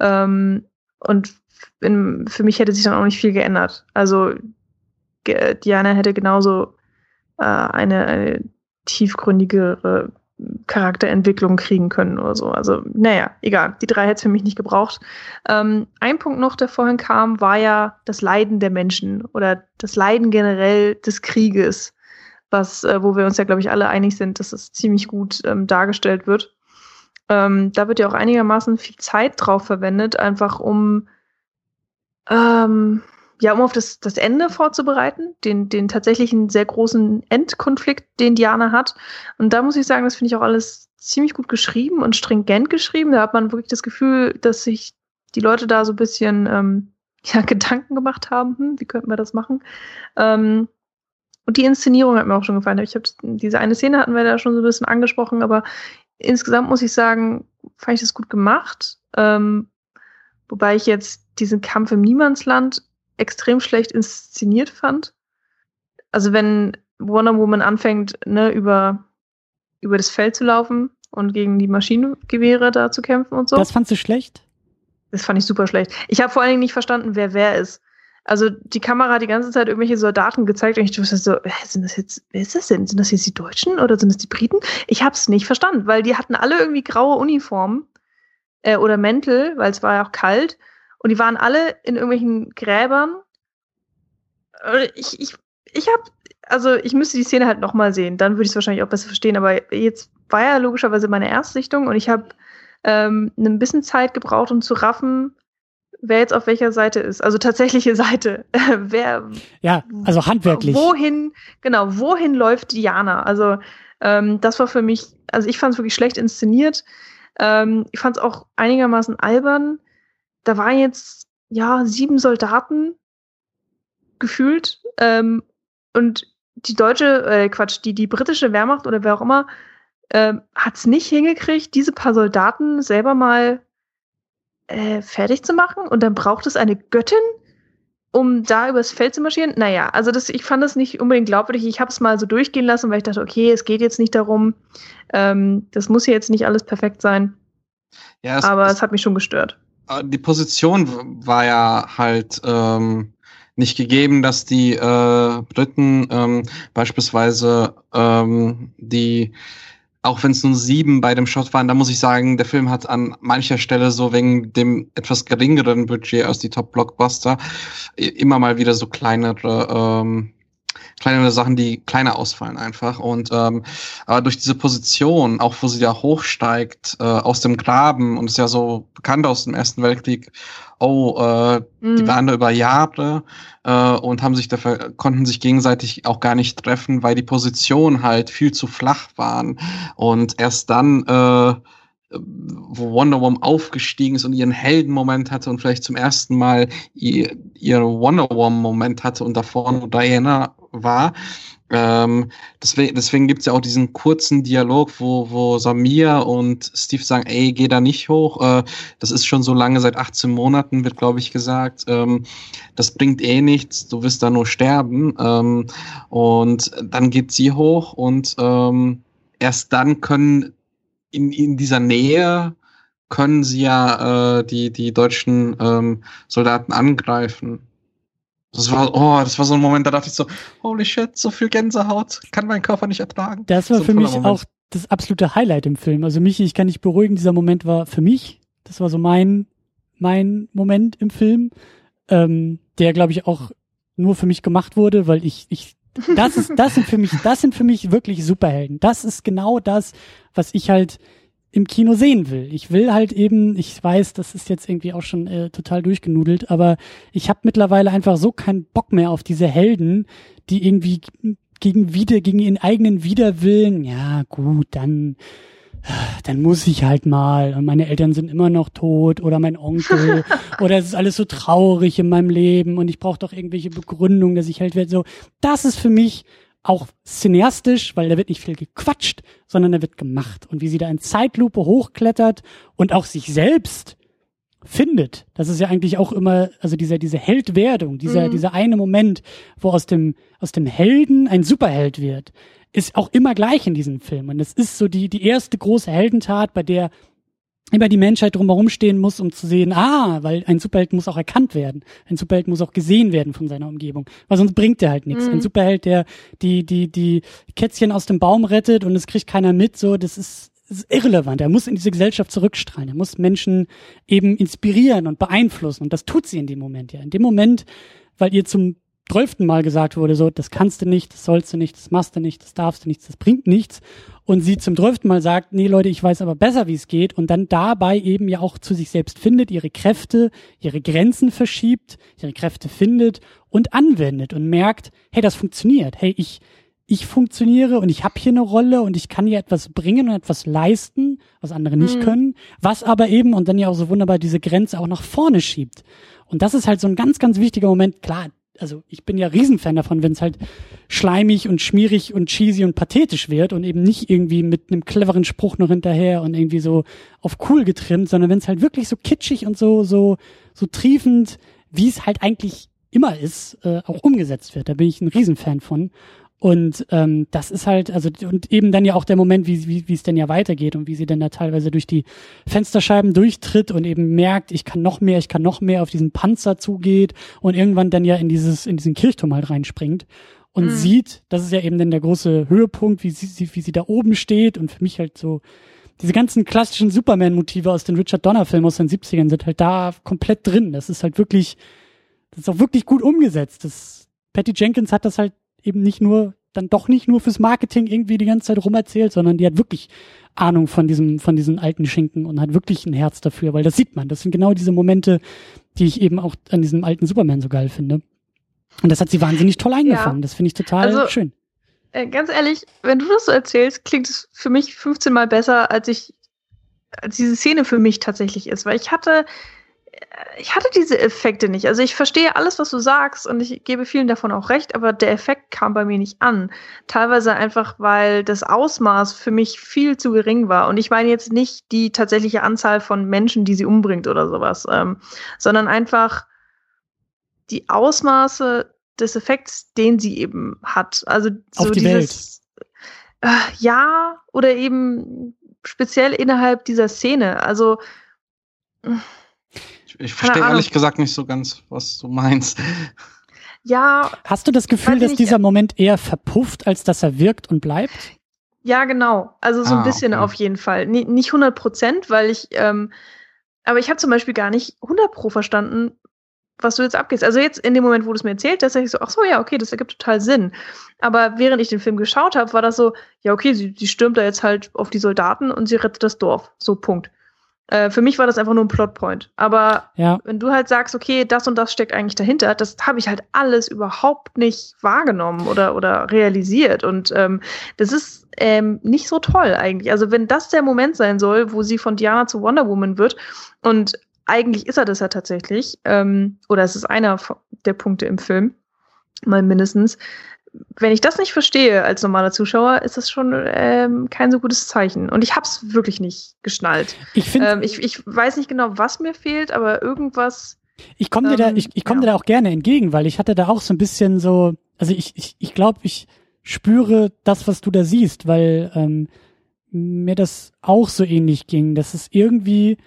Ähm, und in, für mich hätte sich dann auch nicht viel geändert. Also Diana hätte genauso äh, eine, eine tiefgründigere Charakterentwicklung kriegen können oder so. Also, naja, egal. Die drei hätte es für mich nicht gebraucht. Ähm, ein Punkt noch, der vorhin kam, war ja das Leiden der Menschen oder das Leiden generell des Krieges, was, äh, wo wir uns ja, glaube ich, alle einig sind, dass es ziemlich gut ähm, dargestellt wird. Ähm, da wird ja auch einigermaßen viel Zeit drauf verwendet, einfach um ähm, ja, um auf das, das Ende vorzubereiten, den, den tatsächlichen sehr großen Endkonflikt, den Diana hat. Und da muss ich sagen, das finde ich auch alles ziemlich gut geschrieben und stringent geschrieben. Da hat man wirklich das Gefühl, dass sich die Leute da so ein bisschen ähm, ja, Gedanken gemacht haben, hm, wie könnten wir das machen. Ähm, und die Inszenierung hat mir auch schon gefallen. Ich habe diese eine Szene hatten wir da schon so ein bisschen angesprochen, aber insgesamt muss ich sagen, fand ich das gut gemacht. Ähm, wobei ich jetzt diesen Kampf im Niemandsland extrem schlecht inszeniert fand. Also wenn Wonder Woman anfängt, ne, über, über das Feld zu laufen und gegen die Maschinengewehre da zu kämpfen und so.
Das fandst du schlecht?
Das fand ich super schlecht. Ich habe vor allen Dingen nicht verstanden, wer wer ist. Also die Kamera hat die ganze Zeit irgendwelche Soldaten gezeigt und ich wusste so, sind das jetzt, wer ist das denn? Sind das jetzt die Deutschen oder sind das die Briten? Ich habe es nicht verstanden, weil die hatten alle irgendwie graue Uniformen äh, oder Mäntel, weil es war ja auch kalt und die waren alle in irgendwelchen Gräbern. Ich, ich, ich habe, also ich müsste die Szene halt nochmal sehen, dann würde ich es wahrscheinlich auch besser verstehen. Aber jetzt war ja logischerweise meine Erstsichtung und ich habe ähm, ein bisschen Zeit gebraucht, um zu raffen, wer jetzt auf welcher Seite ist. Also tatsächliche Seite. wer.
Ja, also handwerklich.
Wohin, genau, wohin läuft Diana? Also ähm, das war für mich, also ich fand es wirklich schlecht inszeniert. Ähm, ich fand es auch einigermaßen albern da waren jetzt ja sieben Soldaten gefühlt ähm, und die deutsche, äh, Quatsch, die, die britische Wehrmacht oder wer auch immer ähm, hat es nicht hingekriegt, diese paar Soldaten selber mal äh, fertig zu machen und dann braucht es eine Göttin, um da übers Feld zu marschieren. Naja, also das, ich fand das nicht unbedingt glaubwürdig. Ich habe es mal so durchgehen lassen, weil ich dachte, okay, es geht jetzt nicht darum, ähm, das muss hier jetzt nicht alles perfekt sein. Ja, es, aber es, es hat mich schon gestört.
Äh, die Position war ja halt ähm, nicht gegeben, dass die äh, Briten ähm, beispielsweise ähm, die auch wenn es nur sieben bei dem Shot waren, da muss ich sagen, der Film hat an mancher Stelle so wegen dem etwas geringeren Budget als die Top Blockbuster immer mal wieder so kleinere ähm, kleinere Sachen, die kleiner ausfallen einfach. Und ähm, aber durch diese Position, auch wo sie da hochsteigt äh, aus dem Graben und ist ja so bekannt aus dem Ersten Weltkrieg, oh, äh, mhm. die waren da über Jahre äh, und haben sich dafür, konnten sich gegenseitig auch gar nicht treffen, weil die Positionen halt viel zu flach waren. Und erst dann äh, wo Wonder Woman aufgestiegen ist und ihren Heldenmoment hatte und vielleicht zum ersten Mal ihr, ihr Wonder Woman Moment hatte und davor nur Diana war. Ähm, deswegen deswegen gibt es ja auch diesen kurzen Dialog, wo, wo Samir und Steve sagen, ey, geh da nicht hoch. Äh, das ist schon so lange, seit 18 Monaten wird, glaube ich, gesagt. Ähm, das bringt eh nichts, du wirst da nur sterben. Ähm, und dann geht sie hoch und ähm, erst dann können in, in dieser Nähe können sie ja äh, die, die deutschen ähm, Soldaten angreifen. Das war, oh, das war so ein Moment, da dachte ich so, holy shit, so viel Gänsehaut, kann mein Körper nicht ertragen.
Das war
so
für mich Moment. auch das absolute Highlight im Film. Also mich, ich kann nicht beruhigen, dieser Moment war für mich, das war so mein, mein Moment im Film, ähm, der glaube ich auch nur für mich gemacht wurde, weil ich, ich, das ist, das sind für mich, das sind für mich wirklich Superhelden. Das ist genau das, was ich halt im Kino sehen will. Ich will halt eben, ich weiß, das ist jetzt irgendwie auch schon äh, total durchgenudelt, aber ich habe mittlerweile einfach so keinen Bock mehr auf diese Helden, die irgendwie gegen wieder gegen ihren eigenen Widerwillen, ja gut, dann dann muss ich halt mal und meine Eltern sind immer noch tot oder mein Onkel oder es ist alles so traurig in meinem Leben und ich brauche doch irgendwelche Begründungen, dass ich halt werde so. Das ist für mich auch cineastisch, weil da wird nicht viel gequatscht, sondern da wird gemacht. Und wie sie da in Zeitlupe hochklettert und auch sich selbst findet. Das ist ja eigentlich auch immer, also dieser, diese Heldwerdung, dieser, mhm. dieser eine Moment, wo aus dem, aus dem Helden ein Superheld wird, ist auch immer gleich in diesem Film. Und es ist so die, die erste große Heldentat, bei der immer die Menschheit drumherum stehen muss, um zu sehen, ah, weil ein Superheld muss auch erkannt werden. Ein Superheld muss auch gesehen werden von seiner Umgebung. Weil sonst bringt er halt nichts. Mhm. Ein Superheld, der die, die, die Kätzchen aus dem Baum rettet und es kriegt keiner mit, so, das ist, ist irrelevant. Er muss in diese Gesellschaft zurückstrahlen. Er muss Menschen eben inspirieren und beeinflussen. Und das tut sie in dem Moment ja. In dem Moment, weil ihr zum zwölften Mal gesagt wurde, so, das kannst du nicht, das sollst du nicht, das machst du nicht, das darfst du nicht, das bringt nichts. Und sie zum zwölften Mal sagt, nee Leute, ich weiß aber besser, wie es geht. Und dann dabei eben ja auch zu sich selbst findet, ihre Kräfte, ihre Grenzen verschiebt, ihre Kräfte findet und anwendet und merkt, hey, das funktioniert. Hey, ich, ich funktioniere und ich habe hier eine Rolle und ich kann hier etwas bringen und etwas leisten, was andere nicht mhm. können, was aber eben und dann ja auch so wunderbar diese Grenze auch nach vorne schiebt. Und das ist halt so ein ganz, ganz wichtiger Moment. Klar, also ich bin ja Riesenfan davon, wenn es halt schleimig und schmierig und cheesy und pathetisch wird und eben nicht irgendwie mit einem cleveren Spruch noch hinterher und irgendwie so auf cool getrimmt, sondern wenn es halt wirklich so kitschig und so so so triefend, wie es halt eigentlich immer ist, äh, auch umgesetzt wird. Da bin ich ein Riesenfan von. Und ähm, das ist halt, also und eben dann ja auch der Moment, wie, wie, wie es denn ja weitergeht und wie sie dann da teilweise durch die Fensterscheiben durchtritt und eben merkt, ich kann noch mehr, ich kann noch mehr auf diesen Panzer zugeht und irgendwann dann ja in dieses, in diesen Kirchturm halt reinspringt und mhm. sieht, das ist ja eben dann der große Höhepunkt, wie sie, wie sie da oben steht und für mich halt so diese ganzen klassischen Superman-Motive aus den Richard Donner-Filmen aus den 70ern sind halt da komplett drin. Das ist halt wirklich, das ist auch wirklich gut umgesetzt. Das, Patty Jenkins hat das halt eben nicht nur, dann doch nicht nur fürs Marketing irgendwie die ganze Zeit rumerzählt, sondern die hat wirklich Ahnung von diesem, von diesen alten Schinken und hat wirklich ein Herz dafür, weil das sieht man. Das sind genau diese Momente, die ich eben auch an diesem alten Superman so geil finde. Und das hat sie wahnsinnig toll eingefangen. Ja. Das finde ich total also, schön.
Äh, ganz ehrlich, wenn du das so erzählst, klingt es für mich 15 Mal besser, als ich, als diese Szene für mich tatsächlich ist. Weil ich hatte, ich hatte diese Effekte nicht. Also ich verstehe alles, was du sagst und ich gebe vielen davon auch recht, aber der Effekt kam bei mir nicht an. Teilweise einfach, weil das Ausmaß für mich viel zu gering war. Und ich meine jetzt nicht die tatsächliche Anzahl von Menschen, die sie umbringt oder sowas, ähm, sondern einfach die Ausmaße des Effekts, den sie eben hat. Also
so Auf die dieses,
Welt. Äh, ja, oder eben speziell innerhalb dieser Szene. Also
ich verstehe ehrlich gesagt nicht so ganz, was du meinst.
Ja.
Hast du das Gefühl, dass dieser Moment eher verpufft, als dass er wirkt und bleibt?
Ja, genau. Also so ah, ein bisschen okay. auf jeden Fall. N nicht 100 Prozent, weil ich, ähm, aber ich habe zum Beispiel gar nicht 100 pro verstanden, was du jetzt abgehst. Also jetzt in dem Moment, wo du es mir erzählt hast, dachte ich so, ach so, ja, okay, das ergibt total Sinn. Aber während ich den Film geschaut habe, war das so, ja, okay, sie, sie stürmt da jetzt halt auf die Soldaten und sie rettet das Dorf. So, Punkt. Äh, für mich war das einfach nur ein Plotpoint. Aber ja. wenn du halt sagst, okay, das und das steckt eigentlich dahinter, das habe ich halt alles überhaupt nicht wahrgenommen oder, oder realisiert. Und ähm, das ist ähm, nicht so toll eigentlich. Also wenn das der Moment sein soll, wo sie von Diana zu Wonder Woman wird und eigentlich ist er das ja tatsächlich, ähm, oder es ist einer der Punkte im Film, mal mindestens, wenn ich das nicht verstehe als normaler Zuschauer, ist das schon ähm, kein so gutes Zeichen. Und ich habe es wirklich nicht geschnallt.
Ich, find,
ähm, ich, ich weiß nicht genau, was mir fehlt, aber irgendwas.
Ich komme dir da, ich, ich komm ja. dir da auch gerne entgegen, weil ich hatte da auch so ein bisschen so, also ich, ich, ich glaube, ich spüre das, was du da siehst, weil ähm, mir das auch so ähnlich ging. dass es irgendwie,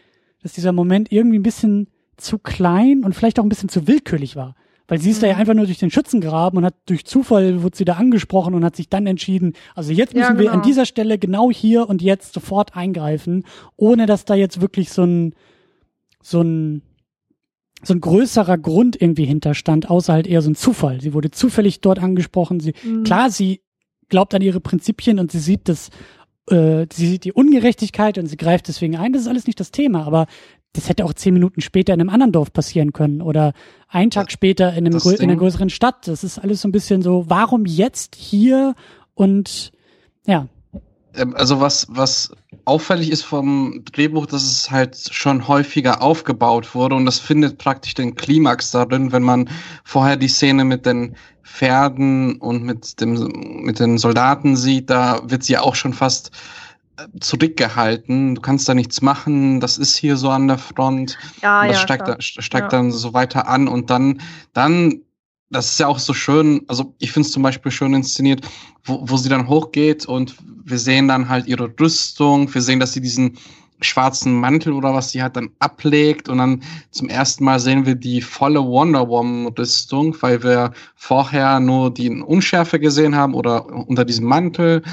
dass dieser Moment irgendwie ein bisschen zu klein und vielleicht auch ein bisschen zu willkürlich war. Weil sie ist mhm. da ja mhm. einfach nur durch den Schützengraben und hat durch Zufall wurde sie da angesprochen und hat sich dann entschieden, also jetzt müssen ja, genau. wir an genau. dieser Stelle genau hier und jetzt sofort eingreifen, ohne dass da jetzt wirklich so ein, so ein, so ein größerer Grund irgendwie hinterstand, außer halt eher so ein Zufall. Sie wurde zufällig dort angesprochen. Sie, mhm. klar, sie glaubt an ihre Prinzipien und sie sieht das, äh, sie sieht die Ungerechtigkeit und sie greift deswegen ein. Das ist alles nicht das Thema, aber das hätte auch zehn Minuten später in einem anderen Dorf passieren können oder einen Tag später in, einem in einer größeren Stadt. Das ist alles so ein bisschen so, warum jetzt hier und ja.
Ähm, also was, was auffällig ist vom Drehbuch, dass es halt schon häufiger aufgebaut wurde und das findet praktisch den Klimax darin, wenn man vorher die Szene mit den Pferden und mit dem, mit den Soldaten sieht, da wird sie auch schon fast zurückgehalten. Du kannst da nichts machen. Das ist hier so an der Front.
Ja,
das
ja,
steigt, da, steigt ja. dann so weiter an und dann, dann, das ist ja auch so schön. Also ich finde es zum Beispiel schön inszeniert, wo, wo sie dann hochgeht und wir sehen dann halt ihre Rüstung. Wir sehen, dass sie diesen schwarzen Mantel oder was sie hat, dann ablegt und dann zum ersten Mal sehen wir die volle Wonder Woman Rüstung, weil wir vorher nur die Unschärfe gesehen haben oder unter diesem Mantel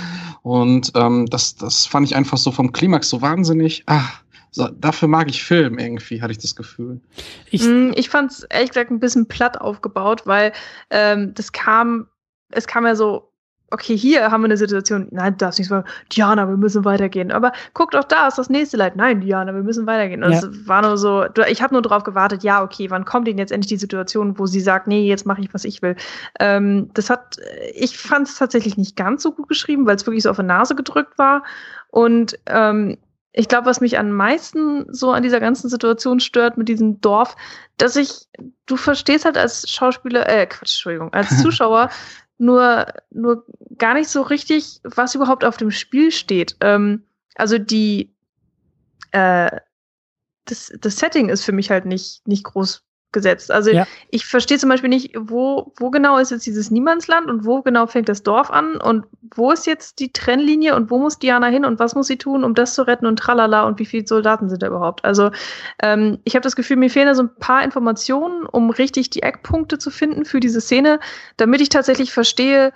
und ähm, das, das fand ich einfach so vom Klimax so wahnsinnig. Ach, so, dafür mag ich Film irgendwie, hatte ich das Gefühl.
Ich, mm, ich fand es ehrlich gesagt ein bisschen platt aufgebaut, weil ähm, das kam, es kam ja so okay, hier haben wir eine Situation, nein, du darfst nicht sagen, Diana, wir müssen weitergehen. Aber guck doch, da ist das nächste Leid. Nein, Diana, wir müssen weitergehen. Und ja. es war nur so, ich habe nur darauf gewartet, ja, okay, wann kommt denn jetzt endlich die Situation, wo sie sagt, nee, jetzt mache ich, was ich will. Ähm, das hat, ich fand es tatsächlich nicht ganz so gut geschrieben, weil es wirklich so auf die Nase gedrückt war. Und ähm, ich glaube, was mich am meisten so an dieser ganzen Situation stört mit diesem Dorf, dass ich, du verstehst halt als Schauspieler, äh, Quatsch, Entschuldigung, als Zuschauer nur, nur gar nicht so richtig, was überhaupt auf dem Spiel steht. Ähm, also die, äh, das, das Setting ist für mich halt nicht, nicht groß gesetzt. Also ja. ich verstehe zum Beispiel nicht, wo, wo genau ist jetzt dieses Niemandsland und wo genau fängt das Dorf an und wo ist jetzt die Trennlinie und wo muss Diana hin und was muss sie tun, um das zu retten und tralala und wie viele Soldaten sind da überhaupt. Also ähm, ich habe das Gefühl, mir fehlen da so ein paar Informationen, um richtig die Eckpunkte zu finden für diese Szene, damit ich tatsächlich verstehe,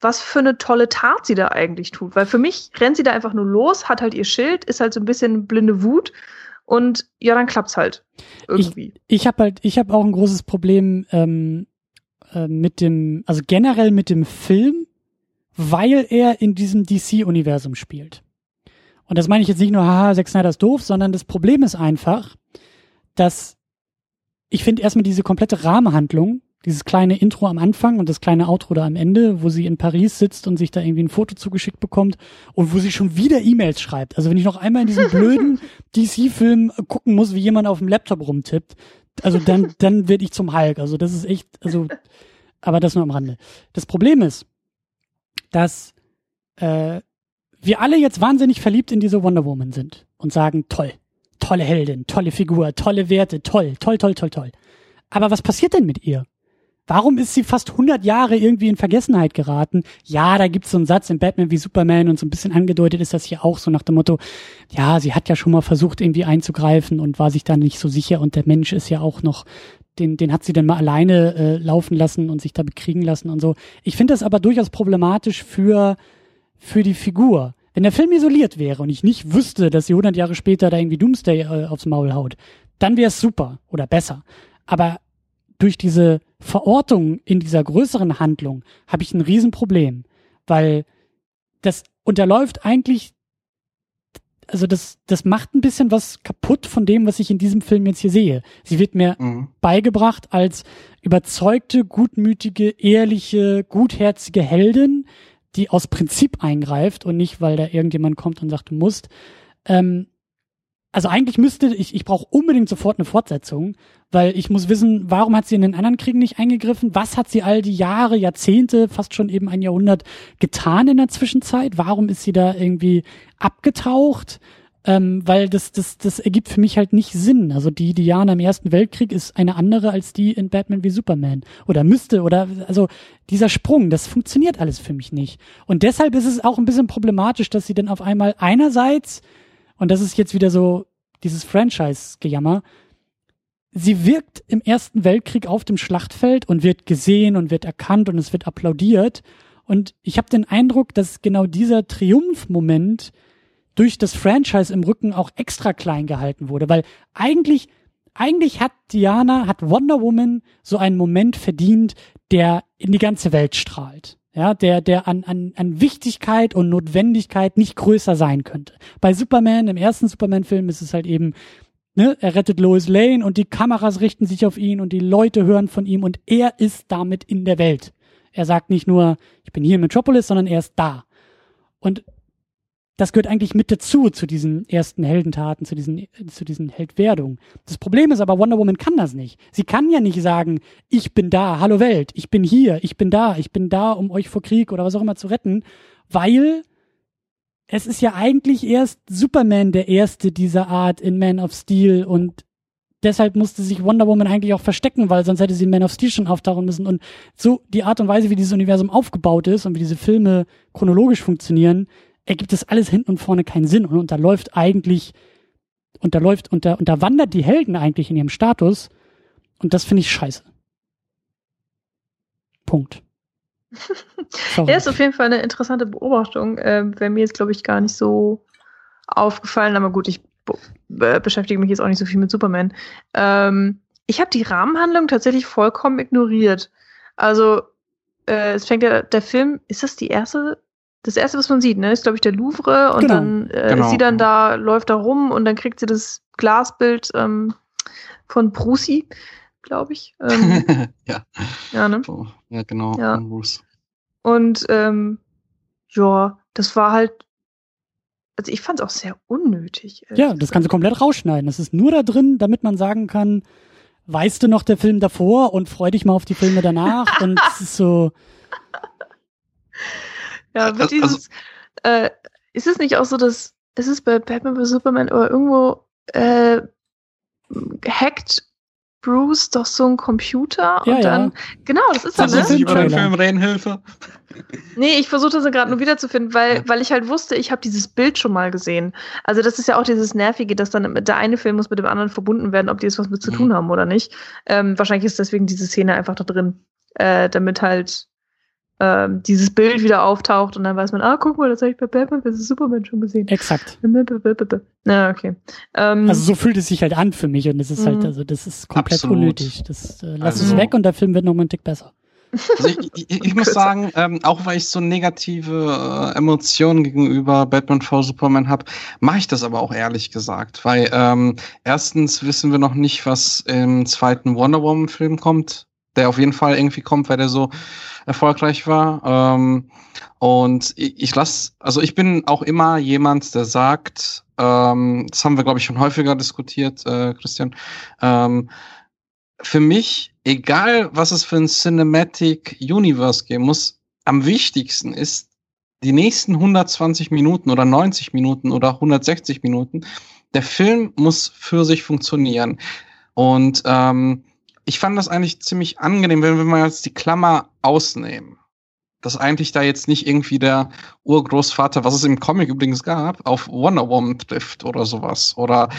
was für eine tolle Tat sie da eigentlich tut. Weil für mich rennt sie da einfach nur los, hat halt ihr Schild, ist halt so ein bisschen blinde Wut und ja, dann klappt's halt irgendwie.
Ich, ich habe halt, ich habe auch ein großes Problem ähm, äh, mit dem, also generell mit dem Film, weil er in diesem DC-Universum spielt. Und das meine ich jetzt nicht nur, haha, Zack Snyder ist doof, sondern das Problem ist einfach, dass ich finde erstmal diese komplette Rahmenhandlung dieses kleine Intro am Anfang und das kleine Outro da am Ende, wo sie in Paris sitzt und sich da irgendwie ein Foto zugeschickt bekommt und wo sie schon wieder E-Mails schreibt. Also wenn ich noch einmal in diesem blöden DC-Film gucken muss, wie jemand auf dem Laptop rumtippt, also dann, dann werde ich zum Hulk. Also das ist echt, also, aber das nur am Rande. Das Problem ist, dass äh, wir alle jetzt wahnsinnig verliebt in diese Wonder Woman sind und sagen, toll, tolle Heldin, tolle Figur, tolle Werte, toll, toll, toll, toll, toll. Aber was passiert denn mit ihr? Warum ist sie fast 100 Jahre irgendwie in Vergessenheit geraten? Ja, da gibt's so einen Satz in Batman wie Superman und so ein bisschen angedeutet ist das hier auch so nach dem Motto, ja, sie hat ja schon mal versucht irgendwie einzugreifen und war sich da nicht so sicher und der Mensch ist ja auch noch, den, den hat sie dann mal alleine äh, laufen lassen und sich da bekriegen lassen und so. Ich finde das aber durchaus problematisch für, für die Figur. Wenn der Film isoliert wäre und ich nicht wüsste, dass sie 100 Jahre später da irgendwie Doomsday äh, aufs Maul haut, dann wäre es super oder besser. Aber durch diese Verortung in dieser größeren Handlung habe ich ein Riesenproblem, weil das unterläuft eigentlich, also das, das macht ein bisschen was kaputt von dem, was ich in diesem Film jetzt hier sehe. Sie wird mir mhm. beigebracht als überzeugte, gutmütige, ehrliche, gutherzige Heldin, die aus Prinzip eingreift und nicht, weil da irgendjemand kommt und sagt, du musst. Ähm, also eigentlich müsste ich, ich brauche unbedingt sofort eine Fortsetzung, weil ich muss wissen, warum hat sie in den anderen Kriegen nicht eingegriffen? Was hat sie all die Jahre, Jahrzehnte, fast schon eben ein Jahrhundert getan in der Zwischenzeit? Warum ist sie da irgendwie abgetaucht? Ähm, weil das, das, das ergibt für mich halt nicht Sinn. Also die Diana im Ersten Weltkrieg ist eine andere als die in Batman wie Superman. Oder müsste, oder also dieser Sprung, das funktioniert alles für mich nicht. Und deshalb ist es auch ein bisschen problematisch, dass sie dann auf einmal einerseits und das ist jetzt wieder so dieses Franchise-Gejammer, sie wirkt im Ersten Weltkrieg auf dem Schlachtfeld und wird gesehen und wird erkannt und es wird applaudiert. Und ich habe den Eindruck, dass genau dieser Triumphmoment durch das Franchise im Rücken auch extra klein gehalten wurde, weil eigentlich eigentlich hat Diana, hat Wonder Woman so einen Moment verdient, der in die ganze Welt strahlt ja, der, der an, an, an Wichtigkeit und Notwendigkeit nicht größer sein könnte. Bei Superman, im ersten Superman-Film ist es halt eben, ne, er rettet Lois Lane und die Kameras richten sich auf ihn und die Leute hören von ihm und er ist damit in der Welt. Er sagt nicht nur, ich bin hier in Metropolis, sondern er ist da. Und das gehört eigentlich mit dazu, zu diesen ersten Heldentaten, zu diesen, zu diesen Heldwerdungen. Das Problem ist aber, Wonder Woman kann das nicht. Sie kann ja nicht sagen, ich bin da, hallo Welt, ich bin hier, ich bin da, ich bin da, um euch vor Krieg oder was auch immer zu retten, weil es ist ja eigentlich erst Superman der erste dieser Art in Man of Steel und deshalb musste sich Wonder Woman eigentlich auch verstecken, weil sonst hätte sie in Man of Steel schon auftauchen müssen. Und so die Art und Weise, wie dieses Universum aufgebaut ist und wie diese Filme chronologisch funktionieren, ergibt das alles hinten und vorne keinen Sinn und unterläuft eigentlich und da läuft und da, und da wandert die Helden eigentlich in ihrem Status und das finde ich scheiße. Punkt.
ja, ist auf jeden Fall eine interessante Beobachtung. Ähm, Wäre mir jetzt, glaube ich, gar nicht so aufgefallen, aber gut, ich beschäftige mich jetzt auch nicht so viel mit Superman. Ähm, ich habe die Rahmenhandlung tatsächlich vollkommen ignoriert. Also, äh, es fängt ja, der Film, ist das die erste, das erste, was man sieht, ne? Ist, glaube ich, der Louvre und genau. dann äh, genau. ist sie dann da, läuft da rum und dann kriegt sie das Glasbild ähm, von Brucey, glaube ich. Ähm,
ja.
Ja, ne?
Oh, ja, genau.
Ja. Und ähm, ja, das war halt also ich fand es auch sehr unnötig.
Ja, das kannst du komplett rausschneiden. Das ist nur da drin, damit man sagen kann, weißt du noch der Film davor und freu dich mal auf die Filme danach und es ist so.
Ja, wird also, dieses, äh, ist es nicht auch so, dass ist es bei Batman vs Superman oder irgendwo äh, hackt Bruce doch so ein Computer
ja,
und dann ja. genau, das ist
das.
Das
ist über den Film reden, Hilfe.
Nee, ich versuche das gerade nur wiederzufinden, weil, ja. weil ich halt wusste, ich habe dieses Bild schon mal gesehen. Also das ist ja auch dieses Nervige, dass dann der eine Film muss mit dem anderen verbunden werden, ob die jetzt was mit zu tun mhm. haben oder nicht. Ähm, wahrscheinlich ist deswegen diese Szene einfach da drin, äh, damit halt ähm, dieses Bild wieder auftaucht und dann weiß man, ah, guck mal, das habe ich bei Batman vs. Superman schon gesehen.
Exakt.
Ja, okay.
Ähm, also so fühlt es sich halt an für mich und das ist halt, mhm. also das ist komplett Absolut. unnötig. Das äh, lass also, es weg und der Film wird nochmal einen Tick besser.
Also ich, ich, ich muss sagen, ähm, auch weil ich so negative äh, Emotionen gegenüber Batman v Superman habe, mache ich das aber auch ehrlich gesagt. Weil ähm, erstens wissen wir noch nicht, was im zweiten Wonder Woman-Film kommt, der auf jeden Fall irgendwie kommt, weil der so erfolgreich war. Ähm, und ich, ich lasse, also ich bin auch immer jemand, der sagt, ähm, das haben wir, glaube ich, schon häufiger diskutiert, äh, Christian, ähm, für mich, egal was es für ein Cinematic Universe geben muss, am wichtigsten ist, die nächsten 120 Minuten oder 90 Minuten oder 160 Minuten, der Film muss für sich funktionieren. Und ähm, ich fand das eigentlich ziemlich angenehm, wenn wir mal jetzt die Klammer ausnehmen. Dass eigentlich da jetzt nicht irgendwie der Urgroßvater, was es im Comic übrigens gab, auf Wonder Woman trifft oder sowas. Oder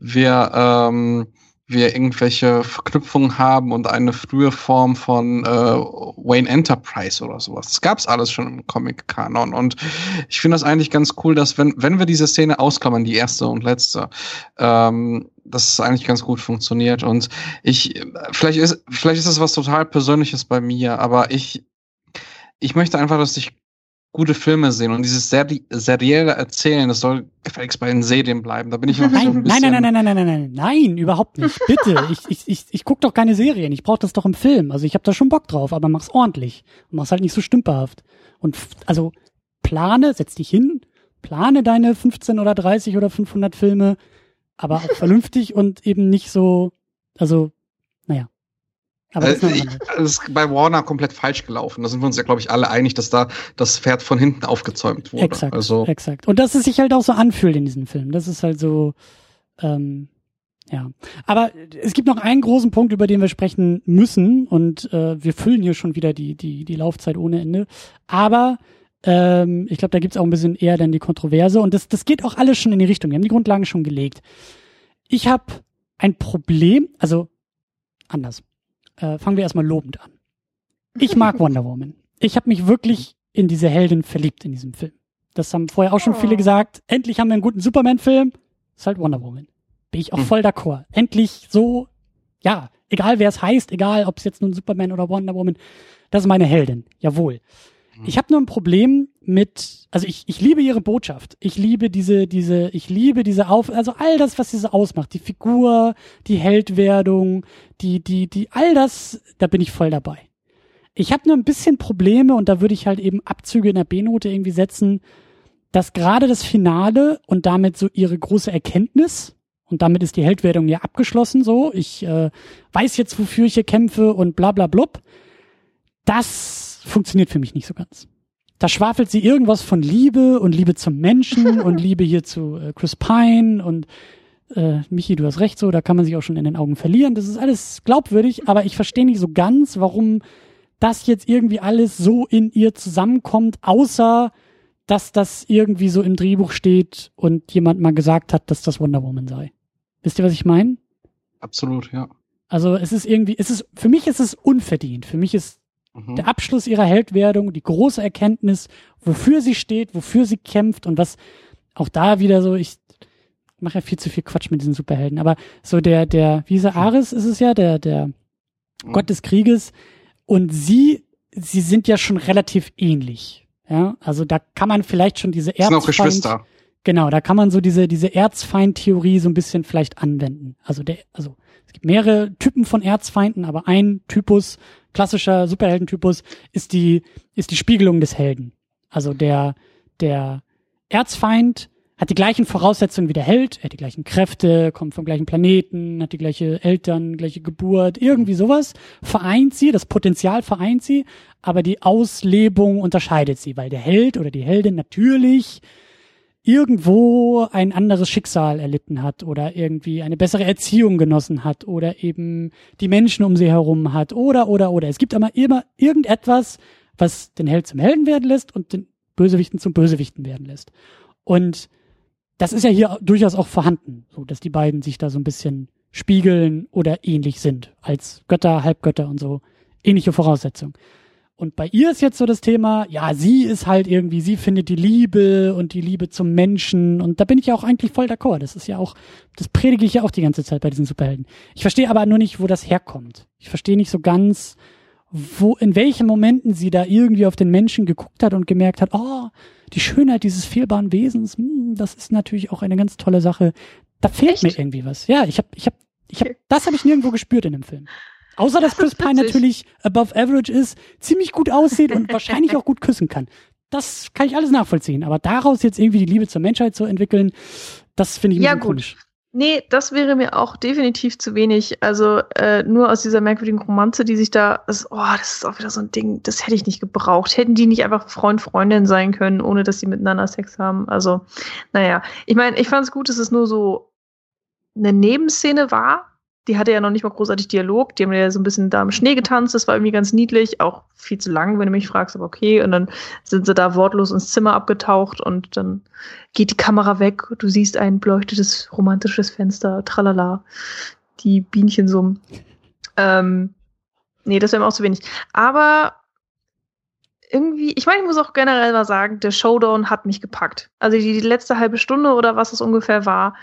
wir ähm, wir irgendwelche Verknüpfungen haben und eine frühe Form von äh, Wayne Enterprise oder sowas. Das gab's alles schon im Comic-Kanon. Und ich finde das eigentlich ganz cool, dass wenn, wenn wir diese Szene ausklammern, die erste und letzte, ähm, dass es eigentlich ganz gut funktioniert. Und ich, vielleicht ist, vielleicht ist das was total Persönliches bei mir, aber ich, ich möchte einfach, dass sich gute Filme sehen und dieses seri serielle Erzählen, das soll gefälligst bei den Serien bleiben. Da bin ich noch
nein,
so ein bisschen.
Nein, nein, nein, nein, nein, nein, nein, nein, überhaupt nicht. Bitte, ich, ich, ich, ich guck doch keine Serien. Ich brauche das doch im Film. Also ich habe da schon Bock drauf, aber mach's ordentlich und mach's halt nicht so stümperhaft. Und also plane, setz dich hin, plane deine 15 oder 30 oder 500 Filme, aber auch vernünftig und eben nicht so, also.
Aber das, äh, ich, das ist bei Warner komplett falsch gelaufen. Da sind wir uns ja, glaube ich, alle einig, dass da das Pferd von hinten aufgezäumt wurde.
Exakt,
also,
exakt. Und dass es sich halt auch so anfühlt in diesem Film. Das ist halt so, ähm, ja. Aber es gibt noch einen großen Punkt, über den wir sprechen müssen. Und äh, wir füllen hier schon wieder die, die, die Laufzeit ohne Ende. Aber ähm, ich glaube, da gibt es auch ein bisschen eher dann die Kontroverse. Und das, das geht auch alles schon in die Richtung. Wir haben die Grundlagen schon gelegt. Ich habe ein Problem, also anders äh, fangen wir erstmal lobend an. Ich mag Wonder Woman. Ich habe mich wirklich in diese Heldin verliebt in diesem Film. Das haben vorher auch schon viele oh. gesagt. Endlich haben wir einen guten Superman-Film. Ist halt Wonder Woman. Bin ich auch hm. voll d'accord. Endlich so, ja, egal wer es heißt, egal ob es jetzt nun Superman oder Wonder Woman, das ist meine Heldin. Jawohl. Mhm. Ich habe nur ein Problem mit, also ich, ich liebe ihre Botschaft. Ich liebe diese, diese, ich liebe diese Auf, also all das, was sie so ausmacht. Die Figur, die Heldwerdung, die, die, die, all das, da bin ich voll dabei. Ich habe nur ein bisschen Probleme und da würde ich halt eben Abzüge in der B-Note irgendwie setzen, dass gerade das Finale und damit so ihre große Erkenntnis, und damit ist die Heldwerdung ja abgeschlossen so, ich äh, weiß jetzt, wofür ich hier kämpfe und bla bla blub, das funktioniert für mich nicht so ganz. Da schwafelt sie irgendwas von Liebe und Liebe zum Menschen und Liebe hier zu äh, Chris Pine und äh, Michi, du hast recht so, da kann man sich auch schon in den Augen verlieren. Das ist alles glaubwürdig, aber ich verstehe nicht so ganz, warum das jetzt irgendwie alles so in ihr zusammenkommt, außer dass das irgendwie so im Drehbuch steht und jemand mal gesagt hat, dass das Wonder Woman sei. Wisst ihr, was ich meine?
Absolut, ja.
Also es ist irgendwie, es ist, für mich ist es unverdient. Für mich ist mhm. der Abschluss ihrer Heldwerdung, die große Erkenntnis, wofür sie steht, wofür sie kämpft und was auch da wieder so, ich mache ja viel zu viel Quatsch mit diesen Superhelden, aber so der, der, wie ist er, Ares ist es ja, der, der mhm. Gott des Krieges und sie, sie sind ja schon relativ ähnlich. Ja, also da kann man vielleicht schon diese
Erzfeind, sind auch Geschwister.
Genau, da kann man so diese, diese Erzfeind-Theorie so ein bisschen vielleicht anwenden. Also der, also es gibt mehrere Typen von Erzfeinden, aber ein Typus, klassischer Superheldentypus, ist die, ist die Spiegelung des Helden. Also der, der Erzfeind hat die gleichen Voraussetzungen wie der Held, er hat die gleichen Kräfte, kommt vom gleichen Planeten, hat die gleiche Eltern, gleiche Geburt, irgendwie sowas, vereint sie, das Potenzial vereint sie, aber die Auslebung unterscheidet sie, weil der Held oder die Heldin natürlich irgendwo ein anderes Schicksal erlitten hat oder irgendwie eine bessere Erziehung genossen hat oder eben die Menschen um sie herum hat oder oder oder. Es gibt aber immer irgendetwas, was den Held zum Helden werden lässt und den Bösewichten zum Bösewichten werden lässt. Und das ist ja hier durchaus auch vorhanden, so dass die beiden sich da so ein bisschen spiegeln oder ähnlich sind als Götter, Halbgötter und so ähnliche Voraussetzungen. Und bei ihr ist jetzt so das Thema, ja, sie ist halt irgendwie, sie findet die Liebe und die Liebe zum Menschen. Und da bin ich ja auch eigentlich voll d'accord. Das ist ja auch, das predige ich ja auch die ganze Zeit bei diesen Superhelden. Ich verstehe aber nur nicht, wo das herkommt. Ich verstehe nicht so ganz, wo, in welchen Momenten sie da irgendwie auf den Menschen geguckt hat und gemerkt hat, oh, die Schönheit dieses fehlbaren Wesens, hm, das ist natürlich auch eine ganz tolle Sache. Da fehlt Echt? mir irgendwie was. Ja, ich habe, ich habe, ich habe, das habe ich nirgendwo gespürt in dem Film. Außer dass Chris Pine natürlich above average ist, ziemlich gut aussieht und wahrscheinlich auch gut küssen kann. Das kann ich alles nachvollziehen. Aber daraus jetzt irgendwie die Liebe zur Menschheit zu entwickeln, das finde ich
ja, gut. komisch. Nee, das wäre mir auch definitiv zu wenig. Also äh, nur aus dieser merkwürdigen Romanze, die sich da, das, oh, das ist auch wieder so ein Ding, das hätte ich nicht gebraucht. Hätten die nicht einfach Freund, Freundin sein können, ohne dass sie miteinander Sex haben? Also, naja. Ich meine, ich fand es gut, dass es nur so eine Nebenszene war, die hatte ja noch nicht mal großartig Dialog. Die haben ja so ein bisschen da im Schnee getanzt. Das war irgendwie ganz niedlich. Auch viel zu lang, wenn du mich fragst, aber okay. Und dann sind sie da wortlos ins Zimmer abgetaucht und dann geht die Kamera weg. Du siehst ein beleuchtetes, romantisches Fenster. Tralala. Die Bienchen summen. Ähm, nee, das wäre mir auch zu wenig. Aber irgendwie, ich meine, ich muss auch generell mal sagen, der Showdown hat mich gepackt. Also die, die letzte halbe Stunde oder was es ungefähr war,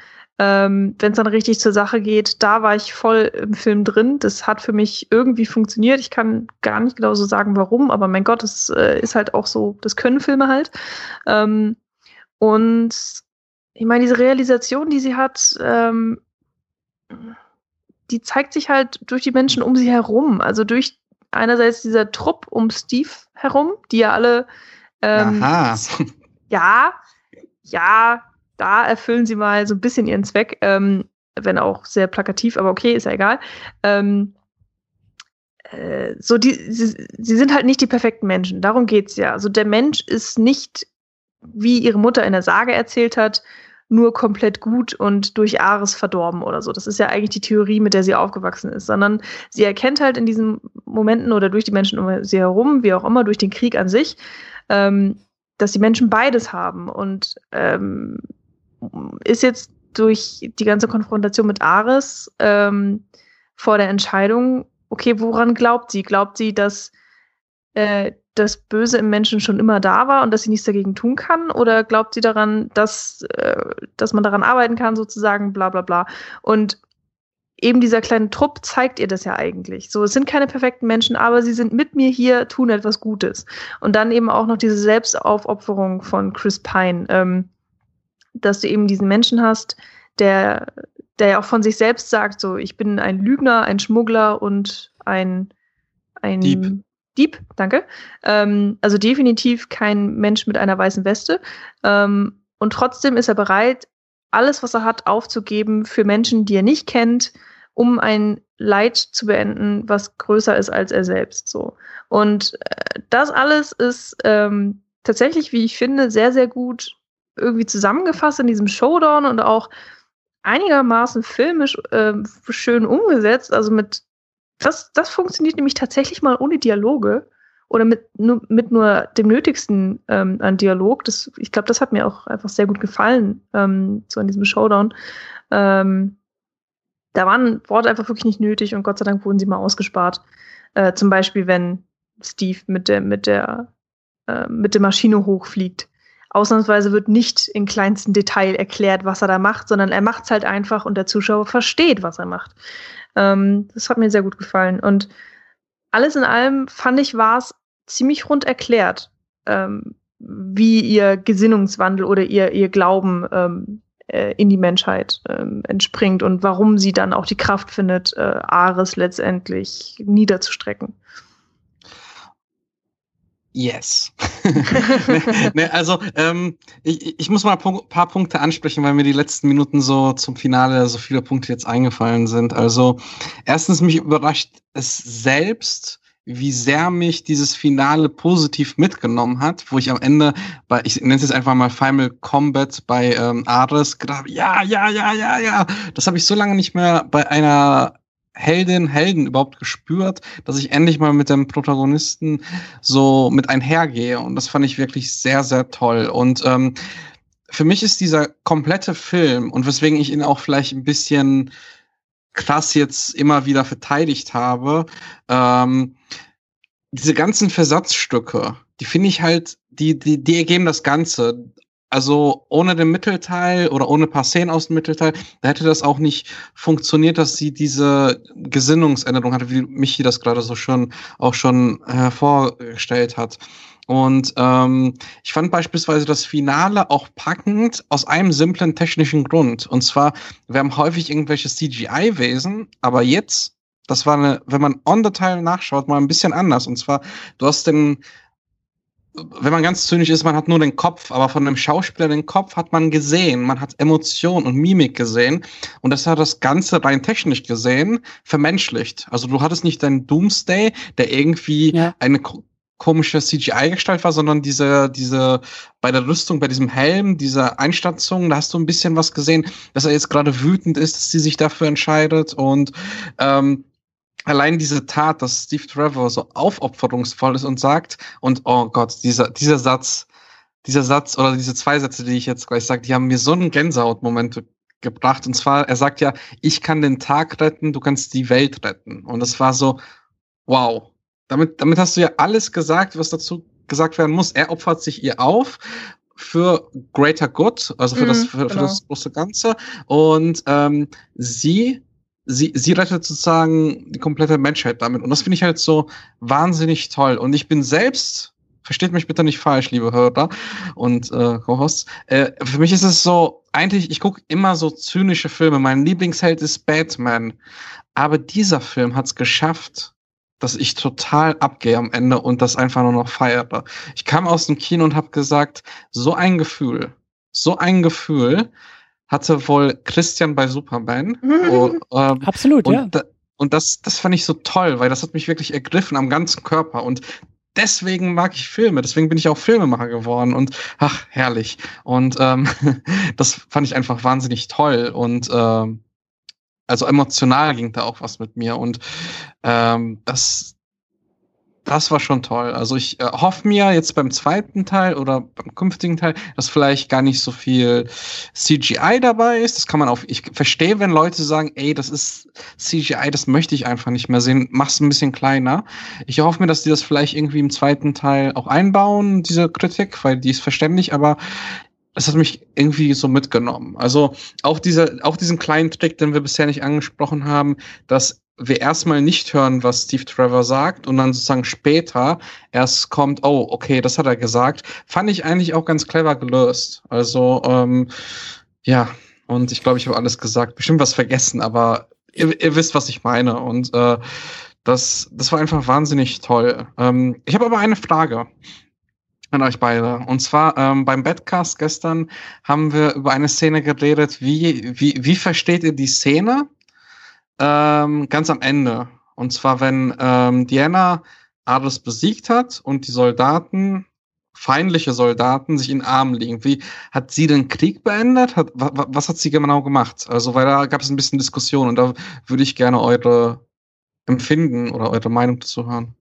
ähm, Wenn es dann richtig zur Sache geht, da war ich voll im Film drin. Das hat für mich irgendwie funktioniert. Ich kann gar nicht genau so sagen, warum, aber mein Gott, das äh, ist halt auch so, das können Filme halt. Ähm, und ich meine, diese Realisation, die sie hat, ähm, die zeigt sich halt durch die Menschen um sie herum. Also durch einerseits dieser Trupp um Steve herum, die ja alle ähm, Aha. ja, ja, da erfüllen sie mal so ein bisschen ihren Zweck, ähm, wenn auch sehr plakativ, aber okay, ist ja egal. Ähm, äh, so die, sie, sie sind halt nicht die perfekten Menschen. Darum geht's ja. Also der Mensch ist nicht, wie ihre Mutter in der Sage erzählt hat, nur komplett gut und durch Ares verdorben oder so. Das ist ja eigentlich die Theorie, mit der sie aufgewachsen ist, sondern sie erkennt halt in diesen Momenten oder durch die Menschen um sie herum, wie auch immer, durch den Krieg an sich, ähm, dass die Menschen beides haben und ähm, ist jetzt durch die ganze Konfrontation mit Ares ähm, vor der Entscheidung, okay, woran glaubt sie? Glaubt sie, dass äh, das Böse im Menschen schon immer da war und dass sie nichts dagegen tun kann? Oder glaubt sie daran, dass, äh, dass man daran arbeiten kann, sozusagen, bla bla bla? Und eben dieser kleine Trupp zeigt ihr das ja eigentlich. So, es sind keine perfekten Menschen, aber sie sind mit mir hier, tun etwas Gutes. Und dann eben auch noch diese Selbstaufopferung von Chris Pine. Ähm, dass du eben diesen Menschen hast, der, der ja auch von sich selbst sagt, so, ich bin ein Lügner, ein Schmuggler und ein, ein
Dieb.
Dieb, danke. Ähm, also definitiv kein Mensch mit einer weißen Weste. Ähm, und trotzdem ist er bereit, alles, was er hat, aufzugeben für Menschen, die er nicht kennt, um ein Leid zu beenden, was größer ist als er selbst. So. Und äh, das alles ist ähm, tatsächlich, wie ich finde, sehr, sehr gut irgendwie zusammengefasst in diesem Showdown und auch einigermaßen filmisch äh, schön umgesetzt. Also mit das, das funktioniert nämlich tatsächlich mal ohne Dialoge oder mit nur, mit nur dem Nötigsten ähm, an Dialog. Das, ich glaube, das hat mir auch einfach sehr gut gefallen, ähm, so an diesem Showdown. Ähm, da waren Worte einfach wirklich nicht nötig und Gott sei Dank wurden sie mal ausgespart. Äh, zum Beispiel, wenn Steve mit der, mit der, äh, mit der Maschine hochfliegt. Ausnahmsweise wird nicht in kleinsten Detail erklärt, was er da macht, sondern er macht es halt einfach und der Zuschauer versteht, was er macht. Ähm, das hat mir sehr gut gefallen. Und alles in allem fand ich, war es ziemlich rund erklärt, ähm, wie ihr Gesinnungswandel oder ihr, ihr Glauben ähm, äh, in die Menschheit ähm, entspringt und warum sie dann auch die Kraft findet, äh, Ares letztendlich niederzustrecken.
Yes. ne, ne, also ähm, ich, ich muss mal ein paar Punkte ansprechen, weil mir die letzten Minuten so zum Finale so viele Punkte jetzt eingefallen sind. Also erstens mich überrascht es selbst, wie sehr mich dieses Finale positiv mitgenommen hat, wo ich am Ende bei, ich nenne es jetzt einfach mal Final Combat bei ähm, Ares gedacht, ja, ja, ja, ja, ja. Das habe ich so lange nicht mehr bei einer Heldin, Helden überhaupt gespürt, dass ich endlich mal mit dem Protagonisten so mit einhergehe. Und das fand ich wirklich sehr, sehr toll. Und ähm, für mich ist dieser komplette Film und weswegen ich ihn auch vielleicht ein bisschen krass jetzt immer wieder verteidigt habe, ähm, diese ganzen Versatzstücke, die finde ich halt, die, die, die ergeben das Ganze. Also ohne den Mittelteil oder ohne paar Szenen aus dem Mittelteil, da hätte das auch nicht funktioniert, dass sie diese Gesinnungsänderung hatte, wie Michi das gerade so schön auch schon hervorgestellt hat. Und ähm, ich fand beispielsweise das Finale auch packend aus einem simplen technischen Grund. Und zwar, wir haben häufig irgendwelche CGI-Wesen, aber jetzt, das war eine, wenn man on the Teil nachschaut, mal ein bisschen anders. Und zwar, du hast den, wenn man ganz zynisch ist, man hat nur den Kopf, aber von dem Schauspieler den Kopf hat man gesehen. Man hat Emotion und Mimik gesehen. Und das hat das Ganze rein technisch gesehen vermenschlicht. Also du hattest nicht deinen Doomsday, der irgendwie ja. eine komische CGI-Gestalt war, sondern diese, diese, bei der Rüstung, bei diesem Helm, diese Einstanzung, da hast du ein bisschen was gesehen, dass er jetzt gerade wütend ist, dass sie sich dafür entscheidet und ähm, allein diese Tat, dass Steve Trevor so aufopferungsvoll ist und sagt, und oh Gott, dieser, dieser Satz, dieser Satz oder diese zwei Sätze, die ich jetzt gleich sage, die haben mir so einen Gänsehautmoment gebracht. Und zwar, er sagt ja, ich kann den Tag retten, du kannst die Welt retten. Und das war so, wow, damit, damit hast du ja alles gesagt, was dazu gesagt werden muss. Er opfert sich ihr auf für greater good, also für, mm, das, für, genau. für, das große Ganze. Und ähm, sie, sie, sie rettet sozusagen die komplette Menschheit damit. Und das finde ich halt so wahnsinnig toll. Und ich bin selbst, versteht mich bitte nicht falsch, liebe Hörer und äh, Co-Hosts, äh, für mich ist es so, eigentlich, ich gucke immer so zynische Filme. Mein Lieblingsheld ist Batman. Aber dieser Film hat es geschafft, dass ich total abgehe am Ende und das einfach nur noch feiere. Ich kam aus dem Kino und habe gesagt, so ein Gefühl, so ein Gefühl hatte wohl Christian bei Superman.
und, ähm, Absolut,
und,
ja.
Da, und das, das fand ich so toll, weil das hat mich wirklich ergriffen am ganzen Körper und deswegen mag ich Filme, deswegen bin ich auch Filmemacher geworden und ach, herrlich. Und ähm, das fand ich einfach wahnsinnig toll und ähm, also emotional ging da auch was mit mir und ähm, das, das war schon toll. Also ich äh, hoffe mir jetzt beim zweiten Teil oder beim künftigen Teil, dass vielleicht gar nicht so viel CGI dabei ist. Das kann man auch, ich verstehe, wenn Leute sagen, ey, das ist CGI, das möchte ich einfach nicht mehr sehen, mach's ein bisschen kleiner. Ich hoffe mir, dass die das vielleicht irgendwie im zweiten Teil auch einbauen, diese Kritik, weil die ist verständlich, aber es hat mich irgendwie so mitgenommen. Also auch dieser, auch diesen kleinen Trick, den wir bisher nicht angesprochen haben, dass wir erstmal nicht hören, was Steve Trevor sagt und dann sozusagen später erst kommt, oh, okay, das hat er gesagt, fand ich eigentlich auch ganz clever gelöst. Also ähm, ja, und ich glaube, ich habe alles gesagt, bestimmt was vergessen, aber ihr, ihr wisst, was ich meine und äh, das, das war einfach wahnsinnig toll. Ähm, ich habe aber eine Frage an euch beide. Und zwar ähm, beim Badcast gestern haben wir über eine Szene geredet. Wie, wie, wie versteht ihr die Szene? Ähm, ganz am Ende. Und zwar, wenn ähm, Diana Ares besiegt hat und die Soldaten, feindliche Soldaten, sich in den Armen liegen. Wie hat sie den Krieg beendet? Hat, wa, was hat sie genau gemacht? Also, weil da gab es ein bisschen Diskussion und da würde ich gerne eure Empfinden oder eure Meinung dazu hören.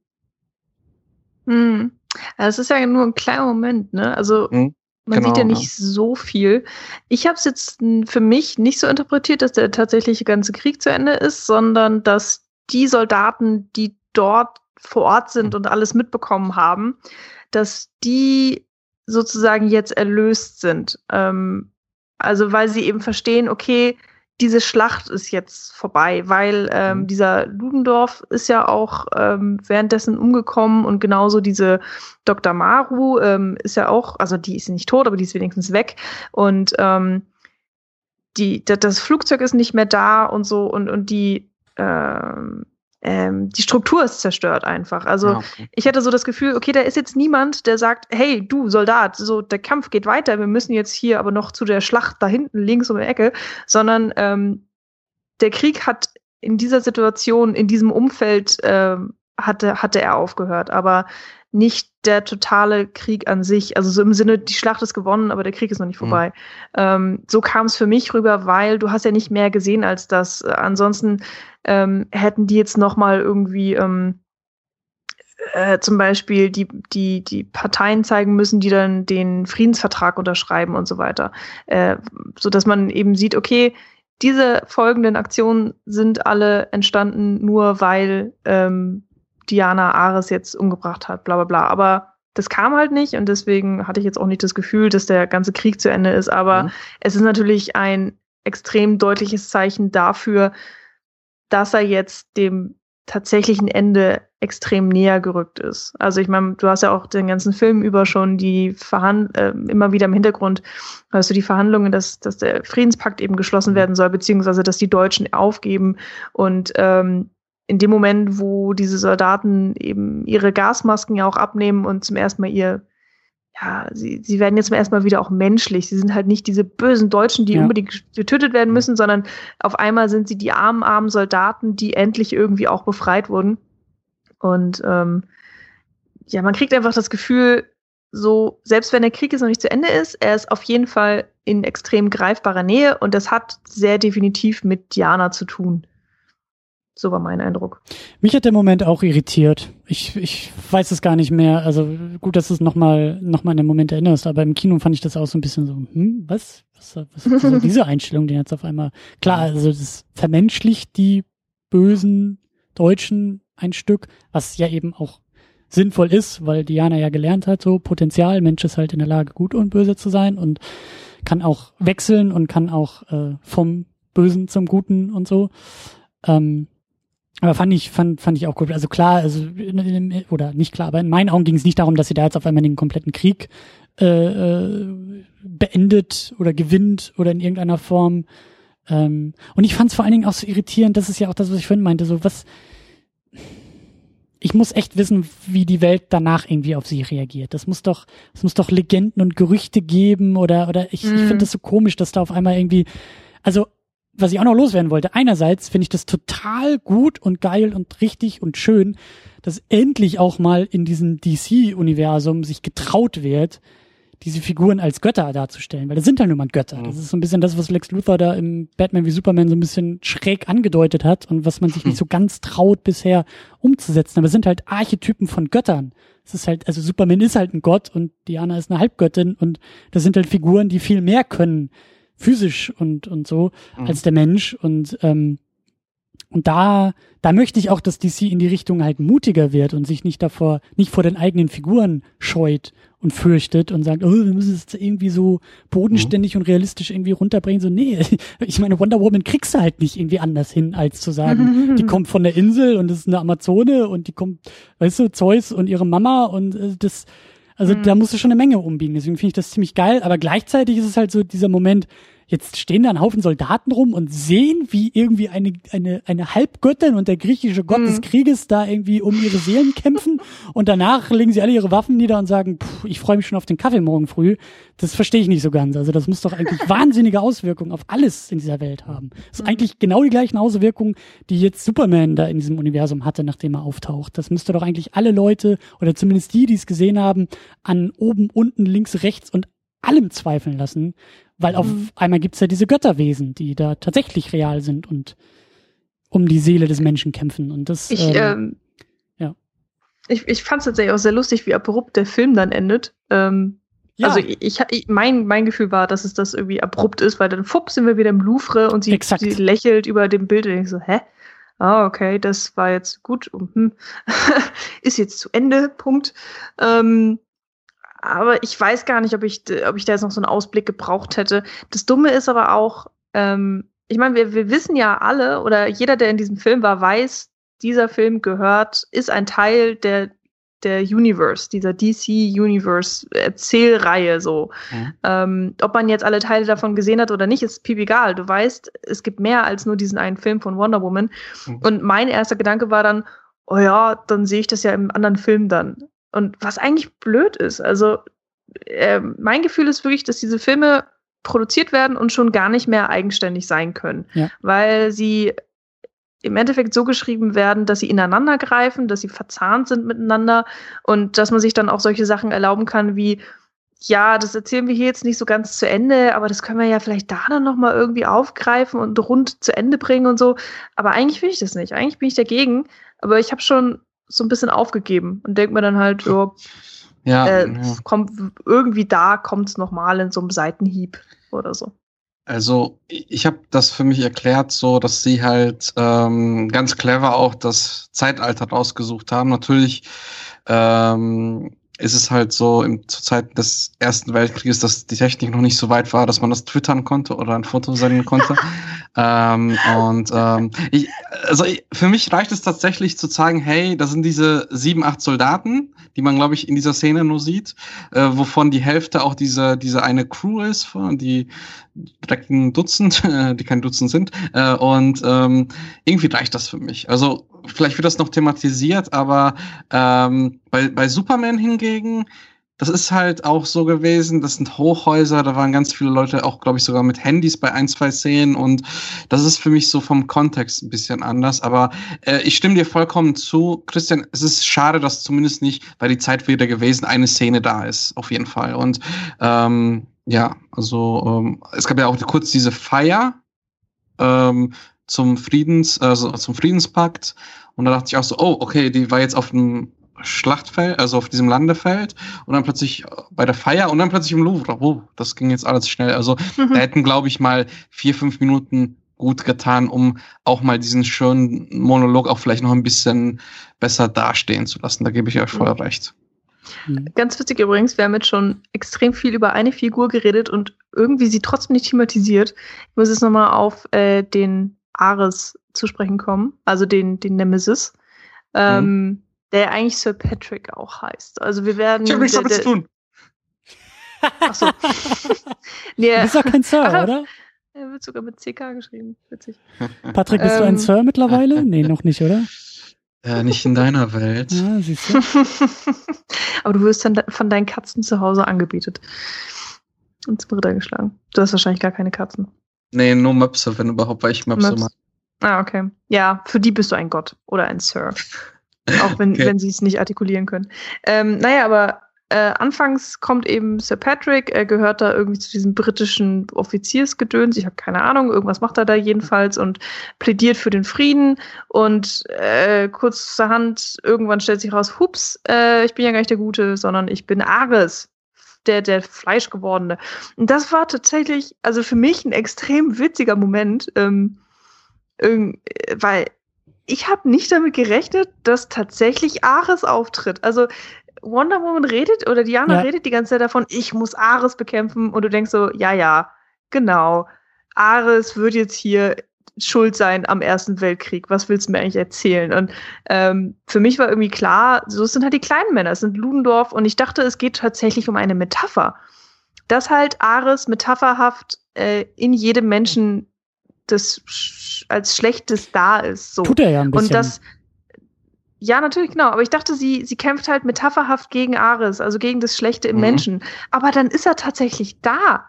Hm. Es ist ja nur ein kleiner Moment, ne? Also, mhm. Man genau, sieht ja nicht ja. so viel. Ich habe es jetzt für mich nicht so interpretiert, dass der tatsächliche ganze Krieg zu Ende ist, sondern dass die Soldaten, die dort vor Ort sind und alles mitbekommen haben, dass die sozusagen jetzt erlöst sind. Ähm, also weil sie eben verstehen, okay, diese Schlacht ist jetzt vorbei, weil ähm, mhm. dieser Ludendorff ist ja auch ähm, währenddessen umgekommen und genauso diese Dr. Maru ähm, ist ja auch, also die ist nicht tot, aber die ist wenigstens weg und ähm, die, das Flugzeug ist nicht mehr da und so und, und die ähm, ähm, die Struktur ist zerstört einfach. Also ja, okay. ich hatte so das Gefühl, okay, da ist jetzt niemand, der sagt, hey, du Soldat, so der Kampf geht weiter, wir müssen jetzt hier aber noch zu der Schlacht da hinten links um die Ecke, sondern ähm, der Krieg hat in dieser Situation, in diesem Umfeld ähm, hatte, hatte er aufgehört. Aber nicht der totale Krieg an sich. Also so im Sinne, die Schlacht ist gewonnen, aber der Krieg ist noch nicht mhm. vorbei. Mhm. Ähm, so kam es für mich rüber, weil du hast ja nicht mehr gesehen als das. Äh, ansonsten ähm, hätten die jetzt noch mal irgendwie ähm, äh, zum Beispiel die, die, die Parteien zeigen müssen, die dann den Friedensvertrag unterschreiben und so weiter. Äh, so dass man eben sieht, okay, diese folgenden Aktionen sind alle entstanden nur, weil ähm, Diana Ares jetzt umgebracht hat, bla bla bla. Aber das kam halt nicht und deswegen hatte ich jetzt auch nicht das Gefühl, dass der ganze Krieg zu Ende ist. Aber mhm. es ist natürlich ein extrem deutliches Zeichen dafür, dass er jetzt dem tatsächlichen Ende extrem näher gerückt ist. Also ich meine, du hast ja auch den ganzen Film über schon die Verhand äh, immer wieder im Hintergrund hast du die Verhandlungen, dass, dass der Friedenspakt eben geschlossen mhm. werden soll, beziehungsweise dass die Deutschen aufgeben und ähm, in dem Moment, wo diese Soldaten eben ihre Gasmasken ja auch abnehmen und zum ersten Mal ihr, ja, sie, sie werden jetzt zum ersten Mal wieder auch menschlich. Sie sind halt nicht diese bösen Deutschen, die ja. unbedingt getötet werden müssen, sondern auf einmal sind sie die armen, armen Soldaten, die endlich irgendwie auch befreit wurden. Und ähm, ja, man kriegt einfach das Gefühl, so, selbst wenn der Krieg jetzt noch nicht zu Ende ist, er ist auf jeden Fall in extrem greifbarer Nähe und das hat sehr definitiv mit Diana zu tun. So war mein Eindruck.
Mich hat der Moment auch irritiert. Ich, ich weiß es gar nicht mehr. Also gut, dass du es nochmal noch mal an den Moment erinnerst, aber im Kino fand ich das auch so ein bisschen so, hm, was? Was, was ist so diese Einstellung, die jetzt auf einmal. Klar, also das vermenschlicht die bösen Deutschen ein Stück, was ja eben auch sinnvoll ist, weil Diana ja gelernt hat, so Potenzial, Mensch ist halt in der Lage, gut und böse zu sein und kann auch wechseln und kann auch äh, vom Bösen zum Guten und so. Ähm, aber fand ich, fand, fand ich auch gut. Also klar, also oder nicht klar, aber in meinen Augen ging es nicht darum, dass sie da jetzt auf einmal den kompletten Krieg äh, äh, beendet oder gewinnt oder in irgendeiner Form. Ähm, und ich fand es vor allen Dingen auch so irritierend, das ist ja auch das, was ich vorhin meinte, so was ich muss echt wissen, wie die Welt danach irgendwie auf sie reagiert. Das muss doch, es muss doch Legenden und Gerüchte geben oder, oder ich, mm. ich finde mhm. das so komisch, dass da auf einmal irgendwie, also was ich auch noch loswerden wollte, einerseits finde ich das total gut und geil und richtig und schön, dass endlich auch mal in diesem DC-Universum sich getraut wird, diese Figuren als Götter darzustellen, weil das sind halt nur mal Götter. Mhm. Das ist so ein bisschen das, was Lex Luthor da im Batman wie Superman so ein bisschen schräg angedeutet hat und was man sich nicht so ganz traut bisher umzusetzen. Aber es sind halt Archetypen von Göttern. Es ist halt, also Superman ist halt ein Gott und Diana ist eine Halbgöttin und das sind halt Figuren, die viel mehr können physisch und, und so mhm. als der Mensch. Und, ähm, und da, da möchte ich auch, dass DC in die Richtung halt mutiger wird und sich nicht davor, nicht vor den eigenen Figuren scheut und fürchtet und sagt, oh, wir müssen es irgendwie so bodenständig mhm. und realistisch irgendwie runterbringen. So, nee, ich meine, Wonder Woman kriegst du halt nicht irgendwie anders hin, als zu sagen, die kommt von der Insel und das ist eine Amazone und die kommt, weißt du, Zeus und ihre Mama und äh, das, also mhm. da musst du schon eine Menge umbiegen. Deswegen finde ich das ziemlich geil. Aber gleichzeitig ist es halt so dieser Moment, jetzt stehen da ein Haufen Soldaten rum und sehen, wie irgendwie eine, eine, eine Halbgöttin und der griechische Gott mhm. des Krieges da irgendwie um ihre Seelen kämpfen. Und danach legen sie alle ihre Waffen nieder und sagen, pff, ich freue mich schon auf den Kaffee morgen früh. Das verstehe ich nicht so ganz. Also das muss doch eigentlich wahnsinnige Auswirkungen auf alles in dieser Welt haben. Das ist mhm. eigentlich genau die gleichen Auswirkungen, die jetzt Superman da in diesem Universum hatte, nachdem er auftaucht. Das müsste doch eigentlich alle Leute oder zumindest die, die es gesehen haben, an oben, unten, links, rechts und allem zweifeln lassen, weil auf mhm. einmal gibt's ja diese Götterwesen, die da tatsächlich real sind und um die Seele des Menschen kämpfen. Und das
ich, ähm, ähm, ja. Ich, ich fand es tatsächlich auch sehr lustig, wie abrupt der Film dann endet. Ähm, Ja. Also ich, ich, mein, mein Gefühl war, dass es das irgendwie abrupt ist, weil dann fupp sind wir wieder im Louvre und sie, sie lächelt über dem Bild und ich so, hä? Ah, okay, das war jetzt gut. Und, hm, ist jetzt zu Ende, Punkt. Ähm, aber ich weiß gar nicht, ob ich, ob ich da jetzt noch so einen Ausblick gebraucht hätte. Das Dumme ist aber auch, ähm, ich meine, wir, wir wissen ja alle, oder jeder, der in diesem Film war, weiß, dieser Film gehört, ist ein Teil der der Universe, dieser DC Universe Erzählreihe so. Mhm. Ähm, ob man jetzt alle Teile davon gesehen hat oder nicht, ist piep egal. Du weißt, es gibt mehr als nur diesen einen Film von Wonder Woman. Mhm. Und mein erster Gedanke war dann, oh ja, dann sehe ich das ja im anderen Film dann. Und was eigentlich blöd ist, also äh, mein Gefühl ist wirklich, dass diese Filme produziert werden und schon gar nicht mehr eigenständig sein können, ja. weil sie im Endeffekt so geschrieben werden, dass sie ineinander greifen, dass sie verzahnt sind miteinander und dass man sich dann auch solche Sachen erlauben kann wie ja, das erzählen wir hier jetzt nicht so ganz zu Ende, aber das können wir ja vielleicht da dann nochmal irgendwie aufgreifen und rund zu Ende bringen und so. Aber eigentlich will ich das nicht. Eigentlich bin ich dagegen. Aber ich habe schon so ein bisschen aufgegeben und denke mir dann halt, so, ja, äh, ja. kommt irgendwie da kommt es nochmal in so einem Seitenhieb oder so.
Also ich habe das für mich erklärt, so dass sie halt ähm, ganz clever auch das Zeitalter rausgesucht haben. Natürlich ähm, ist es halt so im, zur Zeit des Ersten Weltkrieges, dass die Technik noch nicht so weit war, dass man das twittern konnte oder ein Foto senden konnte. ähm, und ähm, ich, also ich, für mich reicht es tatsächlich zu sagen, hey, da sind diese sieben, acht Soldaten, die man, glaube ich, in dieser Szene nur sieht, äh, wovon die Hälfte auch diese, diese eine Crew ist, die direkt ein Dutzend, die kein Dutzend sind. Äh, und ähm, irgendwie reicht das für mich. Also vielleicht wird das noch thematisiert, aber ähm, bei, bei Superman hingegen, das ist halt auch so gewesen, das sind Hochhäuser, da waren ganz viele Leute auch, glaube ich, sogar mit Handys bei ein, zwei Szenen und das ist für mich so vom Kontext ein bisschen anders, aber äh, ich stimme dir vollkommen zu, Christian, es ist schade, dass zumindest nicht, weil die Zeit wieder gewesen, eine Szene da ist, auf jeden Fall und ähm, ja, also ähm, es gab ja auch kurz diese Feier, ähm, zum Friedens, also zum Friedenspakt. Und da dachte ich auch so, oh, okay, die war jetzt auf dem Schlachtfeld, also auf diesem Landefeld und dann plötzlich bei der Feier und dann plötzlich im Louvre. Oh, das ging jetzt alles schnell. Also mhm. da hätten, glaube ich, mal vier, fünf Minuten gut getan, um auch mal diesen schönen Monolog auch vielleicht noch ein bisschen besser dastehen zu lassen. Da gebe ich euch voll mhm. recht.
Ganz witzig übrigens, wir haben jetzt schon extrem viel über eine Figur geredet und irgendwie sie trotzdem nicht thematisiert. Ich muss jetzt nochmal auf äh, den Ares zu sprechen kommen, also den, den Nemesis, ähm, mhm. Der eigentlich Sir Patrick auch heißt. Also wir werden.
Ich habe nichts damit zu tun.
Achso. nee, du bist doch kein Sir, ach, oder?
Er wird sogar mit CK geschrieben. Witzig.
Patrick, bist ähm, du ein ähm. Sir mittlerweile? Nee, noch nicht, oder?
Ja, nicht in deiner Welt. Ja,
siehst du. Aber du wirst dann von deinen Katzen zu Hause angebietet. Und zum Ritter geschlagen. Du hast wahrscheinlich gar keine Katzen.
Nee, nur Möpse, wenn überhaupt, weil ich Möpse mag.
Ah, okay. Ja, für die bist du ein Gott oder ein Sir. Auch wenn, okay. wenn sie es nicht artikulieren können. Ähm, naja, aber äh, anfangs kommt eben Sir Patrick, er gehört da irgendwie zu diesem britischen Offiziersgedöns, ich habe keine Ahnung, irgendwas macht er da jedenfalls und plädiert für den Frieden und äh, kurz zur Hand, irgendwann stellt sich raus, hups, äh, ich bin ja gar nicht der Gute, sondern ich bin Ares, der, der Fleischgewordene. Und das war tatsächlich, also für mich ein extrem witziger Moment, ähm, weil ich habe nicht damit gerechnet, dass tatsächlich Ares auftritt. Also Wonder Woman redet oder Diana ja. redet die ganze Zeit davon, ich muss Ares bekämpfen und du denkst so, ja, ja, genau. Ares wird jetzt hier schuld sein am Ersten Weltkrieg. Was willst du mir eigentlich erzählen? Und ähm, für mich war irgendwie klar, so sind halt die kleinen Männer, es sind Ludendorff und ich dachte, es geht tatsächlich um eine Metapher. Dass halt Ares metapherhaft äh, in jedem Menschen das als Schlechtes da ist. So.
Tut er ja ein bisschen.
Und das, ja, natürlich, genau. Aber ich dachte, sie, sie kämpft halt metapherhaft gegen Ares, also gegen das Schlechte im mhm. Menschen. Aber dann ist er tatsächlich da.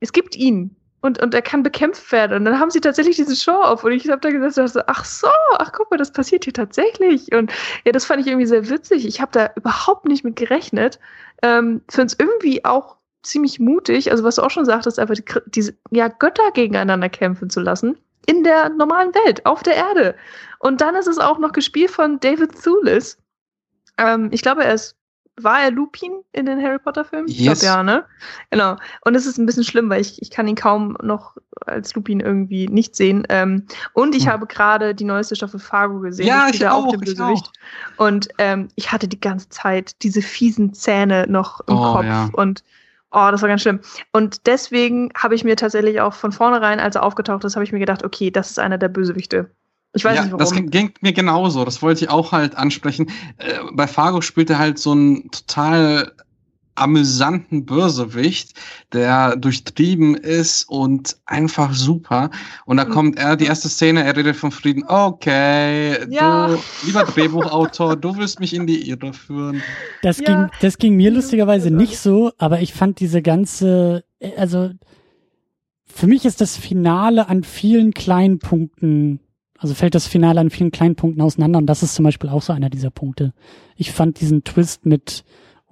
Es gibt ihn und, und er kann bekämpft werden. Und dann haben sie tatsächlich diese Show auf. Und ich habe da gesagt, ach so, ach guck mal, das passiert hier tatsächlich. Und ja, das fand ich irgendwie sehr witzig. Ich habe da überhaupt nicht mit gerechnet. Ähm, Finde es irgendwie auch ziemlich mutig, also was du auch schon sagtest, einfach die, diese ja, Götter gegeneinander kämpfen zu lassen. In der normalen Welt, auf der Erde. Und dann ist es auch noch gespielt von David Thulis. Ähm, ich glaube, er ist war er Lupin in den Harry Potter Filmen?
Yes.
Ich glaube ja, ne? Genau. Und es ist ein bisschen schlimm, weil ich, ich kann ihn kaum noch als Lupin irgendwie nicht sehen. Ähm, und ich
Hm.
habe gerade die neueste Staffel Fargo gesehen.
Ja, ich
spielt er
auch,
den
ich
Bösewicht. Und ähm, ich hatte die ganze Zeit diese fiesen Zähne noch im
Oh,
Kopf
ja.
und Oh, das war ganz schlimm. Und deswegen habe ich mir tatsächlich auch von vornherein, als er aufgetaucht ist, habe ich mir gedacht, okay, das ist einer der Bösewichte. Ich weiß
ja,
nicht
das
warum.
ging mir genauso. Das wollte ich auch halt ansprechen. Äh, bei Fargo spielt er halt so einen total amüsanten Bösewicht, der durchtrieben ist und einfach super. Und da
Mhm.
kommt er, die erste Szene, er redet vom Frieden. Okay,
Ja.
du, lieber Drehbuchautor, du willst mich in die Irre führen.
Das,
Ja.
ging, das ging mir lustigerweise nicht so, aber ich fand diese ganze, äh, also für mich ist das Finale an vielen kleinen Punkten, also fällt das Finale an vielen kleinen Punkten auseinander und das ist zum Beispiel auch so einer dieser Punkte. Ich fand diesen Twist mit,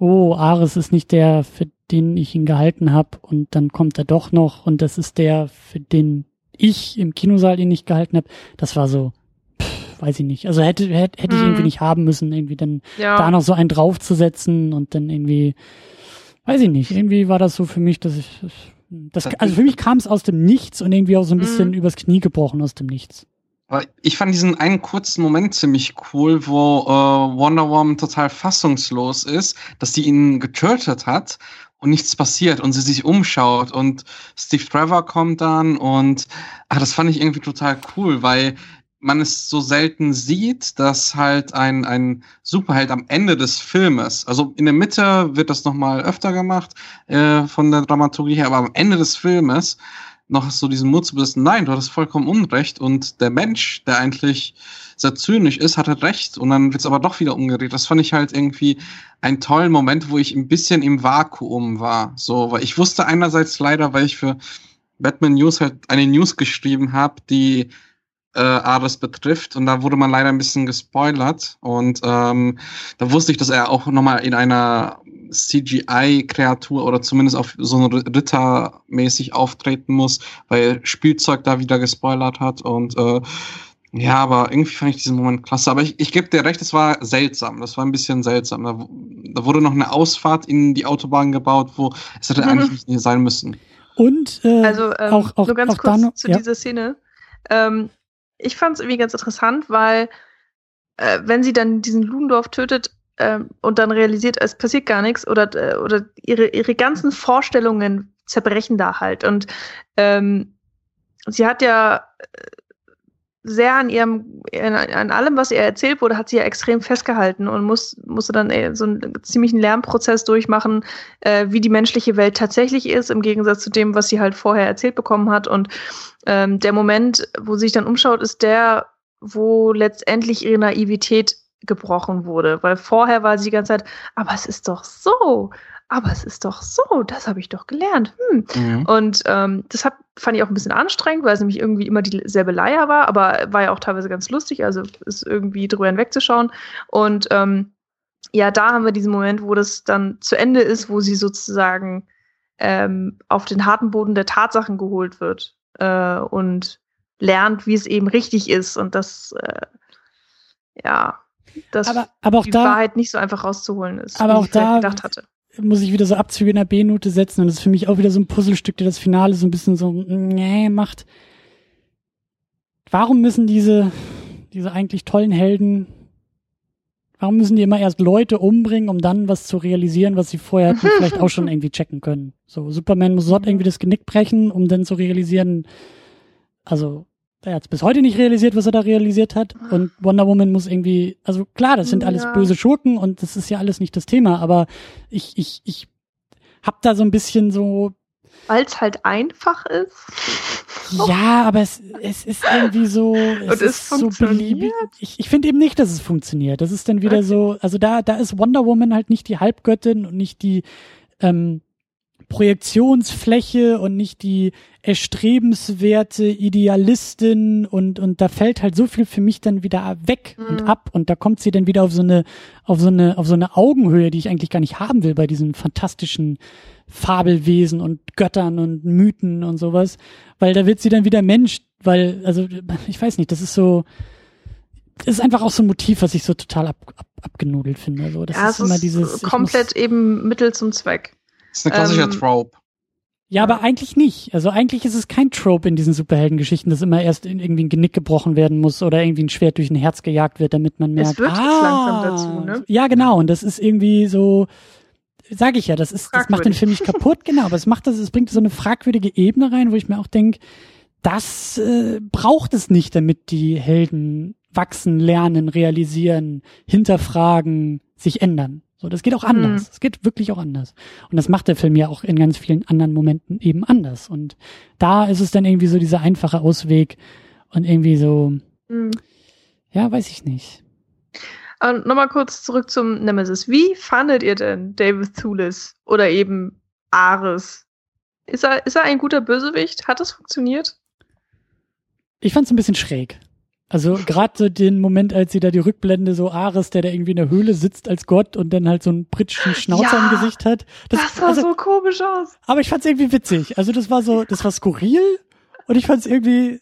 oh, Ares ist nicht der, für den ich ihn gehalten habe und dann kommt er doch noch und das ist der, für den ich im Kinosaal ihn nicht gehalten habe. Das war so, pff, weiß ich nicht. Also hätte, hätte, hätte ich
Mhm.
irgendwie nicht haben müssen, irgendwie dann
ja.
da noch so einen draufzusetzen und dann irgendwie, weiß ich nicht, irgendwie war das so für mich, dass ich, das, also für mich kam es aus dem Nichts und irgendwie auch so ein bisschen
Mhm.
übers Knie gebrochen aus dem Nichts.
Ich fand diesen einen kurzen Moment ziemlich cool, wo äh, Wonder Woman total fassungslos ist, dass die ihn getötet hat und nichts passiert und sie sich umschaut und Steve Trevor kommt dann und ach, das fand ich irgendwie total cool, weil man es so selten sieht, dass halt ein, ein Superheld am Ende des Filmes, also in der Mitte wird das nochmal öfter gemacht äh, von der Dramaturgie her, aber am Ende des Filmes noch so diesen Mut zu besitzen, nein, du hattest vollkommen Unrecht und der Mensch, der eigentlich sehr zynisch ist, hatte recht und dann wird's aber doch wieder umgedreht. Das fand ich halt irgendwie einen tollen Moment, wo ich ein bisschen im Vakuum war. So, weil ich wusste einerseits leider, weil ich für Batman News halt eine News geschrieben habe, die äh, Ares betrifft und da wurde man leider ein bisschen gespoilert und ähm, da wusste ich, dass er auch nochmal in einer CGI-Kreatur oder zumindest auf so eine Ritter mäßig auftreten muss, weil Spielzeug da wieder gespoilert hat und äh, ja, aber irgendwie fand ich diesen Moment klasse. Aber ich, ich gebe dir recht, es war seltsam. Das war ein bisschen seltsam. Da, da wurde noch eine Ausfahrt in die Autobahn gebaut, wo es hätte
Mhm.
eigentlich nicht sein müssen.
Und äh,
Also ähm,
auch, auch,
nur ganz
auch
kurz
noch,
zu
ja.
dieser Szene. Ähm, ich fand es irgendwie ganz interessant, weil äh, wenn sie dann diesen Ludendorff tötet ähm, und dann realisiert, es passiert gar nichts oder, äh, oder ihre, ihre ganzen Vorstellungen zerbrechen da halt. Und ähm, sie hat ja äh, sehr an ihrem, an, allem, was ihr erzählt wurde, hat sie ja extrem festgehalten und muss, musste dann äh, so einen ziemlichen Lernprozess durchmachen, äh, wie die menschliche Welt tatsächlich ist, im Gegensatz zu dem, was sie halt vorher erzählt bekommen hat. Und ähm, der Moment, wo sie sich dann umschaut, ist der, wo letztendlich ihre Naivität gebrochen wurde. Weil vorher war sie die ganze Zeit, aber es ist doch so, aber es ist doch so, das habe ich doch gelernt. Hm.
Mhm.
Und ähm, das hat, fand ich auch ein bisschen anstrengend, weil es nämlich irgendwie immer dieselbe Leier war, aber war ja auch teilweise ganz lustig, also ist irgendwie drüber hinwegzuschauen. Und ähm, ja, da haben wir diesen Moment, wo das dann zu Ende ist, wo sie sozusagen ähm, auf den harten Boden der Tatsachen geholt wird äh, und lernt, wie es eben richtig ist und das, äh, ja, dass
aber, aber auch
die
da
Wahrheit nicht so einfach rauszuholen ist,
Aber
wie
auch
ich
da-
gedacht hatte.
Muss ich wieder so Abzüge in der B-Note setzen und das ist für mich auch wieder so ein Puzzlestück, der das Finale so ein bisschen so nee macht. Warum müssen diese diese eigentlich tollen Helden warum müssen die immer erst Leute umbringen, um dann was zu realisieren, was sie vorher vielleicht auch schon irgendwie checken können? So Superman muss dort irgendwie das Genick brechen, um dann zu realisieren, also er hat bis heute nicht realisiert, was er da realisiert hat. Und Wonder Woman muss irgendwie, also klar, das sind alles
Ja.
böse Schurken und das ist ja alles nicht das Thema, aber ich, ich, ich hab da so ein bisschen so,
Weil es halt einfach ist.
ja, aber es, es ist irgendwie so, es
Und es
ist so beliebig. Ich, ich finde eben nicht, dass es funktioniert. Das ist dann wieder
Okay.
so, also da, da ist Wonder Woman halt nicht die Halbgöttin und nicht die, ähm, Projektionsfläche und nicht die erstrebenswerte Idealistin und und da fällt halt so viel für mich dann wieder weg und
Mhm.
ab und da kommt sie dann wieder auf so eine auf so eine auf so eine Augenhöhe, die ich eigentlich gar nicht haben will bei diesen fantastischen Fabelwesen und Göttern und Mythen und sowas, weil da wird sie dann wieder Mensch, weil also ich weiß nicht, das ist so das ist einfach auch so ein Motiv, was ich so total ab, ab, abgenudelt finde. So, das
ja,
ist immer dieses.
Komplett muss, eben Mittel zum Zweck.
Das ist eine klassische ähm, Trope.
Ja, aber eigentlich nicht. Also eigentlich ist es kein Trope in diesen Superheldengeschichten, dass immer erst irgendwie ein Genick gebrochen werden muss oder irgendwie ein Schwert durch ein Herz gejagt wird, damit man merkt.
Es wird
ah,
langsam dazu, ne?
Ja, genau. Und das ist irgendwie so, sage ich ja, das ist, das macht den Film nicht kaputt, genau. Aber es macht das, es bringt so eine fragwürdige Ebene rein, wo ich mir auch denke, das äh, braucht es nicht, damit die Helden wachsen, lernen, realisieren, hinterfragen, sich ändern. So, das geht auch anders. Es mhm. geht wirklich auch anders. Und das macht der Film ja auch in ganz vielen anderen Momenten eben anders. Und da ist es dann irgendwie so dieser einfache Ausweg und irgendwie so, mhm. ja, weiß ich nicht.
Und nochmal kurz zurück zum Nemesis. Wie fandet ihr denn David Thulis oder eben Ares? Ist er, ist er ein guter Bösewicht? Hat das funktioniert?
Ich fand es ein bisschen schräg. Also gerade so den Moment, als sie da die Rückblende so Ares, der da irgendwie in der Höhle sitzt als Gott und dann halt so einen britischen Schnauzer ja, im Gesicht hat.
Das, das sah also, so komisch aus.
Aber ich fand's irgendwie witzig. Also das war so, das war skurril und ich fand's irgendwie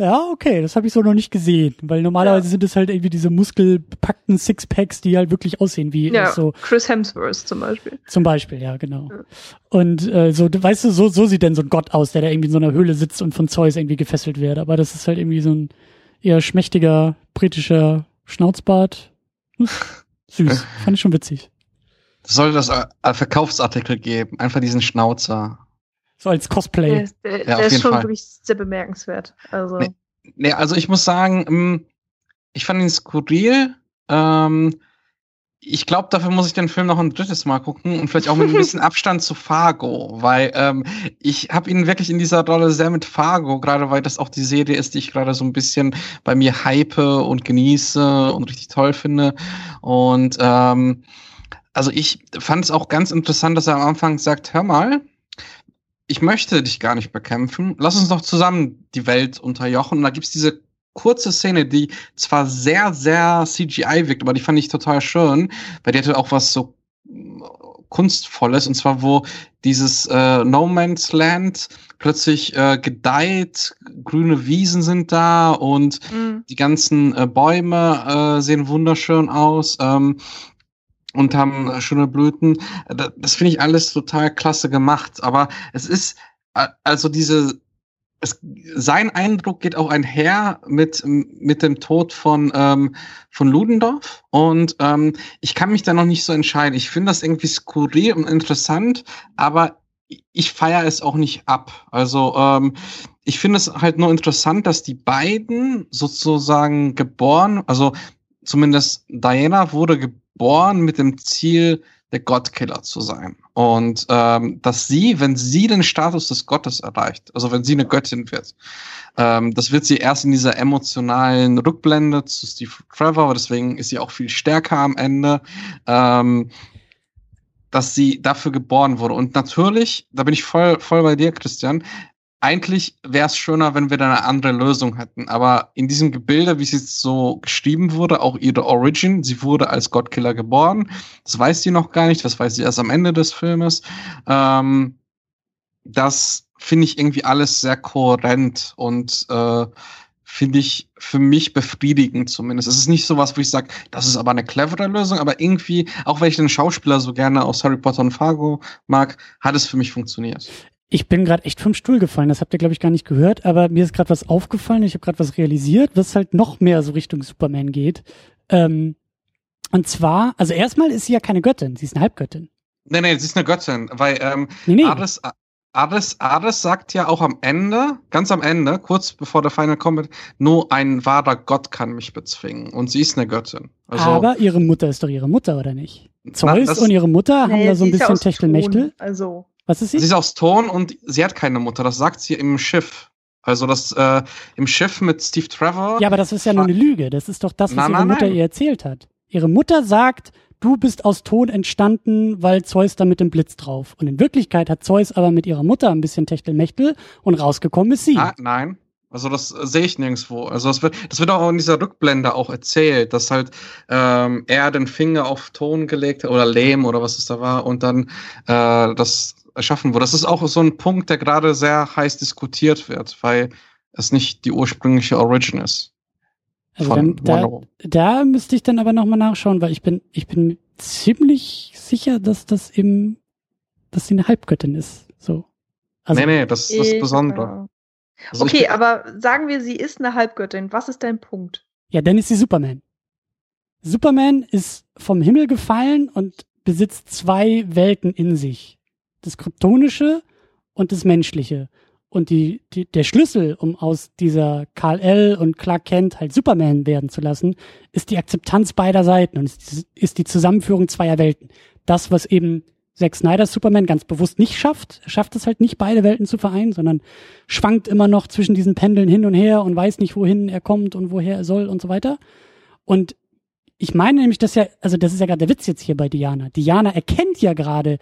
ja, okay, das habe ich so noch nicht gesehen, weil normalerweise ja. sind es halt irgendwie diese muskelbepackten Sixpacks, die halt wirklich aussehen wie
ja,
so.
Chris Hemsworth zum Beispiel.
Zum Beispiel, ja, genau. Ja. Und äh, so, weißt du, so, so sieht denn so ein Gott aus, der da irgendwie in so einer Höhle sitzt und von Zeus irgendwie gefesselt wird. Aber das ist halt irgendwie so ein eher schmächtiger britischer Schnauzbart. Hm, süß, fand ich schon witzig.
Soll das als Verkaufsartikel geben, einfach diesen Schnauzer.
So als Cosplay.
Der, der, ja, der ist schon Fall. wirklich sehr bemerkenswert. Also. Nee,
nee, also ich muss sagen, ähm, ich fand ihn skurril. Ähm, ich glaube, dafür muss ich den Film noch ein drittes Mal gucken und vielleicht auch mit ein bisschen Abstand zu Fargo, weil ähm, ich habe ihn wirklich in dieser Rolle sehr mit Fargo, gerade weil das auch die Serie ist, die ich gerade so ein bisschen bei mir hype und genieße und richtig toll finde. Und ähm, also ich fand es auch ganz interessant, dass er am Anfang sagt, hör mal, ich möchte dich gar nicht bekämpfen. Lass uns doch zusammen die Welt unterjochen. Und da gibt's diese kurze Szene, die zwar sehr, sehr CGI wirkt, aber die fand ich total schön, weil die hatte auch was so äh, Kunstvolles, und zwar wo dieses äh, No Man's Land plötzlich äh, gedeiht, grüne Wiesen sind da und mhm. die ganzen äh, Bäume äh, sehen wunderschön aus. Ähm, und haben schöne Blüten. Das finde ich alles total klasse gemacht. Aber es ist, also diese, es, sein Eindruck geht auch einher mit, mit dem Tod von, ähm, von Ludendorff. Und ähm, ich kann mich da noch nicht so entscheiden. Ich finde das irgendwie skurril und interessant, aber ich feiere es auch nicht ab. Also ähm, ich finde es halt nur interessant, dass die beiden sozusagen geboren, also zumindest Diana wurde geboren mit dem Ziel, der Gottkiller zu sein. Und ähm, dass sie, wenn sie den Status des Gottes erreicht, also wenn sie eine Göttin wird, ähm, das wird sie erst in dieser emotionalen Rückblende zu Steve Trevor, deswegen ist sie auch viel stärker am Ende, ähm, dass sie dafür geboren wurde. Und natürlich, da bin ich voll, voll bei dir, Christian, eigentlich wäre es schöner, wenn wir da eine andere Lösung hätten. Aber in diesem Gebilde, wie es jetzt so geschrieben wurde, auch ihre Origin, sie wurde als Godkiller geboren. Das weiß sie noch gar nicht, das weiß sie erst am Ende des Filmes. Ähm, das finde ich irgendwie alles sehr kohärent und äh, finde ich für mich befriedigend zumindest. Es ist nicht so was, wo ich sage, das ist aber eine clevere Lösung, aber irgendwie, auch wenn ich den Schauspieler so gerne aus Harry Potter und Fargo mag, hat es für mich funktioniert.
Ich bin gerade echt vom Stuhl gefallen, das habt ihr, glaube ich, gar nicht gehört, aber mir ist gerade was aufgefallen, ich habe gerade was realisiert, was halt noch mehr so Richtung Superman geht. Ähm, und zwar, also erstmal ist sie ja keine Göttin, sie ist eine Halbgöttin.
Nee, nee, sie ist eine Göttin, weil ähm, nee, nee. Ares, Ares, Ares sagt ja auch am Ende, ganz am Ende, kurz bevor der Final Combat, nur ein wahrer Gott kann mich bezwingen. Und sie ist eine Göttin.
Also, aber ihre Mutter ist doch ihre Mutter, oder nicht? Zeus na, und ihre Mutter haben da so ein bisschen Techtelmechtel.
Also
was ist sie?
Sie ist aus Ton und sie hat keine Mutter. Das sagt sie im Schiff. Also das äh, im Schiff mit Steve Trevor.
Ja, aber das ist ja nur eine Lüge. Das ist doch das, was na, ihre na, Mutter nein. ihr erzählt hat. Ihre Mutter sagt, du bist aus Ton entstanden, weil Zeus da mit dem Blitz drauf. Und in Wirklichkeit hat Zeus aber mit ihrer Mutter ein bisschen Techtelmechtel und rausgekommen ist sie.
Ah, nein. Also das äh, sehe ich nirgendwo. Also das wird, das wird auch in dieser Rückblende auch erzählt, dass halt ähm, er den Finger auf Ton gelegt hat oder Lehm oder was es da war und dann äh, das erschaffen wurde. Das ist auch so ein Punkt, der gerade sehr heiß diskutiert wird, weil es nicht die ursprüngliche Origin ist.
Also dann, da, da müsste ich dann aber nochmal nachschauen, weil ich bin, ich bin ziemlich sicher, dass das eben, dass sie eine Halbgöttin ist. So.
Also, nee, nee, das ist das Besondere.
Also okay, aber sagen wir, sie ist eine Halbgöttin. Was ist dein Punkt?
Ja, dann ist sie Superman. Superman ist vom Himmel gefallen und besitzt zwei Welten in sich. Das Kryptonische und das Menschliche. Und die, die, der Schlüssel, um aus dieser Karl L. und Clark Kent halt Superman werden zu lassen, ist die Akzeptanz beider Seiten und ist, ist die Zusammenführung zweier Welten. Das, was eben Zack Snyder Superman ganz bewusst nicht schafft. Schafft es halt nicht, beide Welten zu vereinen, sondern schwankt immer noch zwischen diesen Pendeln hin und her und weiß nicht, wohin er kommt und woher er soll und so weiter. Und ich meine nämlich, dass ja, also das ist ja gerade der Witz jetzt hier bei Diana. Diana erkennt ja gerade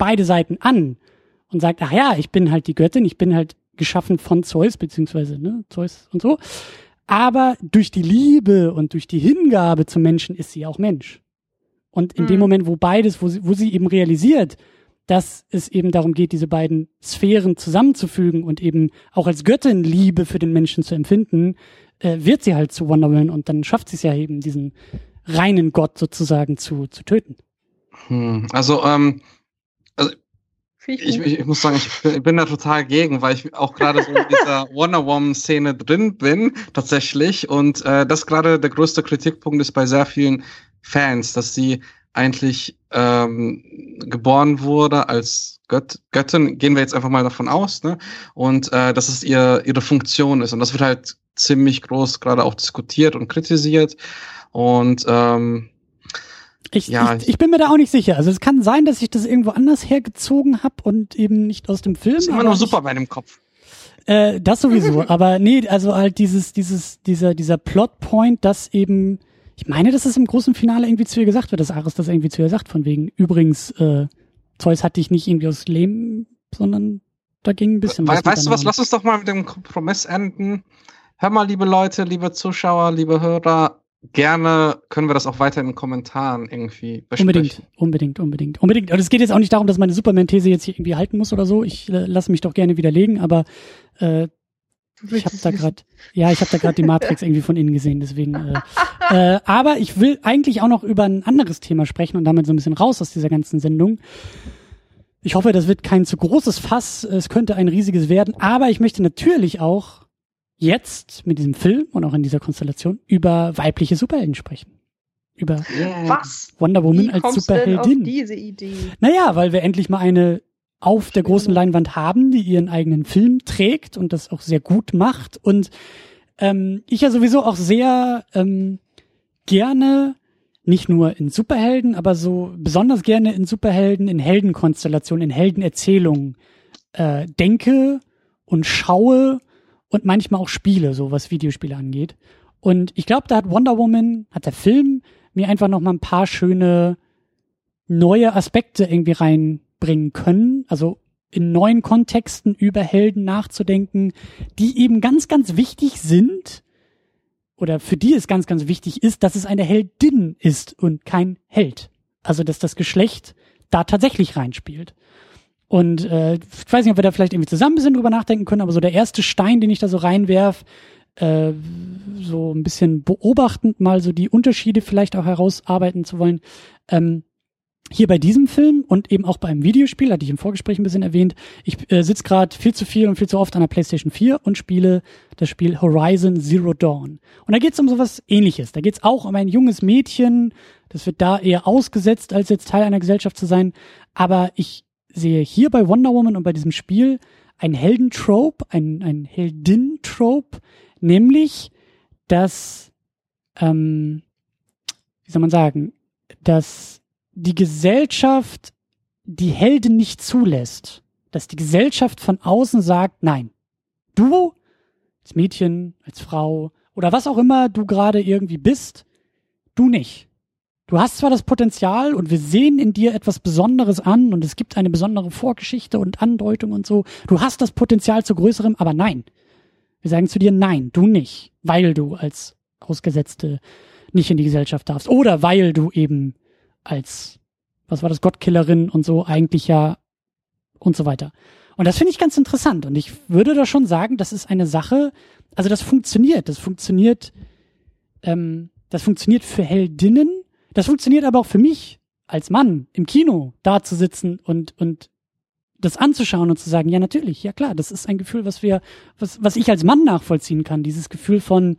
beide Seiten an und sagt, ach ja, ich bin halt die Göttin, ich bin halt geschaffen von Zeus, beziehungsweise ne, Zeus und so. Aber durch die Liebe und durch die Hingabe zum Menschen ist sie auch Mensch. Und in mhm. dem Moment, wo beides, wo sie, wo sie eben realisiert, dass es eben darum geht, diese beiden Sphären zusammenzufügen und eben auch als Göttin Liebe für den Menschen zu empfinden, äh, wird sie halt zu Wonder Woman und dann schafft sie es ja eben, diesen reinen Gott sozusagen zu, zu töten.
Hm, also, ähm, also ich, ich, ich, muss sagen, ich bin, ich bin, da total gegen, weil ich auch gerade so in dieser Wonder Woman-Szene drin bin, tatsächlich. Und äh, das gerade der größte Kritikpunkt ist bei sehr vielen Fans, dass sie eigentlich ähm, geboren wurde als Gött Göttin, gehen wir jetzt einfach mal davon aus, ne? Und äh, dass es ihr ihre Funktion ist. Und das wird halt ziemlich groß gerade auch diskutiert und kritisiert. Und ähm,
ich, ja, ich, ich, bin mir da auch nicht sicher. Also es kann sein, dass ich das irgendwo anders hergezogen habe und eben nicht aus dem Film.
Ist immer nur super bei dem Kopf.
Äh, das sowieso. aber nee, also halt dieses, dieses, dieser, dieser Plotpoint, dass eben, ich meine, dass es im großen Finale irgendwie zu ihr gesagt wird, dass Ares das irgendwie zu ihr sagt, von wegen, übrigens, äh, Zeus hat dich nicht irgendwie aus Lehm, sondern da ging ein bisschen
We was. Weißt du was, lass uns doch mal mit dem Kompromiss enden. Hör mal, liebe Leute, liebe Zuschauer, liebe Hörer, gerne können wir das auch weiter in den Kommentaren irgendwie
besprechen. Unbedingt, unbedingt, unbedingt, unbedingt. Und es geht jetzt auch nicht darum, dass meine Superman-These jetzt hier irgendwie halten muss oder so. Ich äh, lasse mich doch gerne widerlegen, aber äh, ich habe da gerade, ja, ich habe da gerade die Matrix irgendwie von innen gesehen, deswegen. Äh, äh, aber ich will eigentlich auch noch über ein anderes Thema sprechen und damit so ein bisschen raus aus dieser ganzen Sendung. Ich hoffe, das wird kein zu großes Fass. Es könnte ein riesiges werden, aber ich möchte natürlich auch jetzt mit diesem Film und auch in dieser Konstellation über weibliche Superhelden sprechen. Über
Was?
Wonder Woman
Wie
als Superheldin.
diese Idee?
Naja, weil wir endlich mal eine auf der großen Leinwand haben, die ihren eigenen Film trägt und das auch sehr gut macht. Und ähm, ich ja sowieso auch sehr ähm, gerne nicht nur in Superhelden, aber so besonders gerne in Superhelden, in Heldenkonstellationen, in Heldenerzählungen äh, denke und schaue und manchmal auch Spiele, so was Videospiele angeht. Und ich glaube, da hat Wonder Woman, hat der Film mir einfach noch mal ein paar schöne neue Aspekte irgendwie reinbringen können. Also in neuen Kontexten über Helden nachzudenken, die eben ganz, ganz wichtig sind oder für die es ganz, ganz wichtig ist, dass es eine Heldin ist und kein Held. Also dass das Geschlecht da tatsächlich reinspielt. Und äh, ich weiß nicht, ob wir da vielleicht irgendwie zusammen ein bisschen drüber nachdenken können, aber so der erste Stein, den ich da so reinwerf, äh, so ein bisschen beobachtend mal so die Unterschiede vielleicht auch herausarbeiten zu wollen. Ähm, hier bei diesem Film und eben auch bei einem Videospiel, hatte ich im Vorgespräch ein bisschen erwähnt, ich äh, sitze gerade viel zu viel und viel zu oft an der PlayStation 4 und spiele das Spiel Horizon Zero Dawn. Und da geht es um sowas ähnliches. Da geht es auch um ein junges Mädchen, das wird da eher ausgesetzt, als jetzt Teil einer Gesellschaft zu sein. Aber ich sehe hier bei Wonder Woman und bei diesem Spiel ein Heldentrope, ein, ein Heldin-Trope, nämlich, dass, ähm, wie soll man sagen, dass die Gesellschaft die Helden nicht zulässt. Dass die Gesellschaft von außen sagt, nein, du als Mädchen, als Frau oder was auch immer du gerade irgendwie bist, du nicht. Du hast zwar das Potenzial und wir sehen in dir etwas Besonderes an und es gibt eine besondere Vorgeschichte und Andeutung und so. Du hast das Potenzial zu größerem, aber nein. Wir sagen zu dir nein, du nicht, weil du als Ausgesetzte nicht in die Gesellschaft darfst oder weil du eben als, was war das, Gottkillerin und so eigentlich ja und so weiter. Und das finde ich ganz interessant und ich würde da schon sagen, das ist eine Sache, also das funktioniert, das funktioniert ähm, das funktioniert für Heldinnen, das funktioniert aber auch für mich als Mann im Kino da zu sitzen und, und das anzuschauen und zu sagen, ja, natürlich, ja klar, das ist ein Gefühl, was wir, was, was ich als Mann nachvollziehen kann. Dieses Gefühl von,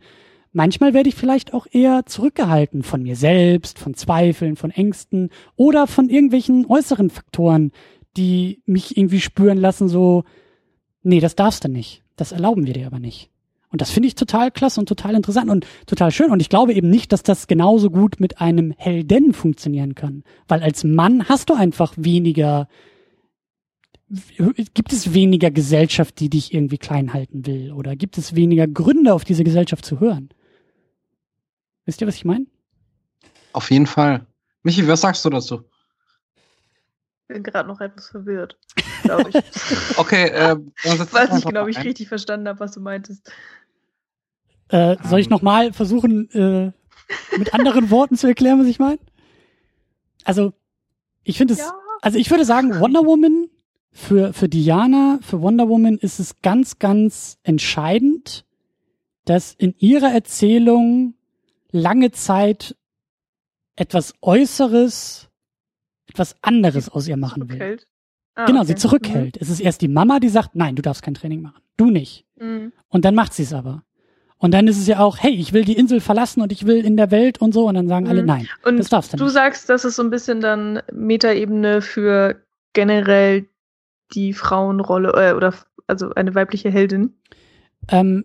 manchmal werde ich vielleicht auch eher zurückgehalten von mir selbst, von Zweifeln, von Ängsten oder von irgendwelchen äußeren Faktoren, die mich irgendwie spüren lassen, so, nee, das darfst du nicht. Das erlauben wir dir aber nicht. Und das finde ich total klasse und total interessant und total schön. Und ich glaube eben nicht, dass das genauso gut mit einem Helden funktionieren kann. Weil als Mann hast du einfach weniger, gibt es weniger Gesellschaft, die dich irgendwie klein halten will? Oder gibt es weniger Gründe, auf diese Gesellschaft zu hören? Wisst ihr, was ich meine?
Auf jeden Fall. Michi, was sagst du dazu?
Ich bin gerade noch etwas verwirrt, glaube ich.
okay, äh,
weiß nicht genau, ob ich richtig verstanden habe, was du meintest.
Äh, soll ich ähm. nochmal versuchen, äh, mit anderen Worten zu erklären, was ich meine? Also, ich finde es, ja. also ich würde sagen, Wonder Woman für, für Diana, für Wonder Woman ist es ganz, ganz entscheidend, dass in ihrer Erzählung lange Zeit etwas Äußeres, etwas anderes aus ihr machen will. Ah, genau, okay. sie zurückhält. Mhm. Es ist erst die Mama, die sagt, nein, du darfst kein Training machen. Du nicht. Mhm. Und dann macht sie es aber. Und dann ist es ja auch, hey, ich will die Insel verlassen und ich will in der Welt und so. Und dann sagen mhm. alle, nein,
und das darfst du nicht. Du sagst, das ist so ein bisschen dann Metaebene für generell die Frauenrolle äh, oder also eine weibliche Heldin.
Ähm,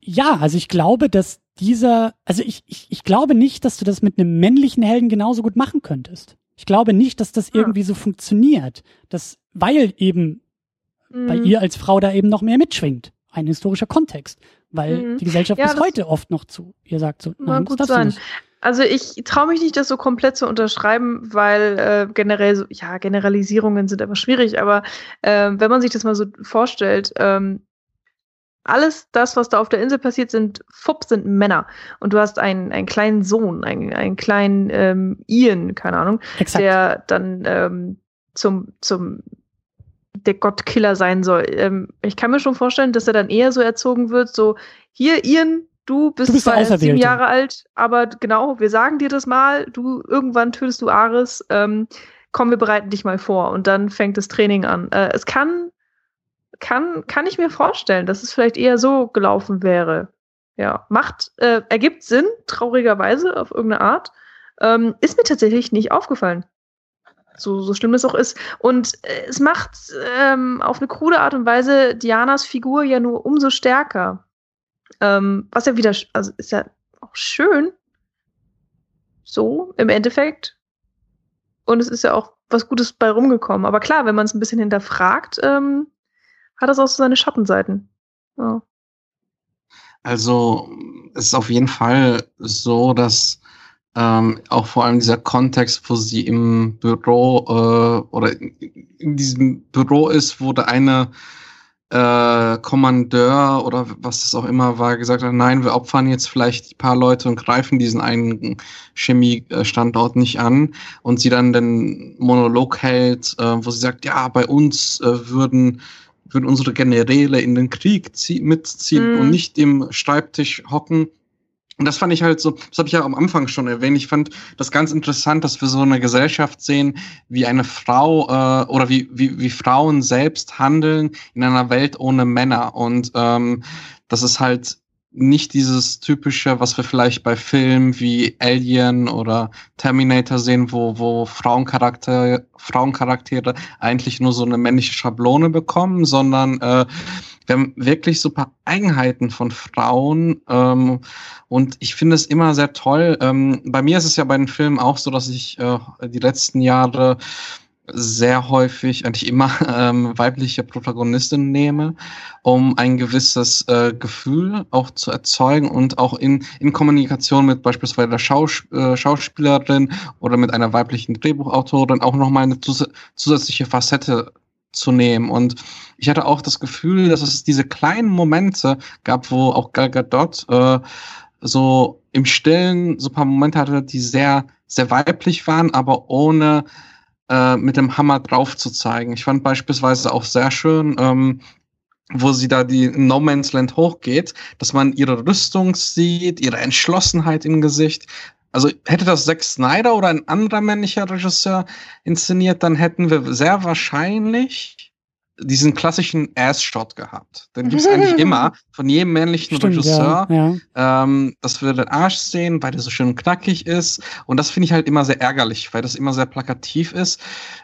ja, also ich glaube, dass dieser, also ich, ich, ich glaube nicht, dass du das mit einem männlichen Helden genauso gut machen könntest. Ich glaube nicht, dass das ah. irgendwie so funktioniert. Das, weil eben mhm. bei ihr als Frau da eben noch mehr mitschwingt. Ein historischer Kontext weil mhm. die Gesellschaft ja, bis heute oft noch zu ihr sagt so,
nein, gut sein. Also ich traue mich nicht, das so komplett zu unterschreiben, weil äh, generell so, ja, Generalisierungen sind aber schwierig, aber äh, wenn man sich das mal so vorstellt, ähm, alles das, was da auf der Insel passiert, sind Fupp, sind Männer. Und du hast einen, einen kleinen Sohn, einen, einen kleinen ähm, Ian, keine Ahnung, Exakt. der dann ähm, zum, zum der Gottkiller sein soll. Ähm, ich kann mir schon vorstellen, dass er dann eher so erzogen wird, so, hier, Ian, du bist, du bist zwar sieben Jahre alt, aber genau, wir sagen dir das mal, du, irgendwann tötest du Ares, ähm, komm, wir bereiten dich mal vor und dann fängt das Training an. Äh, es kann, kann, kann ich mir vorstellen, dass es vielleicht eher so gelaufen wäre. Ja, macht, äh, ergibt Sinn, traurigerweise, auf irgendeine Art. Ähm, ist mir tatsächlich nicht aufgefallen so, so schlimm es auch ist. Und äh, es macht ähm, auf eine krude Art und Weise Dianas Figur ja nur umso stärker. Ähm, was ja wieder, also ist ja auch schön. So, im Endeffekt. Und es ist ja auch was Gutes bei rumgekommen. Aber klar, wenn man es ein bisschen hinterfragt, ähm, hat das auch so seine Schattenseiten. Ja.
Also, es ist auf jeden Fall so, dass ähm, auch vor allem dieser Kontext, wo sie im Büro äh, oder in diesem Büro ist, wo der eine äh, Kommandeur oder was das auch immer war, gesagt hat, nein, wir opfern jetzt vielleicht ein paar Leute und greifen diesen einen Chemiestandort nicht an und sie dann den Monolog hält, äh, wo sie sagt, ja, bei uns äh, würden würden unsere Generäle in den Krieg mitziehen mm. und nicht im Schreibtisch hocken und das fand ich halt so, das habe ich ja am Anfang schon erwähnt. Ich fand das ganz interessant, dass wir so eine Gesellschaft sehen, wie eine Frau äh, oder wie, wie, wie Frauen selbst handeln in einer Welt ohne Männer. Und ähm, das ist halt nicht dieses typische, was wir vielleicht bei Filmen wie Alien oder Terminator sehen, wo, wo Frauencharaktere, Frauencharaktere eigentlich nur so eine männliche Schablone bekommen, sondern äh, wir haben wirklich paar Eigenheiten von Frauen ähm, und ich finde es immer sehr toll. Ähm, bei mir ist es ja bei den Filmen auch so, dass ich äh, die letzten Jahre sehr häufig, eigentlich immer ähm, weibliche Protagonistinnen nehme, um ein gewisses äh, Gefühl auch zu erzeugen und auch in, in Kommunikation mit beispielsweise der Schaus äh, Schauspielerin oder mit einer weiblichen Drehbuchautorin auch nochmal eine zus zusätzliche Facette zu nehmen. Und ich hatte auch das Gefühl, dass es diese kleinen Momente gab, wo auch Gal Gadot äh, so im Stillen so ein paar Momente hatte, die sehr, sehr weiblich waren, aber ohne äh, mit dem Hammer drauf zu zeigen. Ich fand beispielsweise auch sehr schön, ähm, wo sie da die No Man's Land hochgeht, dass man ihre Rüstung sieht, ihre Entschlossenheit im Gesicht. Also hätte das Zack Snyder oder ein anderer männlicher Regisseur inszeniert, dann hätten wir sehr wahrscheinlich diesen klassischen Ass-Shot gehabt. Den gibt's eigentlich immer von jedem männlichen
Stimmt,
Regisseur.
Ja, ja.
Ähm, dass wir den Arsch sehen, weil der so schön knackig ist. Und das finde ich halt immer sehr ärgerlich, weil das immer sehr plakativ ist.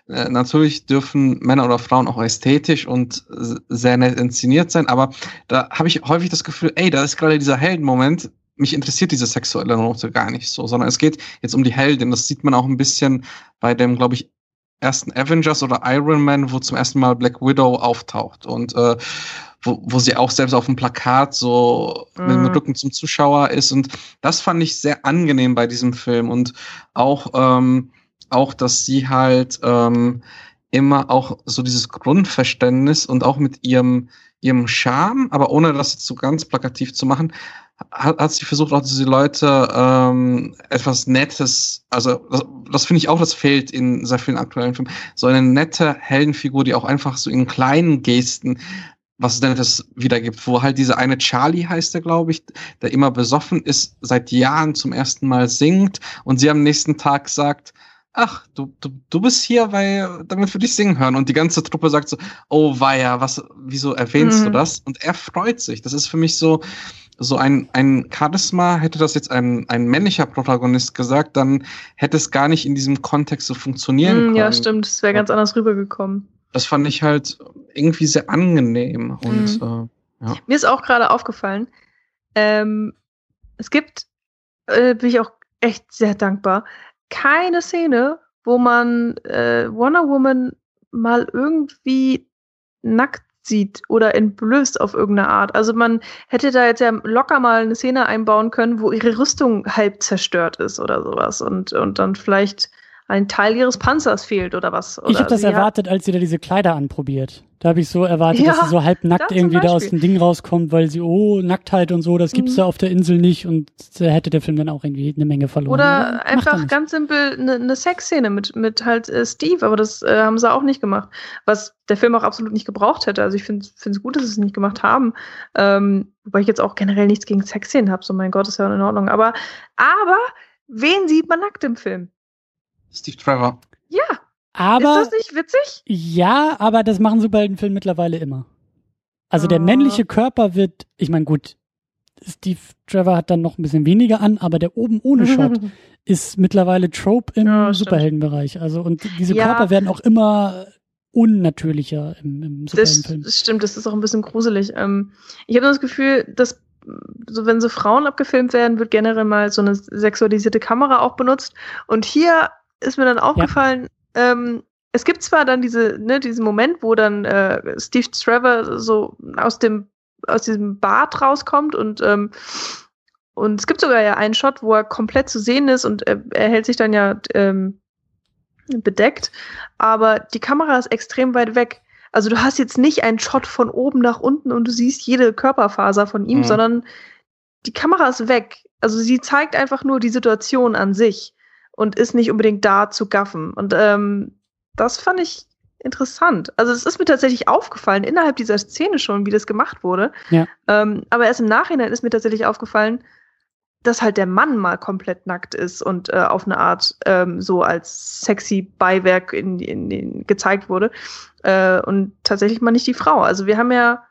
Äh, natürlich dürfen Männer oder Frauen auch ästhetisch und sehr nett inszeniert sein, aber da habe ich häufig das Gefühl, ey, da ist gerade dieser Heldenmoment, mich interessiert diese sexuelle Note gar nicht so, sondern es geht jetzt um die Heldin. Das sieht man auch ein bisschen bei dem, glaube ich, ersten Avengers oder Iron Man, wo zum ersten Mal Black Widow auftaucht und äh, wo, wo sie auch selbst auf dem Plakat so mm. mit dem mhm. Rücken zum Zuschauer ist und das fand ich sehr angenehm bei diesem Film und auch ähm, auch, dass sie halt ähm, immer auch so dieses Grundverständnis und auch mit ihrem ihrem Charme, aber ohne das jetzt so ganz plakativ zu machen, hat, hat sie versucht, auch diese Leute ähm, etwas Nettes, also das, das finde ich auch, das fehlt in sehr vielen aktuellen Filmen, so eine nette Heldenfigur, die auch einfach so in kleinen Gesten was Nettes wiedergibt, wo halt diese eine Charlie heißt der, glaube ich, der immer besoffen ist, seit Jahren zum ersten Mal singt und sie am nächsten Tag sagt, ach, du, du, du bist hier, weil, damit wir dich singen hören. Und die ganze Truppe sagt so, oh weia, was, wieso erwähnst mhm. du das? Und er freut sich. Das ist für mich so, so ein, ein Charisma, hätte das jetzt ein, ein männlicher Protagonist gesagt, dann hätte es gar nicht in diesem Kontext so funktionieren mm, können.
Ja, stimmt, es wäre ganz anders rübergekommen.
Das fand ich halt irgendwie sehr angenehm. Und
mhm. äh, ja. Mir ist auch gerade aufgefallen, ähm, es gibt, äh, bin ich auch echt sehr dankbar, keine Szene, wo man äh, Wonder Woman mal irgendwie nackt sieht oder entblößt auf irgendeine Art. Also man hätte da jetzt ja locker mal eine Szene einbauen können, wo ihre Rüstung halb zerstört ist oder sowas und, und dann vielleicht ein Teil ihres Panzers fehlt oder was. Oder
ich habe das erwartet, als sie da diese Kleider anprobiert. Da habe ich so erwartet, ja, dass sie so halb nackt irgendwie da aus dem Ding rauskommt, weil sie, oh, Nacktheit und so, das gibt's mhm. da auf der Insel nicht und da hätte der Film dann auch irgendwie eine Menge verloren.
Oder aber einfach ganz simpel eine ne Sexszene mit, mit halt äh, Steve, aber das äh, haben sie auch nicht gemacht. Was der Film auch absolut nicht gebraucht hätte. Also ich finde es gut, dass sie es nicht gemacht haben. Ähm, wobei ich jetzt auch generell nichts gegen Sexszenen habe, so mein Gott, ist ja in Ordnung. Aber, aber, wen sieht man nackt im Film?
Steve Trevor.
Ja.
Aber,
ist das nicht witzig?
Ja, aber das machen Superheldenfilme mittlerweile immer. Also oh. der männliche Körper wird, ich meine, gut, Steve Trevor hat dann noch ein bisschen weniger an, aber der oben ohne Shot ist mittlerweile Trope im ja, Superheldenbereich. Also und diese ja. Körper werden auch immer unnatürlicher im, im Superheldenfilm.
Das stimmt, das ist auch ein bisschen gruselig. Ähm, ich habe das Gefühl, dass so wenn so Frauen abgefilmt werden, wird generell mal so eine sexualisierte Kamera auch benutzt. Und hier ist mir dann aufgefallen, ja. ähm, es gibt zwar dann diese, ne, diesen Moment, wo dann äh, Steve Trevor so aus dem aus diesem Bad rauskommt und ähm, und es gibt sogar ja einen Shot, wo er komplett zu sehen ist und er, er hält sich dann ja ähm, bedeckt, aber die Kamera ist extrem weit weg. Also du hast jetzt nicht einen Shot von oben nach unten und du siehst jede Körperfaser von ihm, mhm. sondern die Kamera ist weg. Also sie zeigt einfach nur die Situation an sich und ist nicht unbedingt da zu gaffen. Und ähm, das fand ich interessant. Also es ist mir tatsächlich aufgefallen, innerhalb dieser Szene schon, wie das gemacht wurde.
Ja.
Ähm, aber erst im Nachhinein ist mir tatsächlich aufgefallen, dass halt der Mann mal komplett nackt ist und äh, auf eine Art ähm, so als sexy Beiwerk in, in, in gezeigt wurde. Äh, und tatsächlich mal nicht die Frau. Also wir haben ja,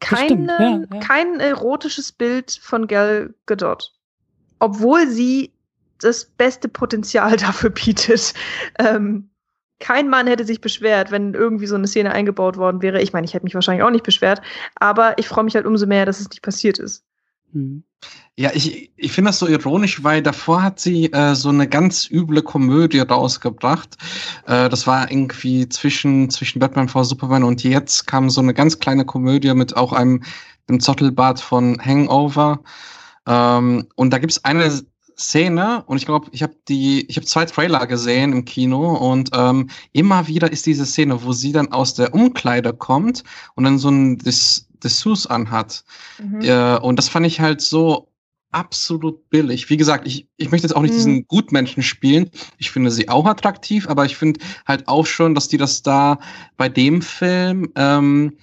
keine, ja, ja. kein erotisches Bild von Gal Gadot. Obwohl sie das beste Potenzial dafür bietet. Ähm, kein Mann hätte sich beschwert, wenn irgendwie so eine Szene eingebaut worden wäre. Ich meine, ich hätte mich wahrscheinlich auch nicht beschwert, aber ich freue mich halt umso mehr, dass es nicht passiert ist.
Hm. Ja, ich, ich finde das so ironisch, weil davor hat sie äh, so eine ganz üble Komödie rausgebracht. Äh, das war irgendwie zwischen, zwischen Batman vor Superman und jetzt kam so eine ganz kleine Komödie mit auch einem dem Zottelbart von Hangover. Ähm, und da gibt's eine Szene und ich glaube, ich habe die, ich habe zwei Trailer gesehen im Kino und ähm, immer wieder ist diese Szene, wo sie dann aus der Umkleide kommt und dann so ein Dessous anhat. Mhm. Äh, und das fand ich halt so absolut billig. Wie gesagt, ich, ich möchte jetzt auch nicht mhm. diesen Gutmenschen spielen. Ich finde sie auch attraktiv, aber ich finde halt auch schon, dass die das da bei dem Film ähm,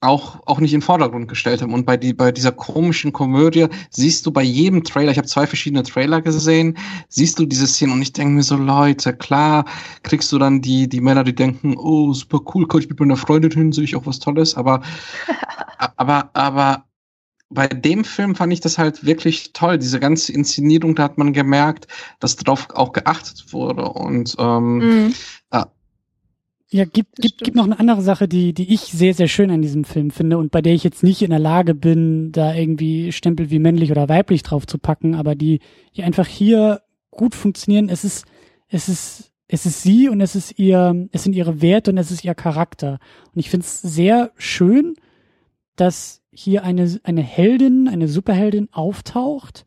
auch, auch nicht in den Vordergrund gestellt haben. Und bei, die, bei dieser komischen Komödie siehst du bei jedem Trailer, ich habe zwei verschiedene Trailer gesehen, siehst du diese Szene und ich denke mir so, Leute, klar kriegst du dann die, die Männer, die denken, oh, super cool, kann ich mit meiner Freundin hin, sehe ich auch was Tolles, aber, aber, aber bei dem Film fand ich das halt wirklich toll. Diese ganze Inszenierung, da hat man gemerkt, dass darauf auch geachtet wurde. Und ähm, mhm.
Ja, gibt, gibt, gibt noch eine andere Sache, die, die ich sehr, sehr schön an diesem Film finde und bei der ich jetzt nicht in der Lage bin, da irgendwie Stempel wie männlich oder weiblich drauf zu packen, aber die, die einfach hier gut funktionieren. Es ist, es ist, es ist sie und es ist ihr, es sind ihre Werte und es ist ihr Charakter. Und ich finde es sehr schön, dass hier eine, eine Heldin, eine Superheldin auftaucht,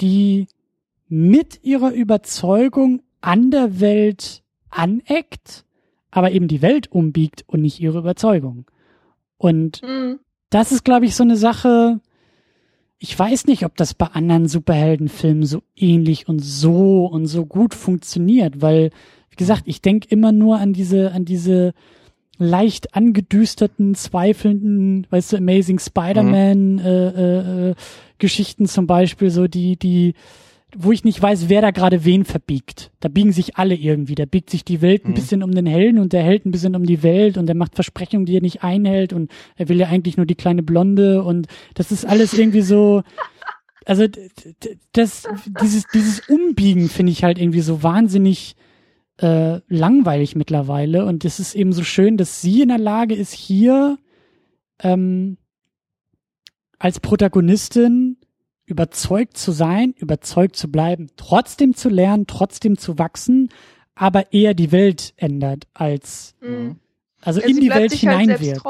die mit ihrer Überzeugung an der Welt aneckt aber eben die Welt umbiegt und nicht ihre Überzeugung. Und mhm. das ist, glaube ich, so eine Sache, ich weiß nicht, ob das bei anderen Superheldenfilmen so ähnlich und so und so gut funktioniert, weil, wie gesagt, ich denke immer nur an diese, an diese leicht angedüsterten, zweifelnden, weißt du, Amazing Spider-Man mhm. äh, äh, äh Geschichten zum Beispiel, so die, die, wo ich nicht weiß, wer da gerade wen verbiegt. Da biegen sich alle irgendwie. Da biegt sich die Welt ein mhm. bisschen um den Helden und der Held ein bisschen um die Welt und der macht Versprechungen, die er nicht einhält und er will ja eigentlich nur die kleine Blonde und das ist alles irgendwie so. Also das, dieses, dieses Umbiegen finde ich halt irgendwie so wahnsinnig äh, langweilig mittlerweile und es ist eben so schön, dass sie in der Lage ist, hier ähm, als Protagonistin überzeugt zu sein, überzeugt zu bleiben, trotzdem zu lernen, trotzdem zu wachsen, aber eher die Welt ändert als mhm. also ja, in die Welt hinein halt wird.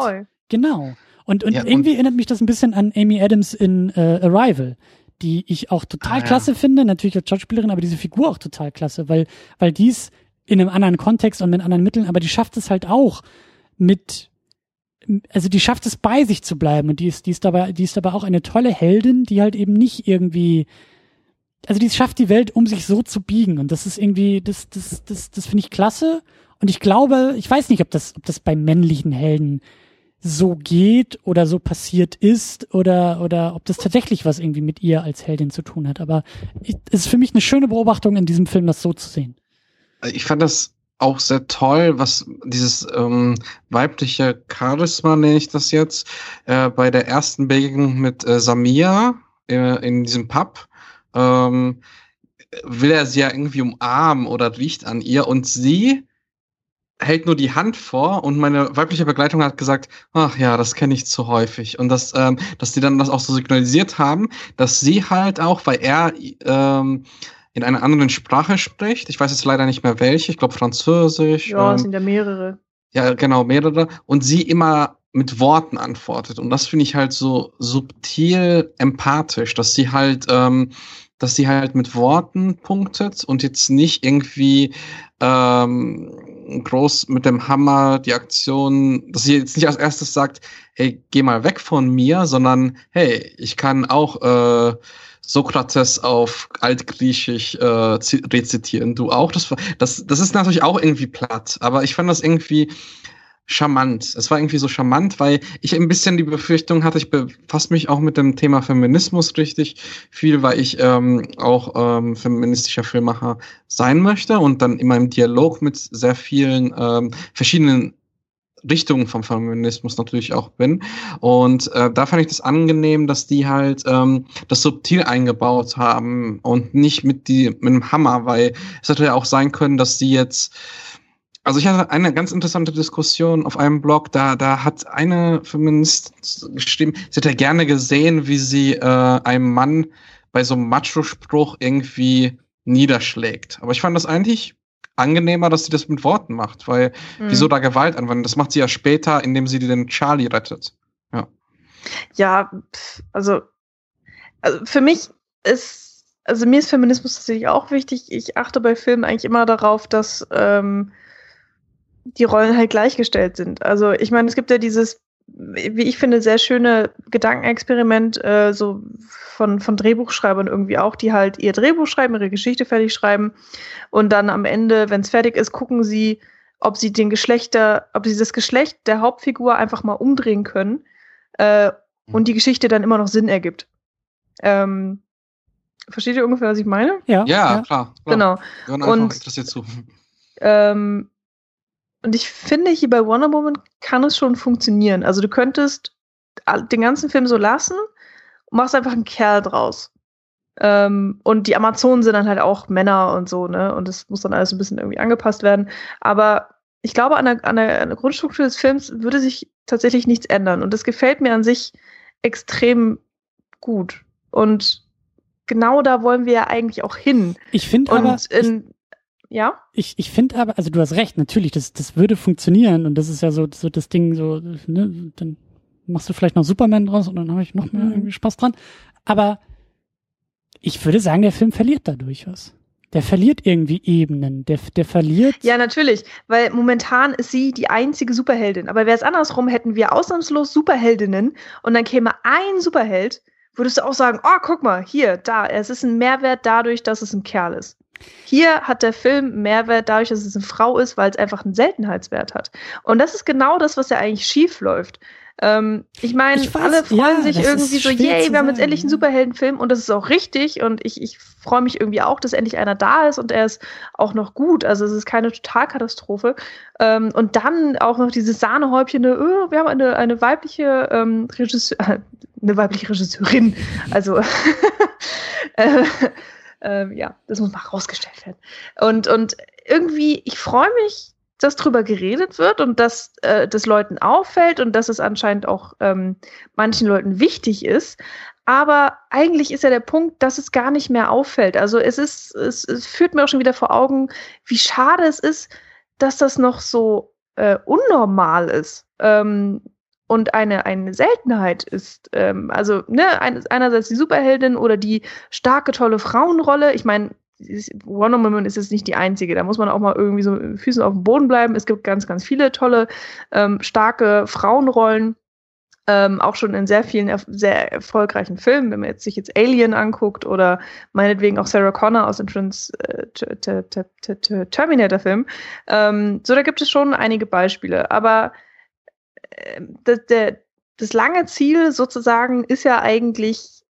Genau. Und, und ja, irgendwie und erinnert mich das ein bisschen an Amy Adams in äh, Arrival, die ich auch total ah, klasse ja. finde, natürlich als Schauspielerin, aber diese Figur auch total klasse, weil, weil dies in einem anderen Kontext und mit anderen Mitteln, aber die schafft es halt auch mit also die schafft es bei sich zu bleiben und die ist, die ist dabei, die ist dabei auch eine tolle Heldin, die halt eben nicht irgendwie, also die schafft die Welt, um sich so zu biegen und das ist irgendwie, das, das, das, das finde ich klasse und ich glaube, ich weiß nicht, ob das, ob das bei männlichen Helden so geht oder so passiert ist oder, oder ob das tatsächlich was irgendwie mit ihr als Heldin zu tun hat, aber es ist für mich eine schöne Beobachtung in diesem Film, das so zu sehen.
Ich fand das auch sehr toll, was dieses ähm, weibliche Charisma, nenne ich das jetzt, äh, bei der ersten Begegnung mit äh, Samia äh, in diesem Pub. Ähm, will er sie ja irgendwie umarmen oder riecht an ihr und sie hält nur die Hand vor und meine weibliche Begleitung hat gesagt, ach ja, das kenne ich zu häufig. Und dass, ähm, dass die dann das auch so signalisiert haben, dass sie halt auch, weil er ähm, in einer anderen Sprache spricht. Ich weiß jetzt leider nicht mehr welche, ich glaube Französisch.
Ja, ähm, sind ja mehrere.
Ja, genau, mehrere. Und sie immer mit Worten antwortet. Und das finde ich halt so subtil empathisch, dass sie halt, ähm, dass sie halt mit Worten punktet und jetzt nicht irgendwie ähm, groß mit dem Hammer die Aktion, dass sie jetzt nicht als erstes sagt, hey, geh mal weg von mir, sondern hey, ich kann auch äh, Sokrates auf Altgriechisch äh, rezitieren. Du auch? Das, das, das ist natürlich auch irgendwie platt, aber ich fand das irgendwie charmant. Es war irgendwie so charmant, weil ich ein bisschen die Befürchtung hatte, ich befasse mich auch mit dem Thema Feminismus richtig viel, weil ich ähm, auch ähm, feministischer Filmmacher sein möchte und dann immer im Dialog mit sehr vielen ähm, verschiedenen Richtung vom Feminismus natürlich auch bin. Und äh, da fand ich das angenehm, dass die halt ähm, das subtil eingebaut haben und nicht mit, die, mit dem Hammer, weil es hätte ja auch sein können, dass die jetzt also ich hatte eine ganz interessante Diskussion auf einem Blog, da, da hat eine Feminist geschrieben, sie hätte gerne gesehen, wie sie äh, einem Mann bei so einem Macho-Spruch irgendwie niederschlägt. Aber ich fand das eigentlich angenehmer, dass sie das mit Worten macht, weil mhm. wieso da Gewalt anwenden? Das macht sie ja später, indem sie den Charlie rettet. Ja.
Ja, also, also für mich ist, also mir ist Feminismus tatsächlich auch wichtig. Ich achte bei Filmen eigentlich immer darauf, dass ähm, die Rollen halt gleichgestellt sind. Also ich meine, es gibt ja dieses wie ich finde, sehr schöne Gedankenexperiment, äh, so von, von Drehbuchschreibern irgendwie auch, die halt ihr Drehbuch schreiben, ihre Geschichte fertig schreiben und dann am Ende, wenn es fertig ist, gucken sie, ob sie den Geschlechter, ob sie das Geschlecht der Hauptfigur einfach mal umdrehen können äh, und
Mhm.
die Geschichte dann immer noch Sinn ergibt. Ähm, versteht ihr ungefähr, was ich meine?
Ja,
Ja, klar, klar.
Genau. Und-
interessiert zu.
Ähm, und ich finde, hier bei Wonder Woman kann es schon funktionieren. Also du könntest den ganzen Film so lassen und machst einfach einen Kerl draus. Ähm, und die Amazonen sind dann halt auch Männer und so, ne? Und das muss dann alles ein bisschen irgendwie angepasst werden. Aber ich glaube, an der, an der, an der Grundstruktur des Films würde sich tatsächlich nichts ändern. Und das gefällt mir an sich extrem gut. Und genau da wollen wir ja eigentlich auch hin.
Ich finde aber,
Und in, ja?
ich, ich finde aber, also du hast recht, natürlich, das, das würde funktionieren und das ist ja so, so das Ding, so, ne, dann machst du vielleicht noch Superman draus und dann habe ich noch mehr
Mhm.
irgendwie Spaß dran. Aber ich würde sagen, der Film verliert dadurch was. Der verliert irgendwie Ebenen. Der, der verliert.
Ja, natürlich, weil momentan ist sie die einzige Superheldin. Aber wäre es andersrum, hätten wir ausnahmslos Superheldinnen und dann käme ein Superheld, würdest du auch sagen, oh, guck mal, hier, da, es ist ein Mehrwert dadurch, dass es ein Kerl ist. Hier hat der Film Mehrwert dadurch, dass es eine Frau ist, weil es einfach einen Seltenheitswert hat. Und das ist genau das, was ja eigentlich schief läuft. Ähm, ich meine, alle freuen
ja,
sich irgendwie so, yay, wir haben jetzt endlich einen. Superheldenfilm und das ist auch richtig und ich, ich freue mich irgendwie auch, dass endlich einer da ist und er ist auch noch gut. Also es ist keine Totalkatastrophe. Ähm, und dann auch noch dieses Sahnehäubchen, äh, wir haben eine, eine weibliche ähm, Regisseur, äh, eine weibliche Regisseurin. Also äh, ähm, ja, das muss mal rausgestellt werden. Und, und irgendwie, ich freue mich, dass drüber geredet wird und dass äh, das Leuten auffällt und dass es anscheinend auch ähm, manchen Leuten wichtig ist. Aber eigentlich ist ja der Punkt, dass es gar nicht mehr auffällt. Also es ist, es, es führt mir auch schon wieder vor Augen, wie schade es ist, dass das noch so äh, unnormal ist. Ähm, und eine, eine Seltenheit ist. Ähm, also, ne, ein, einerseits die Superheldin oder die starke, tolle Frauenrolle. Ich meine, Wonder Woman ist jetzt nicht die einzige. Da muss man auch mal irgendwie so mit Füßen auf dem Boden bleiben. Es gibt ganz, ganz viele tolle, ähm, starke Frauenrollen. Ähm, auch schon in sehr vielen erf sehr erfolgreichen Filmen, wenn man jetzt sich jetzt Alien anguckt oder meinetwegen auch Sarah Connor aus dem Trans äh, Terminator-Film. Ähm, so, da gibt es schon einige Beispiele. Aber das, der, das lange Ziel sozusagen ist ja eigentlich,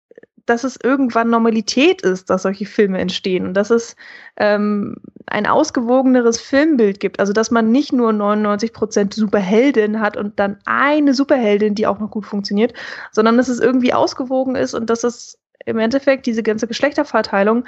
dass es irgendwann Normalität ist, dass solche Filme entstehen und dass es ähm, ein ausgewogeneres Filmbild gibt. Also dass man nicht nur 99% Superheldin hat und dann eine Superheldin, die auch noch gut funktioniert, sondern dass es irgendwie ausgewogen ist und dass es im Endeffekt diese ganze Geschlechterverteilung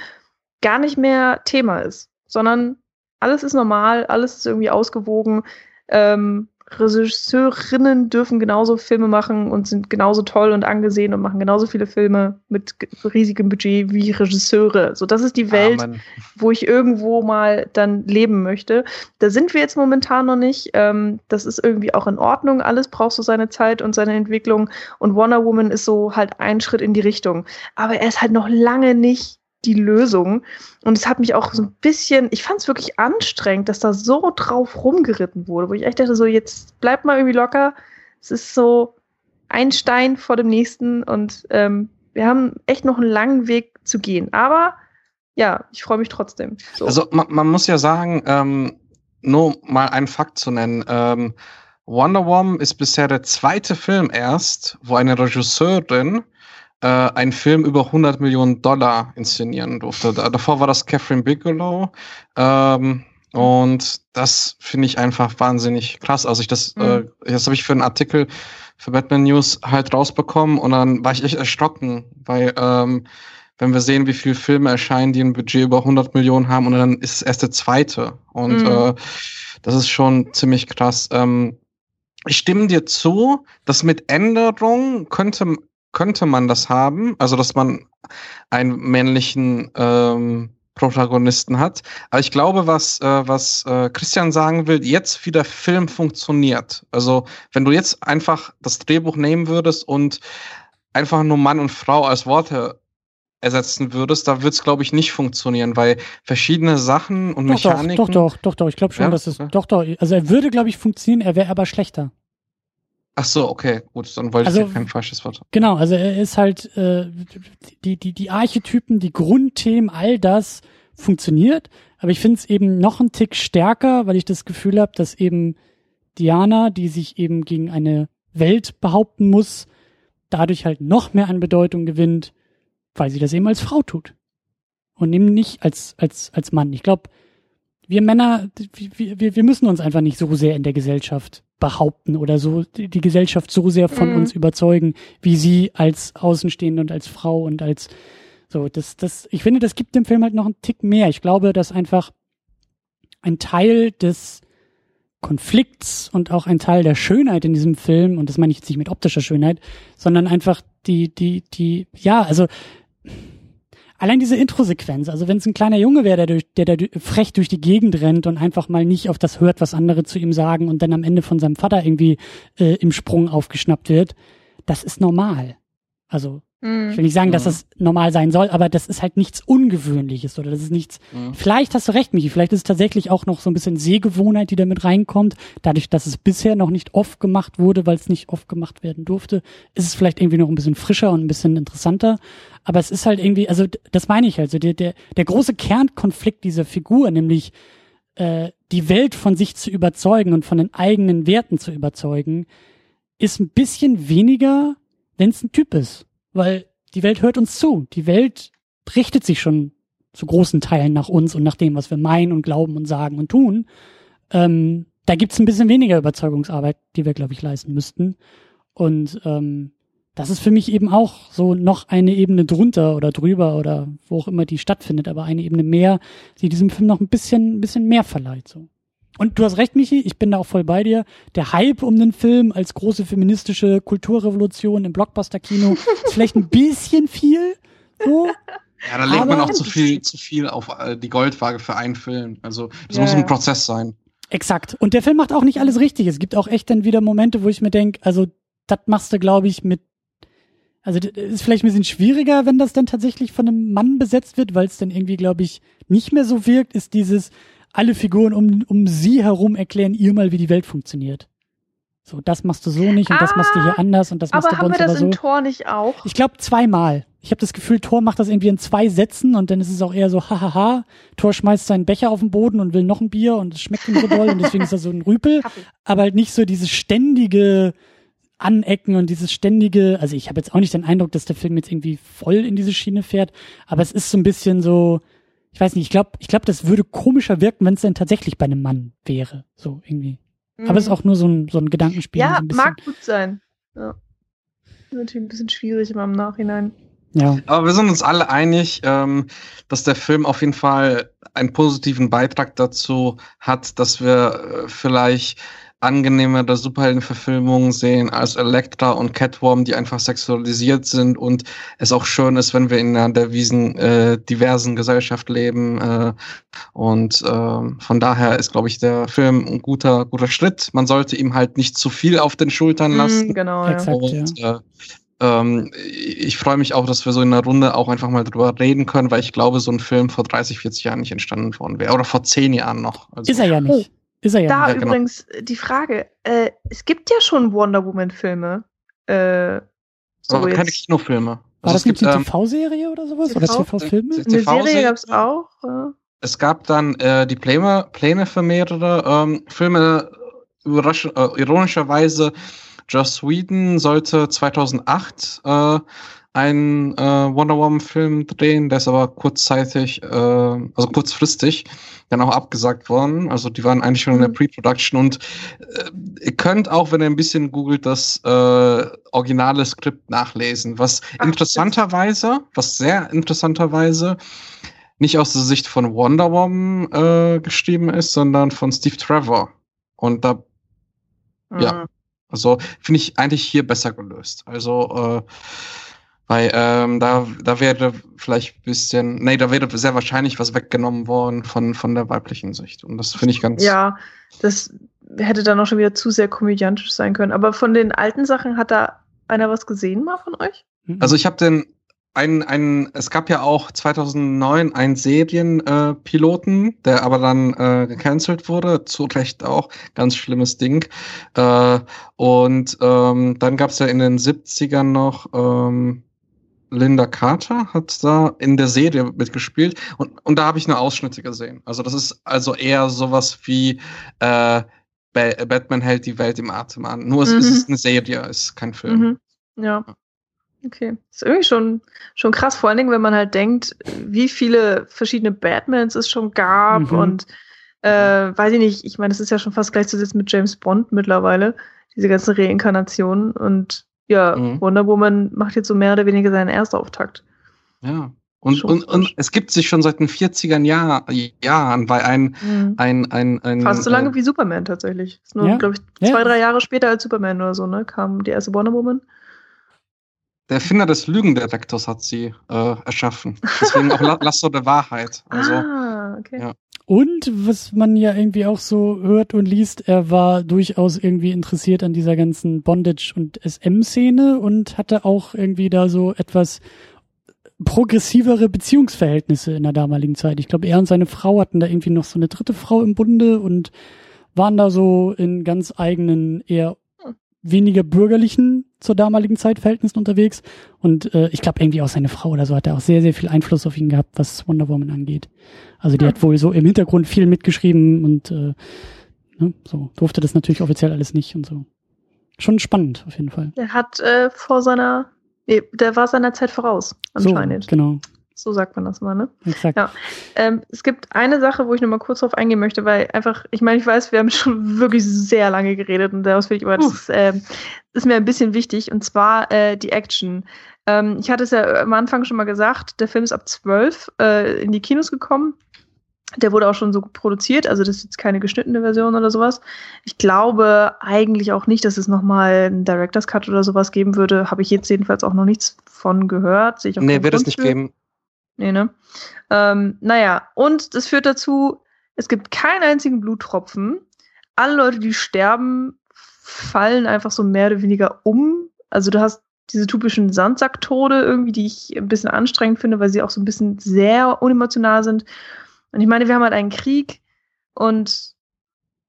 gar nicht mehr Thema ist, sondern alles ist normal, alles ist irgendwie ausgewogen. Ähm, Regisseurinnen dürfen genauso Filme machen und sind genauso toll und angesehen und machen genauso viele Filme mit ge- riesigem Budget wie Regisseure. So, das ist die Welt,
Amen.
wo ich irgendwo mal dann leben möchte. Da sind wir jetzt momentan noch nicht. Ähm, das ist irgendwie auch in Ordnung. Alles braucht so seine Zeit und seine Entwicklung. Und Wonder Woman ist so halt ein Schritt in die Richtung. Aber er ist halt noch lange nicht die Lösung. Und es hat mich auch so ein bisschen, ich fand es wirklich anstrengend, dass da so drauf rumgeritten wurde, wo ich echt dachte, so jetzt bleibt mal irgendwie locker. Es ist so ein Stein vor dem nächsten und ähm, wir haben echt noch einen langen Weg zu gehen. Aber ja, ich freue mich trotzdem. So.
Also man, man muss ja sagen, ähm, nur mal einen Fakt zu nennen. Ähm, Wonder Woman ist bisher der zweite Film erst, wo eine Regisseurin äh, einen Film über 100 Millionen Dollar inszenieren durfte. Da, davor war das Catherine Bigelow. Ähm, und das finde ich einfach wahnsinnig krass. Also ich das,
Mhm.
äh, das habe ich für einen Artikel für Batman News halt rausbekommen und dann war ich echt erschrocken, weil ähm, wenn wir sehen, wie viele Filme erscheinen, die ein Budget über 100 Millionen haben und dann ist es erst der zweite. Und
Mhm.
äh, das ist schon ziemlich krass. Ähm, ich stimme dir zu, dass mit Änderung könnte, könnte man das haben, also dass man einen männlichen ähm, Protagonisten hat. Aber ich glaube, was, äh, was äh, Christian sagen will, jetzt wie der Film funktioniert. Also wenn du jetzt einfach das Drehbuch nehmen würdest und einfach nur Mann und Frau als Worte ersetzen würdest, da wird es, glaube ich, nicht funktionieren, weil verschiedene Sachen und
Doch, doch,
Mechaniken.
doch, doch, doch, doch. Ich glaube schon,
Ja?
dass es,
Ja.
doch, doch. Also er würde, glaube ich, funktionieren, er wäre aber schlechter.
Ach so, okay, gut, dann wollte
Also-
ich dir kein falsches Wort.
Genau, also er ist halt, äh, die, die, die Archetypen, die Grundthemen, all das funktioniert, aber ich finde es eben noch einen Tick stärker, weil ich das Gefühl habe, dass eben Diana, die sich eben gegen eine Welt behaupten muss, dadurch halt noch mehr an Bedeutung gewinnt, weil sie das eben als Frau tut. Und eben nicht als, als, als Mann. Ich glaube, wir Männer, wir, wir müssen uns einfach nicht so sehr in der Gesellschaft behaupten oder so die, Gesellschaft so sehr von mhm. uns überzeugen, wie sie als Außenstehende und als Frau und als so, das, das, ich finde, das gibt dem Film halt noch einen Tick mehr. Ich glaube, dass einfach ein Teil des Konflikts und auch ein Teil der Schönheit in diesem Film, und das meine ich jetzt nicht mit optischer Schönheit, sondern einfach die, die, die, ja, also allein diese Intro-Sequenz, also wenn es ein kleiner Junge wäre, der, durch, der da frech durch die Gegend rennt und einfach mal nicht auf das hört, was andere zu ihm sagen und dann am Ende von seinem Vater irgendwie äh, im Sprung aufgeschnappt wird, das ist normal. Also Mhm. Ich will nicht sagen, dass mhm. das normal sein soll, aber das ist halt nichts Ungewöhnliches oder das ist nichts. Mhm. Vielleicht hast du recht, Michi. Vielleicht ist es tatsächlich auch noch so ein bisschen Sehgewohnheit, die da mit reinkommt. Dadurch, dass es bisher noch nicht oft gemacht wurde, weil es nicht oft gemacht werden durfte, ist es vielleicht irgendwie noch ein bisschen frischer und ein bisschen interessanter. Aber es ist halt irgendwie, also das meine ich halt, so der, der, der große Kernkonflikt dieser Figur, nämlich äh, die Welt von sich zu überzeugen und von den eigenen Werten zu überzeugen, ist ein bisschen weniger, wenn es ein Typ ist weil die Welt hört uns zu. Die Welt richtet sich schon zu großen Teilen nach uns und nach dem, was wir meinen und glauben und sagen und tun. Ähm, da gibt's ein bisschen weniger Überzeugungsarbeit, die wir, glaube ich, leisten müssten. Und ähm, das ist für mich eben auch so noch eine Ebene drunter oder drüber oder wo auch immer die stattfindet, aber eine Ebene mehr, die diesem Film noch ein bisschen, ein bisschen mehr verleiht. So. Und du hast recht, Michi, ich bin da auch voll bei dir. Der Hype um den Film als große feministische Kulturrevolution im Blockbuster-Kino ist vielleicht ein bisschen viel. So.
Ja, da legt man auch zu viel, zu viel auf äh, die Goldwaage für einen Film. Also, das ja, muss ein Prozess sein.
Exakt. Und der Film macht auch nicht alles richtig. Es gibt auch echt dann wieder Momente, wo ich mir denke, also, das machst du, glaube ich, mit also das ist vielleicht ein bisschen schwieriger, wenn das dann tatsächlich von einem Mann besetzt wird, weil es dann irgendwie, glaube ich, nicht mehr so wirkt, ist dieses, alle Figuren um, um sie herum erklären ihr mal, wie die Welt funktioniert. So, das machst du so nicht und ah, das machst du hier ah, anders und das machst du bei uns
aber so. Aber haben wir das
in
Tor nicht auch?
Ich glaube zweimal. Ich habe das Gefühl, Thor macht das irgendwie in zwei Sätzen und dann ist es auch eher so, hahaha, Thor schmeißt seinen Becher auf den Boden und will noch ein Bier und es schmeckt ihm so doll und deswegen ist er so ein Rüpel. Aber halt nicht so dieses ständige Anecken und dieses ständige, also ich habe jetzt auch nicht den Eindruck, dass der Film jetzt irgendwie voll in diese Schiene fährt, aber es ist so ein bisschen so, ich weiß nicht, ich glaube, ich glaube, das würde komischer wirken, wenn es denn tatsächlich bei einem Mann wäre. So irgendwie. Mhm. Aber es ist auch nur so ein, so ein Gedankenspiel.
Ja,
so
mag gut sein. Ja. Natürlich ein bisschen schwierig immer im Nachhinein.
Ja. Aber wir sind uns alle einig, ähm, dass der Film auf jeden Fall einen positiven Beitrag dazu hat, dass wir äh, vielleicht angenehmere Superheldenverfilmungen sehen als Elektra und Catworm, die einfach sexualisiert sind und es auch schön ist, wenn wir in einer derwiesen, äh, diversen Gesellschaft leben. Äh, und äh, von daher ist, glaube ich, der Film ein guter, guter Schritt. Man sollte ihm halt nicht zu viel auf den Schultern mm, lassen. Mm,
genau, ja.
und, ja. Äh, ähm, ich freue mich auch, dass wir so in der Runde auch einfach mal drüber reden können, weil ich glaube, so ein Film vor 30, 40 Jahren nicht entstanden worden wäre. Oder vor 10 Jahren noch.
Also, ist er ja nicht. Ist er ja.
Da ja, genau. übrigens die Frage, äh, es gibt ja schon Wonder Woman-Filme. Äh,
so Aber keine Kinofilme. War
also das nicht eine ähm, TV-Serie oder sowas? TV? Oder TV-Filme?
Eine Serie gab es auch. Ja.
Es gab dann äh, die Pläne, Pläne für mehrere ähm, Filme. Überrasch äh, ironischerweise, Joss Whedon sollte 2008 äh, einen äh, Wonder Woman Film drehen, der ist aber kurzzeitig, äh, also kurzfristig dann auch abgesagt worden. Also die waren eigentlich schon in der mhm. Pre-Production und äh, ihr könnt auch, wenn ihr ein bisschen googelt, das äh, originale Skript nachlesen, was Ach, interessanterweise, was sehr interessanterweise nicht aus der Sicht von Wonder Woman äh, geschrieben ist, sondern von Steve Trevor. Und da, mhm. ja, also finde ich eigentlich hier besser gelöst. Also äh, weil ähm, da, da wäre vielleicht ein bisschen, nee, da wäre sehr wahrscheinlich was weggenommen worden von, von der weiblichen Sicht. Und das finde ich ganz.
Ja, das hätte dann auch schon wieder zu sehr komödiantisch sein können. Aber von den alten Sachen hat da einer was gesehen mal von euch?
Mhm. Also ich habe den ein, ein, es gab ja auch 2009 einen Serienpiloten, äh, der aber dann äh, gecancelt wurde, zu Recht auch, ganz schlimmes Ding. Äh, und ähm, dann gab es ja in den 70ern noch ähm, Linda Carter hat da in der Serie mitgespielt und, und da habe ich nur Ausschnitte gesehen. Also das ist also eher sowas wie äh, Batman hält die Welt im Atem an. Nur mhm. es ist eine Serie, es ist kein Film.
Mhm. Ja. Okay. Das ist irgendwie schon, schon krass, vor allen Dingen, wenn man halt denkt, wie viele verschiedene Batmans es schon gab mhm. und äh, weiß ich nicht, ich meine, es ist ja schon fast gleichzusetzen mit James Bond mittlerweile, diese ganzen Reinkarnationen und ja, mhm. Wonder Woman macht jetzt so mehr oder weniger seinen Erstauftakt.
Ja. Und, und, und es gibt sich schon seit den 40er Jahr, Jahren, weil ein, mhm. ein, ein, ein.
Fast so lange äh, wie Superman tatsächlich. Ist nur, ja. glaube ich, zwei, ja. drei Jahre später als Superman oder so, ne? Kam die erste Wonder Woman.
Der Erfinder des Lügendetektors hat sie äh, erschaffen. Deswegen auch Lasso der Wahrheit. Also,
ah, okay. Ja.
Und was man ja irgendwie auch so hört und liest, er war durchaus irgendwie interessiert an dieser ganzen Bondage- und SM-Szene und hatte auch irgendwie da so etwas progressivere Beziehungsverhältnisse in der damaligen Zeit. Ich glaube, er und seine Frau hatten da irgendwie noch so eine dritte Frau im Bunde und waren da so in ganz eigenen, eher weniger bürgerlichen zur damaligen Zeit Verhältnissen unterwegs. Und äh, ich glaube, irgendwie auch seine Frau oder so hat er auch sehr, sehr viel Einfluss auf ihn gehabt, was Wonder Woman angeht. Also die ja. hat wohl so im Hintergrund viel mitgeschrieben und äh, ne, so durfte das natürlich offiziell alles nicht und so. Schon spannend auf jeden Fall.
Er hat äh, vor seiner, nee, der war seiner Zeit voraus, anscheinend.
So, genau.
So sagt man das mal, ne?
Exakt.
Ja. Ähm, es gibt eine Sache, wo ich nochmal kurz drauf eingehen möchte, weil einfach, ich meine, ich weiß, wir haben schon wirklich sehr lange geredet und daraus will ich, aber das ist, äh, ist mir ein bisschen wichtig, und zwar äh, die Action. Ähm, ich hatte es ja am Anfang schon mal gesagt, der Film ist ab 12 äh, in die Kinos gekommen. Der wurde auch schon so produziert, also das ist jetzt keine geschnittene Version oder sowas. Ich glaube eigentlich auch nicht, dass es nochmal einen Director's Cut oder sowas geben würde. Habe ich jetzt jedenfalls auch noch nichts von gehört.
Sehe ich auch nee, wird es nicht geben.
Nee, ne? Ähm, naja, und das führt dazu, es gibt keinen einzigen Bluttropfen. Alle Leute, die sterben, fallen einfach so mehr oder weniger um. Also du hast diese typischen Sandsack-Tode irgendwie, die ich ein bisschen anstrengend finde, weil sie auch so ein bisschen sehr unemotional sind. Und ich meine, wir haben halt einen Krieg und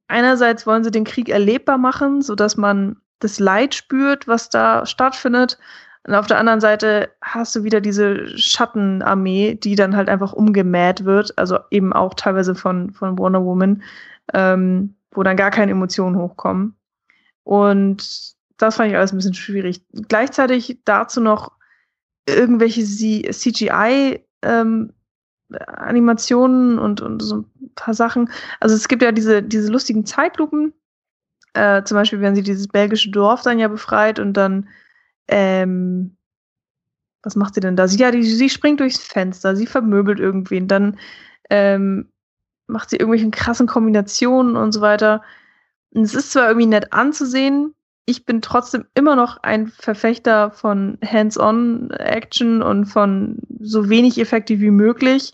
einerseits wollen sie den Krieg erlebbar machen, sodass man das Leid spürt, was da stattfindet. Und auf der anderen Seite hast du wieder diese Schattenarmee, die dann halt einfach umgemäht wird, also eben auch teilweise von, von Wonder Woman, ähm, wo dann gar keine Emotionen hochkommen. Und das fand ich alles ein bisschen schwierig. Gleichzeitig dazu noch irgendwelche CGI ähm, Animationen und, und so ein paar Sachen. Also es gibt ja diese, diese lustigen Zeitlupen. Äh, zum Beispiel werden sie dieses belgische Dorf dann ja befreit und dann ähm, was macht sie denn da? Sie, ja, die, sie springt durchs Fenster, sie vermöbelt irgendwen, dann ähm, macht sie irgendwelche krassen Kombinationen und so weiter. Und es ist zwar irgendwie nett anzusehen, ich bin trotzdem immer noch ein Verfechter von Hands-on-Action und von so wenig effektiv wie möglich.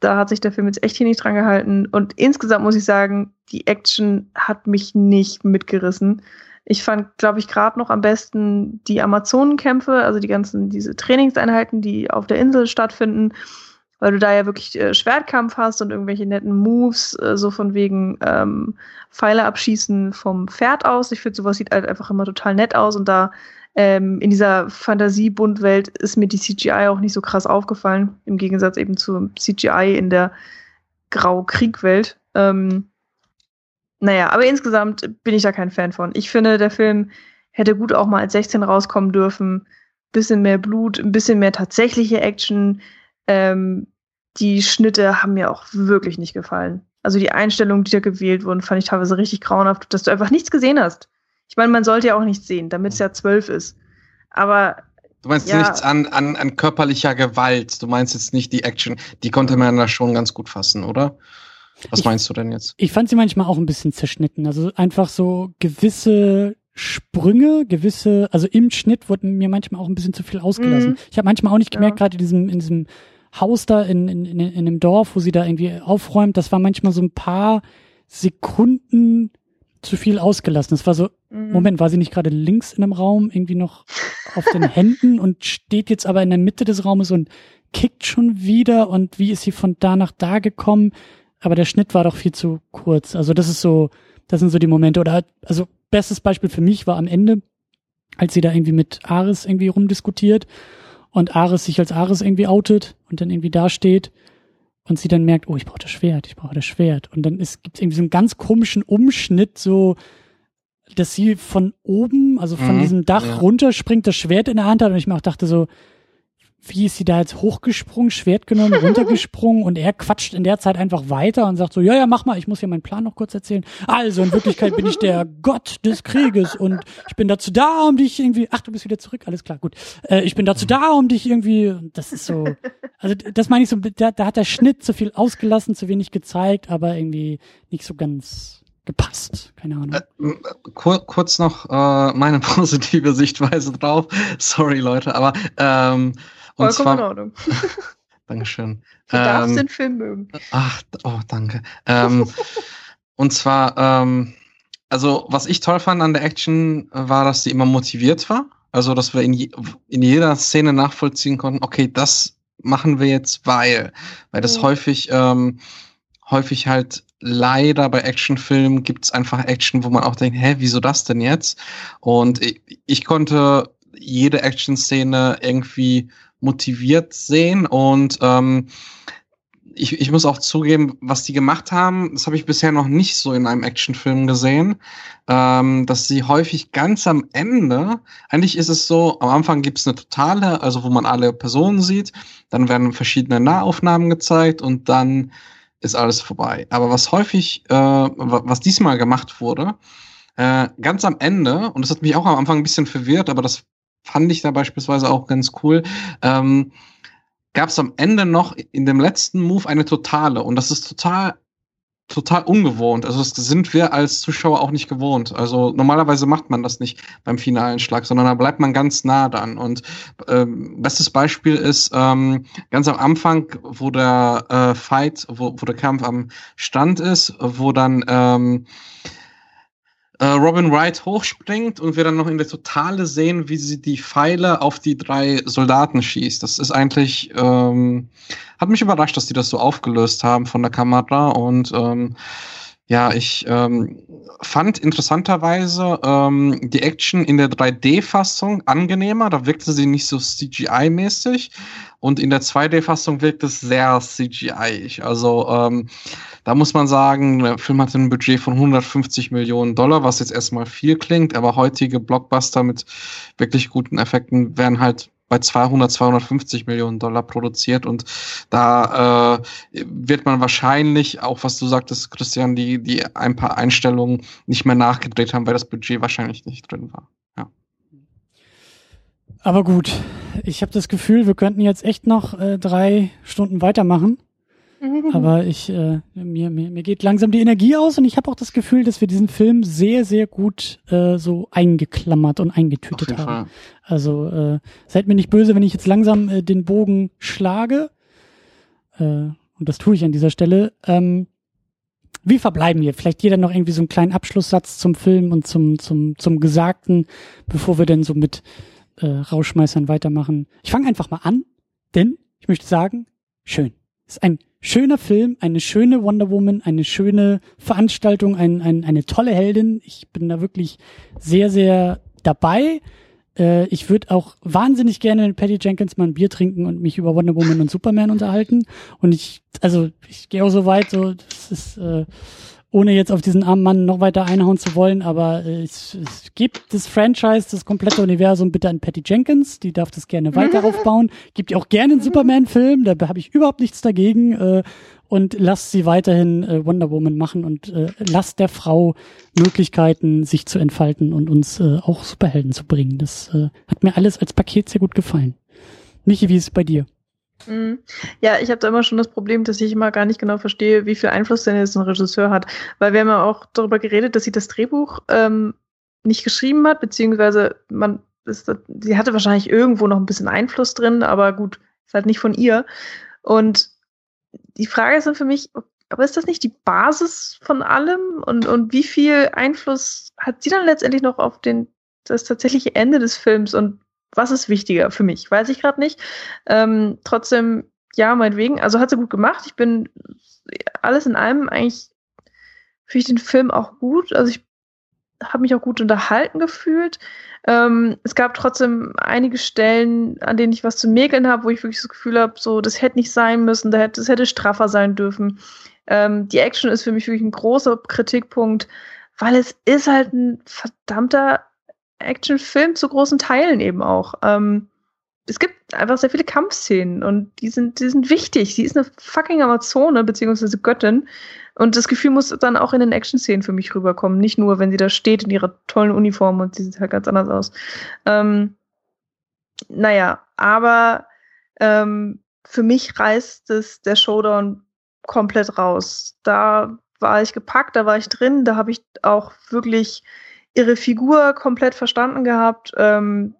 Da hat sich der Film jetzt echt hier nicht dran gehalten. Und insgesamt muss ich sagen, die Action hat mich nicht mitgerissen. Ich fand, glaube ich, gerade noch am besten die Amazonenkämpfe, also die ganzen, diese Trainingseinheiten, die auf der Insel stattfinden, weil du da ja wirklich äh, Schwertkampf hast und irgendwelche netten Moves, äh, so von wegen ähm, Pfeile abschießen vom Pferd aus. Ich finde, sowas sieht halt einfach immer total nett aus und da ähm, in dieser Fantasie-Buntwelt ist mir die CGI auch nicht so krass aufgefallen, im Gegensatz eben zu CGI in der Grau-Krieg-Welt. Ähm, naja, aber insgesamt bin ich da kein Fan von. Ich finde, der Film hätte gut auch mal als 16 rauskommen dürfen. Bisschen mehr Blut, ein bisschen mehr tatsächliche Action. Ähm, die Schnitte haben mir auch wirklich nicht gefallen. Also die Einstellungen, die da gewählt wurden, fand ich teilweise richtig grauenhaft, dass du einfach nichts gesehen hast. Ich meine, man sollte ja auch nichts sehen, damit es ja zwölf ist. Aber
Du meinst ja. nichts an, an, an körperlicher Gewalt. Du meinst jetzt nicht die Action. Die konnte man da schon ganz gut fassen, oder? Was ich, meinst du denn jetzt?
Ich fand sie manchmal auch ein bisschen zerschnitten. Also einfach so gewisse Sprünge, gewisse, also im Schnitt wurden mir manchmal auch ein bisschen zu viel ausgelassen. Mhm. Ich habe manchmal auch nicht gemerkt, ja. gerade in diesem, in diesem Haus da in, in, in, in dem Dorf, wo sie da irgendwie aufräumt, das war manchmal so ein paar Sekunden zu viel ausgelassen. Das war so, mhm. Moment, war sie nicht gerade links in einem Raum, irgendwie noch auf den Händen und steht jetzt aber in der Mitte des Raumes und kickt schon wieder und wie ist sie von da nach da gekommen? Aber der Schnitt war doch viel zu kurz. Also das ist so, das sind so die Momente. Oder also bestes Beispiel für mich war am Ende, als sie da irgendwie mit Ares irgendwie rumdiskutiert und Ares sich als Ares irgendwie outet und dann irgendwie dasteht und sie dann merkt, oh, ich brauche das Schwert, ich brauche das Schwert. Und dann gibt es irgendwie so einen ganz komischen Umschnitt, so dass sie von oben, also von mhm, diesem Dach ja. runterspringt, das Schwert in der Hand hat und ich mir auch dachte so, wie ist sie da jetzt hochgesprungen, Schwert genommen, runtergesprungen und er quatscht in der Zeit einfach weiter und sagt so, ja, ja, mach mal, ich muss hier meinen Plan noch kurz erzählen. Also, in Wirklichkeit bin ich der Gott des Krieges und ich bin dazu da, um dich irgendwie, ach, du bist wieder zurück, alles klar, gut. Äh, ich bin dazu da, um dich irgendwie, das ist so, also das meine ich so, da, da hat der Schnitt zu viel ausgelassen, zu wenig gezeigt, aber irgendwie nicht so ganz gepasst. Keine Ahnung. Äh,
kur kurz noch äh, meine positive Sichtweise drauf. Sorry, Leute, aber ähm,
Vollkommen zwar, in Ordnung.
Dankeschön.
Du ähm, darfst den Film mögen.
Ach, oh, danke. Ähm, und zwar, ähm, also was ich toll fand an der Action, war, dass sie immer motiviert war. Also, dass wir in, je, in jeder Szene nachvollziehen konnten, okay, das machen wir jetzt, weil, weil das mhm. häufig, ähm, häufig halt leider bei Actionfilmen gibt's einfach Action, wo man auch denkt, hä, wieso das denn jetzt? Und ich, ich konnte jede Action-Szene irgendwie motiviert sehen und ähm, ich, ich muss auch zugeben, was die gemacht haben, das habe ich bisher noch nicht so in einem Actionfilm gesehen, ähm, dass sie häufig ganz am Ende, eigentlich ist es so, am Anfang gibt es eine totale, also wo man alle Personen sieht, dann werden verschiedene Nahaufnahmen gezeigt und dann ist alles vorbei. Aber was häufig, äh, was diesmal gemacht wurde, äh, ganz am Ende, und das hat mich auch am Anfang ein bisschen verwirrt, aber das fand ich da beispielsweise auch ganz cool. Ähm, Gab es am Ende noch in dem letzten Move eine totale und das ist total total ungewohnt. Also das sind wir als Zuschauer auch nicht gewohnt. Also normalerweise macht man das nicht beim finalen Schlag, sondern da bleibt man ganz nah dran. Und ähm, bestes Beispiel ist ähm, ganz am Anfang, wo der äh, Fight, wo, wo der Kampf am Stand ist, wo dann ähm, äh, Robin Wright hochspringt und wir dann noch in der Totale sehen, wie sie die Pfeile auf die drei Soldaten schießt. Das ist eigentlich, ähm, hat mich überrascht, dass die das so aufgelöst haben von der Kamera und ähm, ja, ich ähm, fand interessanterweise ähm, die Action in der 3D-Fassung angenehmer. Da wirkte sie nicht so CGI-mäßig. Und in der 2D-Fassung wirkt es sehr CGI-ig. Also ähm, da muss man sagen, der Film hatte ein Budget von 150 Millionen Dollar, was jetzt erstmal viel klingt, aber heutige Blockbuster mit wirklich guten Effekten werden halt bei 200, 250 Millionen Dollar produziert und da äh, wird man wahrscheinlich, auch was du sagtest, Christian, die, die ein paar Einstellungen nicht mehr nachgedreht haben, weil das Budget wahrscheinlich nicht drin war. Ja.
Aber gut, ich habe das Gefühl, wir könnten jetzt echt noch äh, drei Stunden weitermachen. Aber ich, äh, mir, mir, mir geht langsam die Energie aus und ich habe auch das Gefühl, dass wir diesen Film sehr, sehr gut äh, so eingeklammert und eingetütet haben. Fall. Also äh, seid mir nicht böse, wenn ich jetzt langsam äh, den Bogen schlage. Äh, und das tue ich an dieser Stelle. Ähm, wie verbleiben wir? Vielleicht jeder noch irgendwie so einen kleinen Abschlusssatz zum Film und zum, zum, zum Gesagten, bevor wir denn so mit äh, Rauschmeißern weitermachen. Ich fange einfach mal an, denn ich möchte sagen, schön. ist ein schöner Film, eine schöne Wonder Woman, eine schöne Veranstaltung, ein, ein, eine tolle Heldin. Ich bin da wirklich sehr, sehr dabei. Äh, ich würde auch wahnsinnig gerne mit Patty Jenkins mal ein Bier trinken und mich über Wonder Woman und Superman unterhalten. Und ich, also ich gehe auch so weit, so das ist äh, ohne jetzt auf diesen armen Mann noch weiter einhauen zu wollen, aber äh, es, es gibt das Franchise, das komplette Universum bitte an Patty Jenkins, die darf das gerne weiter aufbauen. Gibt ihr auch gerne einen Superman-Film, da habe ich überhaupt nichts dagegen. Äh, und lasst sie weiterhin äh, Wonder Woman machen und äh, lasst der Frau Möglichkeiten, sich zu entfalten und uns äh, auch Superhelden zu bringen. Das äh, hat mir alles als Paket sehr gut gefallen. Michi, wie ist es bei dir?
Mhm. Ja, ich habe da immer schon das Problem, dass ich immer gar nicht genau verstehe, wie viel Einfluss denn jetzt ein Regisseur hat. Weil wir haben ja auch darüber geredet, dass sie das Drehbuch ähm, nicht geschrieben hat, beziehungsweise man ist, sie hatte wahrscheinlich irgendwo noch ein bisschen Einfluss drin, aber gut, ist halt nicht von ihr. Und die Frage ist dann für mich, aber ist das nicht die Basis von allem? Und, und wie viel Einfluss hat sie dann letztendlich noch auf den, das tatsächliche Ende des Films? Und was ist wichtiger für mich? Weiß ich gerade nicht. Ähm, trotzdem, ja, meinetwegen. Also hat sie gut gemacht. Ich bin alles in allem eigentlich finde ich den Film auch gut. Also ich habe mich auch gut unterhalten gefühlt. Ähm, es gab trotzdem einige Stellen, an denen ich was zu mäkeln habe, wo ich wirklich das Gefühl habe, so, das hätte nicht sein müssen, das hätte, straffer sein dürfen. Ähm, die Action ist für mich wirklich ein großer Kritikpunkt, weil es ist halt ein verdammter Actionfilm zu großen Teilen eben auch. Ähm, es gibt einfach sehr viele Kampfszenen und die sind, die sind wichtig. Sie ist eine fucking Amazone, beziehungsweise Göttin. Und das Gefühl muss dann auch in den Action-Szenen für mich rüberkommen. Nicht nur, wenn sie da steht in ihrer tollen Uniform und sie sieht halt ganz anders aus. Ähm, naja, aber ähm, für mich reißt es der Showdown komplett raus. Da war ich gepackt, da war ich drin, da habe ich auch wirklich ihre Figur komplett verstanden gehabt. Ähm,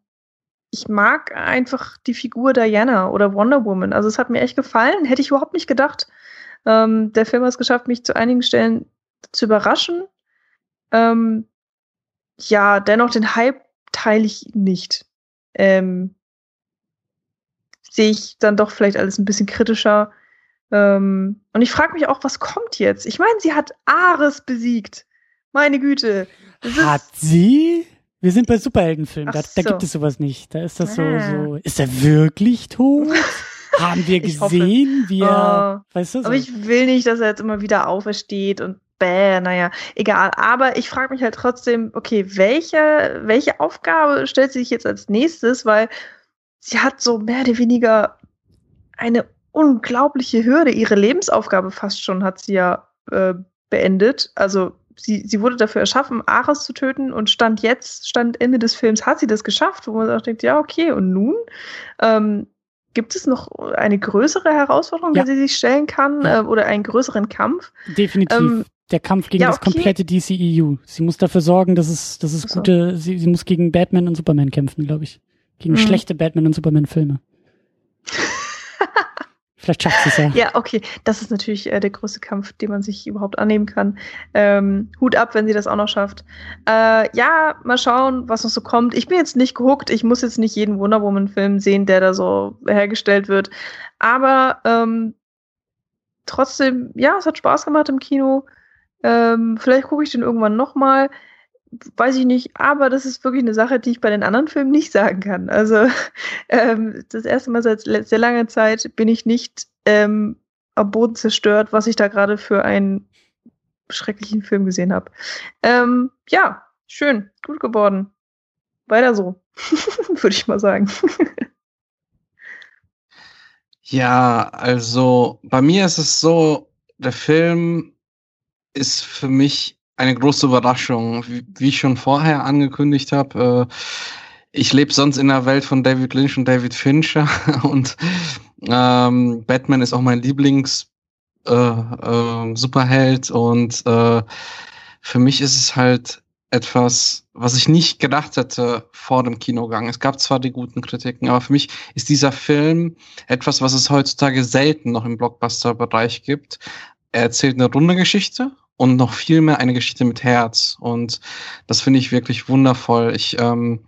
ich mag einfach die Figur Diana oder Wonder Woman. Also es hat mir echt gefallen, hätte ich überhaupt nicht gedacht. Ähm, der Film hat es geschafft, mich zu einigen Stellen zu überraschen. Ähm, ja, dennoch den Hype teile ich nicht. Ähm, Sehe ich dann doch vielleicht alles ein bisschen kritischer. Ähm, und ich frage mich auch, was kommt jetzt? Ich meine, sie hat Ares besiegt. Meine Güte.
Hat sie? Wir sind bei Superheldenfilmen, da, da gibt es sowas nicht. Da ist das so, ah. so, ist er wirklich tot? Haben wir gesehen, wie er,
oh, weißt du? So. Aber ich will nicht, dass er jetzt immer wieder aufersteht und bäh, naja, egal. Aber ich frage mich halt trotzdem, okay, welche, welche Aufgabe stellt sie sich jetzt als nächstes? Weil sie hat so mehr oder weniger eine unglaubliche Hürde. Ihre Lebensaufgabe fast schon hat sie ja äh, beendet. Also sie, sie wurde dafür erschaffen, Ares zu töten und stand jetzt, stand Ende des Films, hat sie das geschafft, wo man auch denkt, ja, okay, und nun? Ähm, gibt es noch eine größere Herausforderung, ja. die sie sich stellen kann äh, oder einen größeren Kampf?
Definitiv. Ähm, der Kampf gegen ja, okay. das komplette DCEU. Sie muss dafür sorgen, dass es, dass es so. gute, sie, sie muss gegen Batman und Superman kämpfen, glaube ich. Gegen mhm. schlechte Batman und Superman Filme. Vielleicht schafft sie es ja.
Ja, okay. Das ist natürlich äh, der größte Kampf, den man sich überhaupt annehmen kann. Ähm, Hut ab, wenn sie das auch noch schafft. Äh, ja, mal schauen, was noch so kommt. Ich bin jetzt nicht gehuckt. Ich muss jetzt nicht jeden Wonder Woman-Film sehen, der da so hergestellt wird. Aber ähm, trotzdem, ja, es hat Spaß gemacht im Kino. Ähm, vielleicht gucke ich den irgendwann nochmal. mal weiß ich nicht, aber das ist wirklich eine Sache, die ich bei den anderen Filmen nicht sagen kann. Also ähm, das erste Mal seit sehr langer Zeit bin ich nicht ähm, am Boden zerstört, was ich da gerade für einen schrecklichen Film gesehen habe. Ähm, ja, schön, gut geworden. Weiter so, würde ich mal sagen.
ja, also bei mir ist es so, der Film ist für mich eine große Überraschung. Wie, wie ich schon vorher angekündigt habe, äh, ich lebe sonst in der Welt von David Lynch und David Fincher und ähm, Batman ist auch mein Lieblings äh, äh, Superheld und äh, für mich ist es halt etwas, was ich nicht gedacht hätte vor dem Kinogang. Es gab zwar die guten Kritiken, aber für mich ist dieser Film etwas, was es heutzutage selten noch im Blockbuster-Bereich gibt. Er erzählt eine runde Geschichte und noch viel mehr eine Geschichte mit Herz. Und das finde ich wirklich wundervoll. Ich ähm,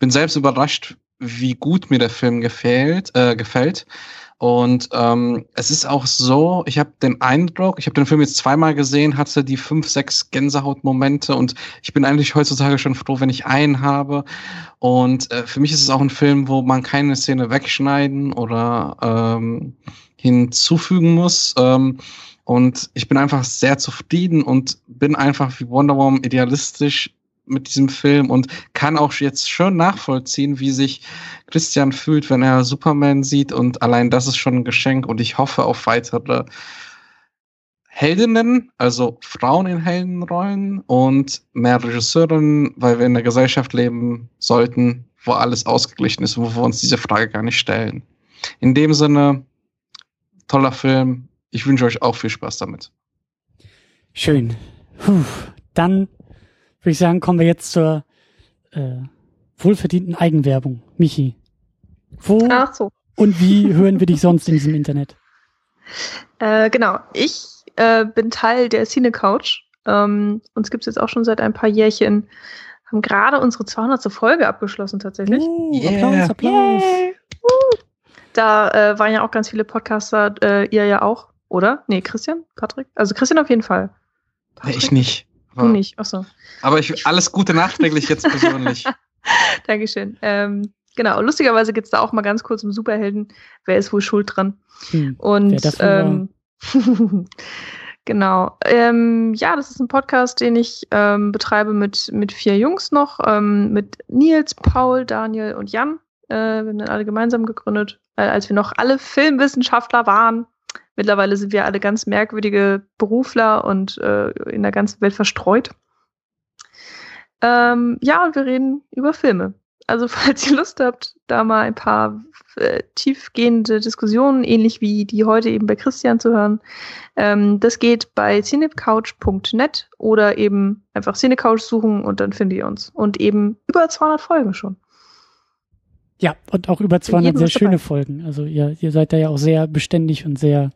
bin selbst überrascht, wie gut mir der Film gefällt. Äh, gefällt. Und ähm, es ist auch so, ich habe den Eindruck, ich habe den Film jetzt zweimal gesehen, hatte die fünf, sechs Gänsehautmomente und ich bin eigentlich heutzutage schon froh, wenn ich einen habe. Und äh, für mich ist es auch ein Film, wo man keine Szene wegschneiden oder ähm, hinzufügen muss. Ähm, und ich bin einfach sehr zufrieden und bin einfach wie Wonder Woman idealistisch mit diesem Film und kann auch jetzt schön nachvollziehen, wie sich Christian fühlt, wenn er Superman sieht. Und allein das ist schon ein Geschenk und ich hoffe auf weitere Heldinnen, also Frauen in Heldenrollen und mehr Regisseurinnen, weil wir in einer Gesellschaft leben sollten, wo alles ausgeglichen ist und wo wir uns diese Frage gar nicht stellen. In dem Sinne, toller Film, ich wünsche euch auch viel Spaß damit.
Schön. Puh, dann würde ich sagen, kommen wir jetzt zur äh, wohlverdienten Eigenwerbung. Michi, wo Ach so. und wie hören wir dich sonst in diesem Internet?
Äh, genau, ich äh, bin Teil der Cine Couch. Ähm, uns gibt es jetzt auch schon seit ein paar Jährchen. Haben gerade unsere 200. Folge abgeschlossen tatsächlich. Uh, yeah. Applaus, Applaus. Yeah. Uh. Da äh, waren ja auch ganz viele Podcaster, äh, ihr ja auch oder? Nee, Christian? Patrick? Also Christian auf jeden Fall.
Nee, ich nicht.
du nicht. Achso.
Aber ich alles Gute nachträglich jetzt persönlich.
Dankeschön. Ähm, genau, lustigerweise geht es da auch mal ganz kurz um Superhelden. Wer ist wohl schuld dran? Hm, Und ähm, genau. Ähm, ja, das ist ein Podcast, den ich ähm, betreibe mit, mit vier Jungs noch, ähm, mit Nils, Paul, Daniel und Jan. Äh, wir haben dann alle gemeinsam gegründet, äh, als wir noch alle Filmwissenschaftler waren. Mittlerweile sind wir alle ganz merkwürdige Berufler und äh, in der ganzen Welt verstreut. Ähm, ja, und wir reden über Filme. Also falls ihr Lust habt, da mal ein paar äh, tiefgehende Diskussionen, ähnlich wie die heute eben bei Christian zu hören, ähm, das geht bei cinecouch.net oder eben einfach Cinecouch suchen und dann findet ihr uns. Und eben über 200 Folgen schon.
Ja, und auch über 200 sehr schöne dabei. Folgen. Also ihr, ihr seid da ja auch sehr beständig und sehr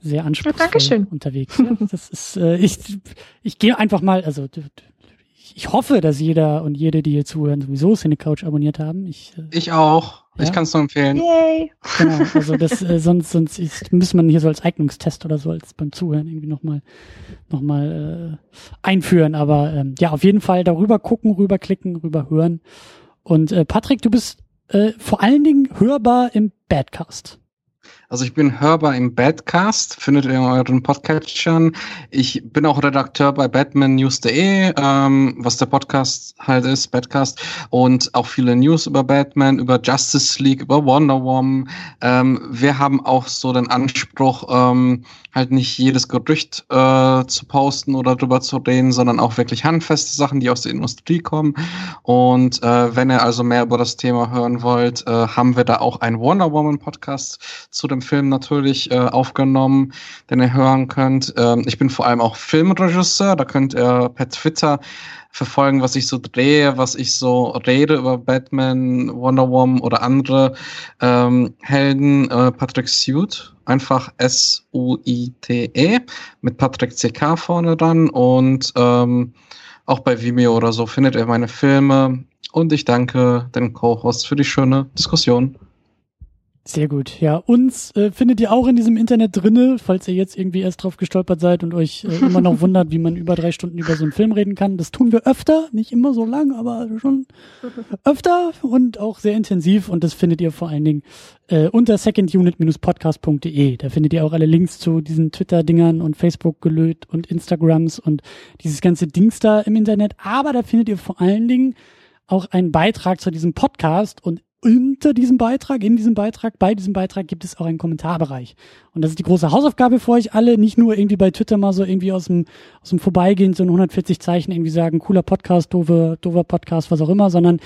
sehr anspruchsvoll ja, unterwegs. Ja, das ist, äh, ich, ich gehe einfach mal, also ich hoffe, dass jeder und jede, die hier zuhören, sowieso Cinecouch abonniert haben. Ich,
äh, ich auch. Ja? Ich kann es nur empfehlen.
Yay!
Genau, also das äh, sonst sonst ist, müsste man hier so als Eignungstest oder so als beim Zuhören irgendwie nochmal noch mal, äh, einführen. Aber ähm, ja, auf jeden Fall darüber gucken, rüberklicken, rüber hören. Und äh, Patrick, du bist äh, vor allen Dingen hörbar im Badcast.
Also ich bin hörbar im Badcast, findet ihr in euren Podcatchern. Ich bin auch Redakteur bei batmannews.de, ähm, was der Podcast halt ist, Badcast. Und auch viele News über Batman, über Justice League, über Wonder Woman. Ähm, wir haben auch so den Anspruch, ähm, halt nicht jedes Gerücht äh, zu posten oder drüber zu reden, sondern auch wirklich handfeste Sachen, die aus der Industrie kommen. Und äh, wenn ihr also mehr über das Thema hören wollt, äh, haben wir da auch einen Wonder Woman Podcast zu dem Film natürlich äh, aufgenommen, den ihr hören könnt. Ähm, ich bin vor allem auch Filmregisseur, da könnt ihr per Twitter verfolgen, was ich so drehe, was ich so rede über Batman, Wonder Woman oder andere ähm, Helden. Äh, Patrick Suit, einfach S-U-I-T-E mit Patrick CK vorne dran und ähm, auch bei Vimeo oder so findet ihr meine Filme. Und ich danke den Co-Hosts für die schöne Diskussion.
Sehr gut. Ja, uns äh, findet ihr auch in diesem Internet drinne, falls ihr jetzt irgendwie erst drauf gestolpert seid und euch äh, immer noch wundert, wie man über drei Stunden über so einen Film reden kann. Das tun wir öfter, nicht immer so lang, aber schon öfter und auch sehr intensiv. Und das findet ihr vor allen Dingen äh, unter secondunit-podcast.de. Da findet ihr auch alle Links zu diesen Twitter-Dingern und Facebook-Gelöt und Instagrams und dieses ganze Dings da im Internet. Aber da findet ihr vor allen Dingen auch einen Beitrag zu diesem Podcast und unter diesem Beitrag, in diesem Beitrag, bei diesem Beitrag gibt es auch einen Kommentarbereich. Und das ist die große Hausaufgabe für euch alle, nicht nur irgendwie bei Twitter mal so irgendwie aus dem, aus dem Vorbeigehen so in 140 Zeichen irgendwie sagen, cooler Podcast, doofe, doofer Podcast, was auch immer, sondern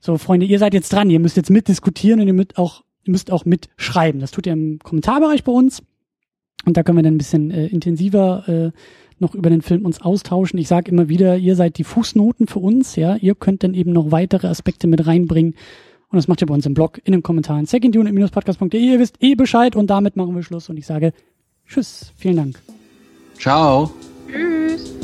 so, Freunde, ihr seid jetzt dran, ihr müsst jetzt mitdiskutieren und ihr müsst auch, ihr müsst auch mitschreiben. Das tut ihr im Kommentarbereich bei uns. Und da können wir dann ein bisschen äh, intensiver äh, noch über den Film uns austauschen. Ich sage immer wieder, ihr seid die Fußnoten für uns, ja. Ihr könnt dann eben noch weitere Aspekte mit reinbringen, und das macht ihr bei uns im Blog, in den Kommentaren. secondunit-podcast.de. Ihr wisst eh Bescheid und damit machen wir Schluss und ich sage Tschüss. Vielen Dank.
Ciao.
Tschüss.